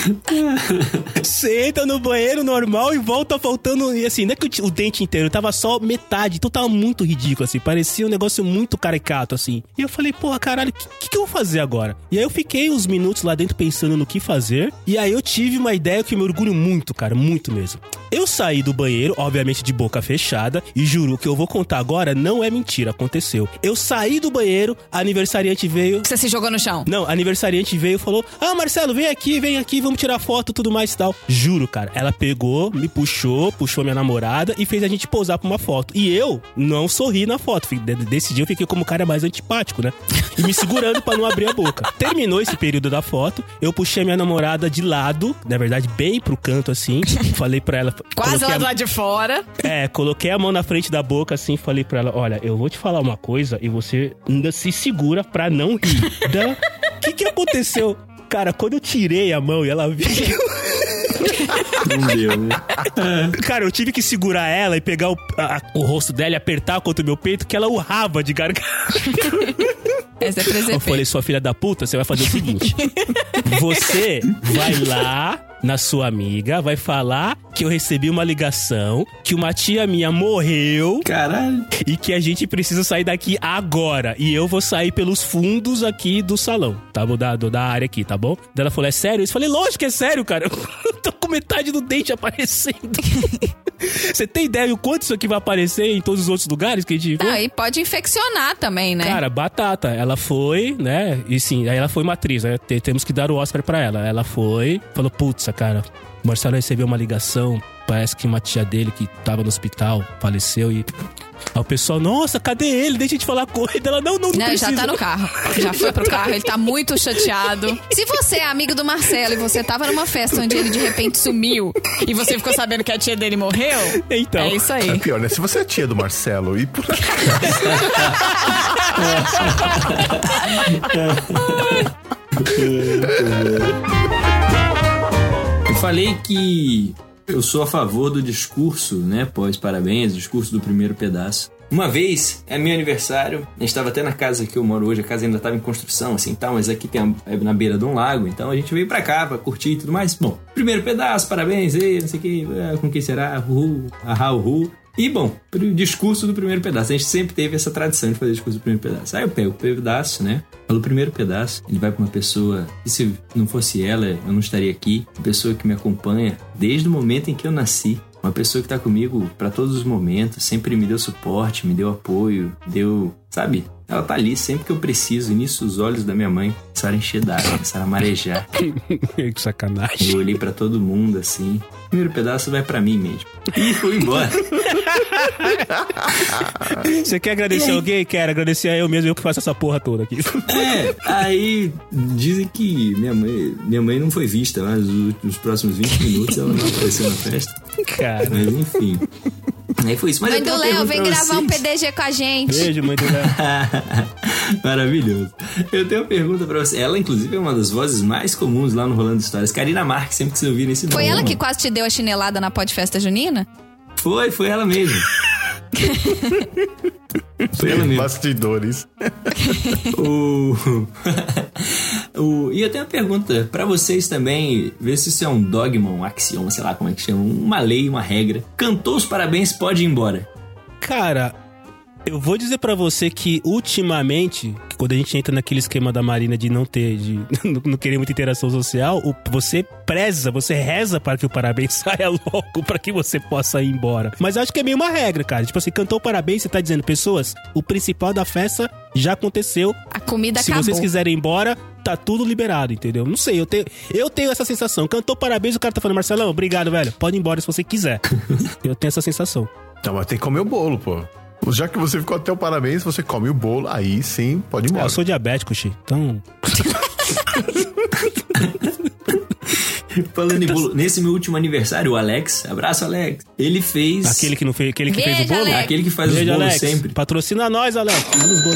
[SPEAKER 1] Você entra no banheiro normal e volta faltando. E assim, não é que o, o dente inteiro, tava só metade. Então tava muito ridículo, assim. Parecia um negócio muito caricato, assim. E eu falei, porra, caralho, o que, que, eu vou fazer agora? E aí eu fiquei uns minutos lá dentro pensando no que fazer. E aí eu tive uma ideia que eu me orgulho muito, cara, muito mesmo. Eu saí do banheiro, obviamente de boca fechada, e juro, o que eu vou contar agora não é mentira, aconteceu. Eu saí do banheiro, a aniversariante veio,
[SPEAKER 2] Você se jogou no chão.
[SPEAKER 1] não, a aniversariante veio e falou: Ah, Marcelo, vem aqui, vem aqui, vamos tirar foto tudo mais e tal. Juro, cara. Ela pegou, me puxou, puxou minha namorada e fez a gente posar pra uma foto. E eu não sorri na foto. Desse dia eu fiquei como o cara mais antipático, né? E me segurando pra não abrir a boca. Terminou esse período da foto, eu puxei minha namorada de lado, na verdade, bem pro canto assim. Falei pra ela.
[SPEAKER 2] Quase lá do lado de fora.
[SPEAKER 1] é, coloquei a mão na frente da boca assim, falei pra ela: Olha, eu vou te falar uma coisa e você ainda se segura pra não rir. O que, que aconteceu? Cara, quando eu tirei a mão e ela viu.
[SPEAKER 4] Não deu, né?
[SPEAKER 1] Cara, eu tive que segurar ela e pegar o, a- o rosto dela e apertar contra o meu peito, que ela urrava de garganta.
[SPEAKER 2] Essa é
[SPEAKER 1] Eu falei, sua filha da puta, você vai fazer o seguinte: você vai lá na sua amiga, vai falar que eu recebi uma ligação, que uma tia minha morreu
[SPEAKER 4] Caralho.
[SPEAKER 1] e que a gente precisa sair daqui agora. E eu vou sair pelos fundos aqui do salão, tá bom? Da, do- da área aqui, tá bom? Daí ela falou, é sério? Eu falei, lógico que é sério, cara. Eu tô metade do dente aparecendo. Você tem ideia do quanto isso aqui vai aparecer em todos os outros lugares que a gente...
[SPEAKER 2] Não, e pode infeccionar também, né?
[SPEAKER 1] Cara, batata. Ela foi, né? E sim, aí ela foi uma atriz, né? Te- Temos que dar o Oscar pra ela. Ela foi, falou, putz, cara, o Marcelo recebeu uma ligação. Parece que uma tia dele que tava no hospital faleceu e. Aí o pessoal, nossa, cadê ele? Deixa eu te falar com ele. Ela, não, não, não,
[SPEAKER 2] Não, ele já tá no carro. Já foi pro carro, ele tá muito chateado. Se você é amigo do Marcelo e você tava numa festa onde ele de repente sumiu e você ficou sabendo que a tia dele morreu,
[SPEAKER 1] Então.
[SPEAKER 2] é isso
[SPEAKER 3] É
[SPEAKER 2] aí.
[SPEAKER 3] pior, né? Se você é tia do Marcelo e por
[SPEAKER 4] Eu falei que eu sou a favor do discurso, né? Pós-parabéns, discurso do primeiro pedaço. Uma vez, é meu aniversário, a gente estava até na casa que eu moro hoje, a casa ainda estava em construção, assim, tal, mas aqui tem a, é na beira de um lago, então a gente veio pra cá pra curtir e tudo mais. Bom, primeiro pedaço, parabéns, ei, não sei o que, é, com quem será, uhul, ahá, uhul. E bom, pro discurso do primeiro pedaço. A gente sempre teve essa tradição de fazer discurso do primeiro pedaço. Aí eu pego o pedaço, né? Falo o primeiro pedaço, ele vai pra uma pessoa. E se não fosse ela, eu não estaria aqui. Uma pessoa que me acompanha desde o momento em que eu nasci. Uma pessoa que tá comigo pra todos os momentos, sempre me deu suporte, me deu apoio, deu. Sabe? Ela tá ali sempre que eu preciso. E nisso os olhos da minha mãe começaram a encher d'água, começaram a marejar.
[SPEAKER 1] que sacanagem.
[SPEAKER 4] Eu olhei pra todo mundo assim. O primeiro pedaço vai pra mim mesmo. E fui embora.
[SPEAKER 1] Você quer agradecer alguém? Quero agradecer a eu mesmo, eu que faço essa porra toda aqui.
[SPEAKER 4] É, aí dizem que minha mãe, minha mãe não foi vista, mas os, os próximos 20 minutos ela não apareceu na festa.
[SPEAKER 1] Cara.
[SPEAKER 4] Mas enfim. Aí foi isso. Mas
[SPEAKER 2] Mãe
[SPEAKER 4] eu tenho
[SPEAKER 2] do Léo, vem gravar um
[SPEAKER 4] vocês.
[SPEAKER 2] PDG com a gente.
[SPEAKER 1] Beijo, mãe do Léo.
[SPEAKER 4] Maravilhoso. Eu tenho uma pergunta pra você. Ela, inclusive, é uma das vozes mais comuns lá no Rolando Histórias. Karina Marques, sempre que você ouvir esse
[SPEAKER 2] Foi
[SPEAKER 4] nome.
[SPEAKER 2] ela que quase te deu a chinelada na Podfesta Junina?
[SPEAKER 4] Foi, foi ela mesmo.
[SPEAKER 3] bastidores.
[SPEAKER 4] O... o... E eu tenho uma pergunta pra vocês também, ver se isso é um dogma, um axioma, sei lá como é que chama, uma lei, uma regra. Cantou os parabéns, pode ir embora.
[SPEAKER 1] Cara, eu vou dizer pra você que ultimamente, que quando a gente entra naquele esquema da Marina de não ter, de não- querer muita interação social, você preza, você reza para que o parabéns saia logo, pra que você possa ir embora. Mas eu acho que é meio uma regra, cara. Tipo assim, cantou o parabéns, você tá dizendo, pessoas, o principal da festa já aconteceu.
[SPEAKER 2] A comida
[SPEAKER 1] Se
[SPEAKER 2] acabou.
[SPEAKER 1] vocês quiserem ir embora, tá tudo liberado, entendeu? Não sei, eu tenho, eu tenho essa sensação. Cantou parabéns, o cara tá falando, Marcelão, obrigado, velho. Pode ir embora se você quiser. eu tenho essa sensação.
[SPEAKER 3] Não, mas tem que comer o bolo, pô. Já que você ficou até o parabéns, você come o bolo, aí sim, pode ir embora.
[SPEAKER 1] eu sou diabético, Xi. Então.
[SPEAKER 4] Falando em bolo, nesse meu último aniversário, o Alex, abraço Alex, ele fez...
[SPEAKER 1] Aquele que não fez, aquele que fez o
[SPEAKER 2] Beijo,
[SPEAKER 1] bolo?
[SPEAKER 2] Alex.
[SPEAKER 4] Aquele que faz
[SPEAKER 1] Beijo,
[SPEAKER 4] os bolos
[SPEAKER 1] Alex.
[SPEAKER 4] sempre.
[SPEAKER 1] Patrocina nós, Alex.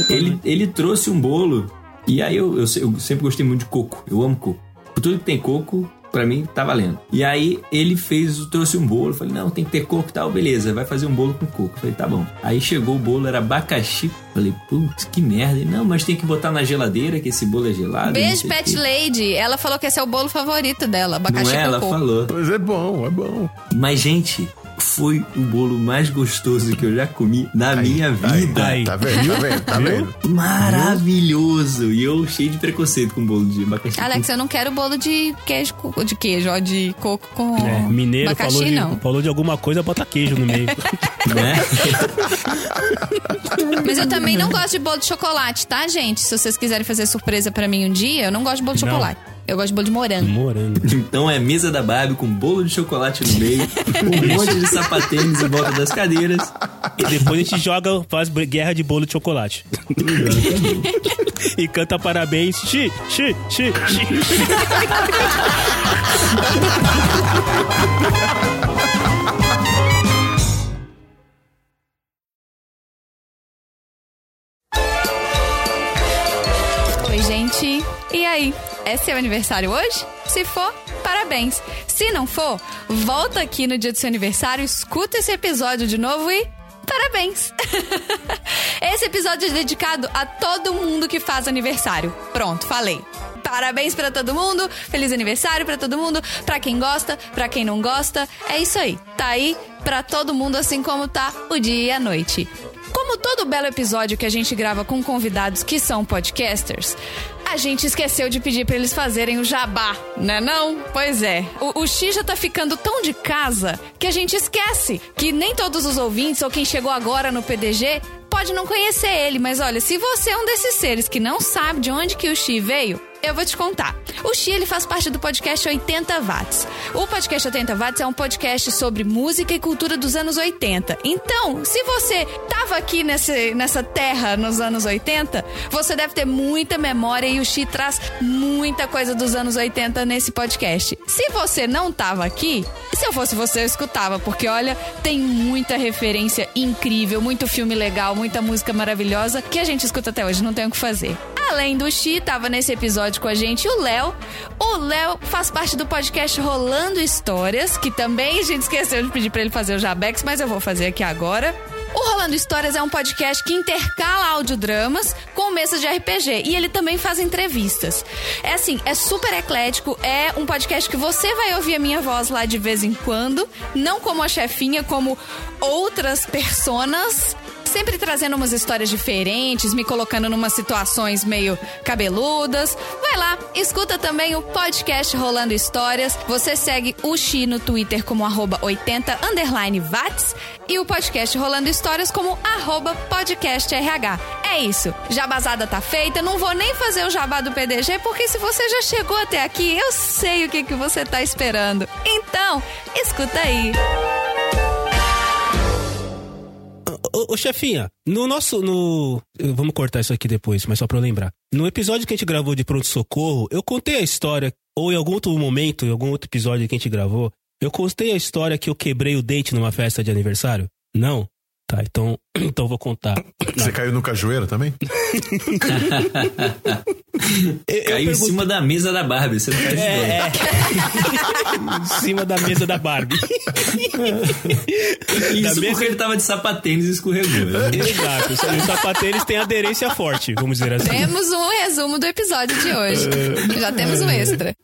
[SPEAKER 4] Ele, ele trouxe um bolo, e aí eu, eu, eu sempre gostei muito de coco, eu amo coco. Tudo que tem coco, pra mim tá valendo. E aí ele fez, trouxe um bolo. Falei, não, tem que ter coco e tal, beleza, vai fazer um bolo com coco. Eu falei, tá bom. Aí chegou o bolo, era abacaxi. Falei, putz, que merda. Ele, Não, mas tem que botar na geladeira, que esse bolo é gelado. não
[SPEAKER 2] Beijo, Pet
[SPEAKER 4] quê."
[SPEAKER 2] Lady. Ela falou que esse é o bolo favorito dela,
[SPEAKER 4] Não
[SPEAKER 2] abacaxi
[SPEAKER 4] é? Ela
[SPEAKER 2] com coco.
[SPEAKER 4] falou.
[SPEAKER 3] Pois é bom, é bom.
[SPEAKER 4] Mas, gente, foi o bolo mais gostoso que eu já comi na minha vida.
[SPEAKER 1] Aí.
[SPEAKER 3] Tá vendo? Tá vendo? Tá vendo?
[SPEAKER 4] Maravilhoso! E eu cheio de preconceito com bolo de abacaxi.
[SPEAKER 2] Alex, eu não quero bolo de queijo, de queijo, ó, de coco com
[SPEAKER 1] É, mineiro
[SPEAKER 2] abacaxi,
[SPEAKER 1] falou de,
[SPEAKER 2] não.
[SPEAKER 1] falou de alguma coisa, bota queijo no meio.
[SPEAKER 4] né?
[SPEAKER 2] Mas eu também não gosto de bolo de chocolate, tá, gente? Se vocês quiserem fazer surpresa pra mim um dia, eu não gosto de bolo de
[SPEAKER 1] Não.
[SPEAKER 2] chocolate. Eu gosto de bolo de morango.
[SPEAKER 1] Morango.
[SPEAKER 4] Então é mesa da Barbie com bolo de chocolate no meio, um monte de sapatênis em volta das cadeiras.
[SPEAKER 1] E depois a gente joga, faz guerra de bolo de chocolate. e canta parabéns. Xi, xi, xi, xi.
[SPEAKER 2] Oi, gente. E aí? É seu aniversário hoje? Se for, parabéns. Se não for, volta aqui no dia do seu aniversário, escuta esse episódio de novo e. Parabéns! Esse episódio é dedicado a todo mundo que faz aniversário. Pronto, falei. Parabéns pra todo mundo, feliz aniversário pra todo mundo, pra quem gosta, pra quem não gosta. É isso aí. Tá aí pra todo mundo assim como tá o dia e a noite. Como todo belo episódio que a gente grava com convidados que são podcasters, a gente esqueceu de pedir pra eles fazerem o jabá, né não? Pois é. O, o X já tá ficando tão de casa que a gente esquece que nem todos os ouvintes ou quem chegou agora no PDG pode não conhecer ele, mas olha, se você é um desses seres que não sabe de onde que o Xi veio, eu vou te contar. O Xi, ele faz parte do podcast 80 Watts. O podcast 80 Watts é um podcast sobre música e cultura dos anos 80. Então, se você tava aqui nesse, nessa terra nos anos 80, você deve ter muita memória e o Xi traz muita coisa dos anos 80 nesse podcast. Se você não tava aqui, se eu fosse você, eu escutava, porque olha, tem muita referência incrível, muito filme legal, muita música maravilhosa que a gente escuta até hoje, não tem o que fazer. Além do Xi, tava nesse episódio com a gente o Léo. O Léo faz parte do podcast Rolando Histórias, que também a gente esqueceu de pedir pra ele fazer o Jabex, mas eu vou fazer aqui agora. O Rolando Histórias é um podcast que intercala audiodramas com mesa de RPG e ele também faz entrevistas. É assim, é super eclético, é um podcast que você vai ouvir a minha voz lá de vez em quando, não como a chefinha, como outras personas sempre trazendo umas histórias diferentes, me colocando numas situações meio cabeludas. Vai lá, escuta também o podcast Rolando Histórias. Você segue o Xi no Twitter como arroba 80 underline watts e o podcast Rolando Histórias como podcastrh. É isso, jabazada tá feita, não vou nem fazer o jabá do PDG, porque se você já chegou até aqui, eu sei o que, que você tá esperando. Então, escuta aí.
[SPEAKER 1] Ô, ô, chefinha, no nosso. No, vamos cortar isso aqui depois, mas só pra eu lembrar. No episódio que a gente gravou de Pronto Socorro, eu contei a história, ou em algum outro momento, em algum outro episódio que a gente gravou, eu contei a história que eu quebrei o dente numa festa de aniversário? Não? Tá, então, então eu vou contar.
[SPEAKER 3] Você caiu no cajueiro também?
[SPEAKER 1] Eu- eu
[SPEAKER 4] Caiu em
[SPEAKER 1] pergunto-
[SPEAKER 4] cima da mesa da Barbie, você não faz ideia.
[SPEAKER 1] É, é. em cima da mesa da Barbie. da
[SPEAKER 4] Isso
[SPEAKER 1] mesa-
[SPEAKER 4] porque ele tava de sapatênis e escorregou. né?
[SPEAKER 1] Exato. Os sapateiros têm aderência forte, vamos dizer assim.
[SPEAKER 2] Temos um resumo do episódio de hoje. Já temos um extra.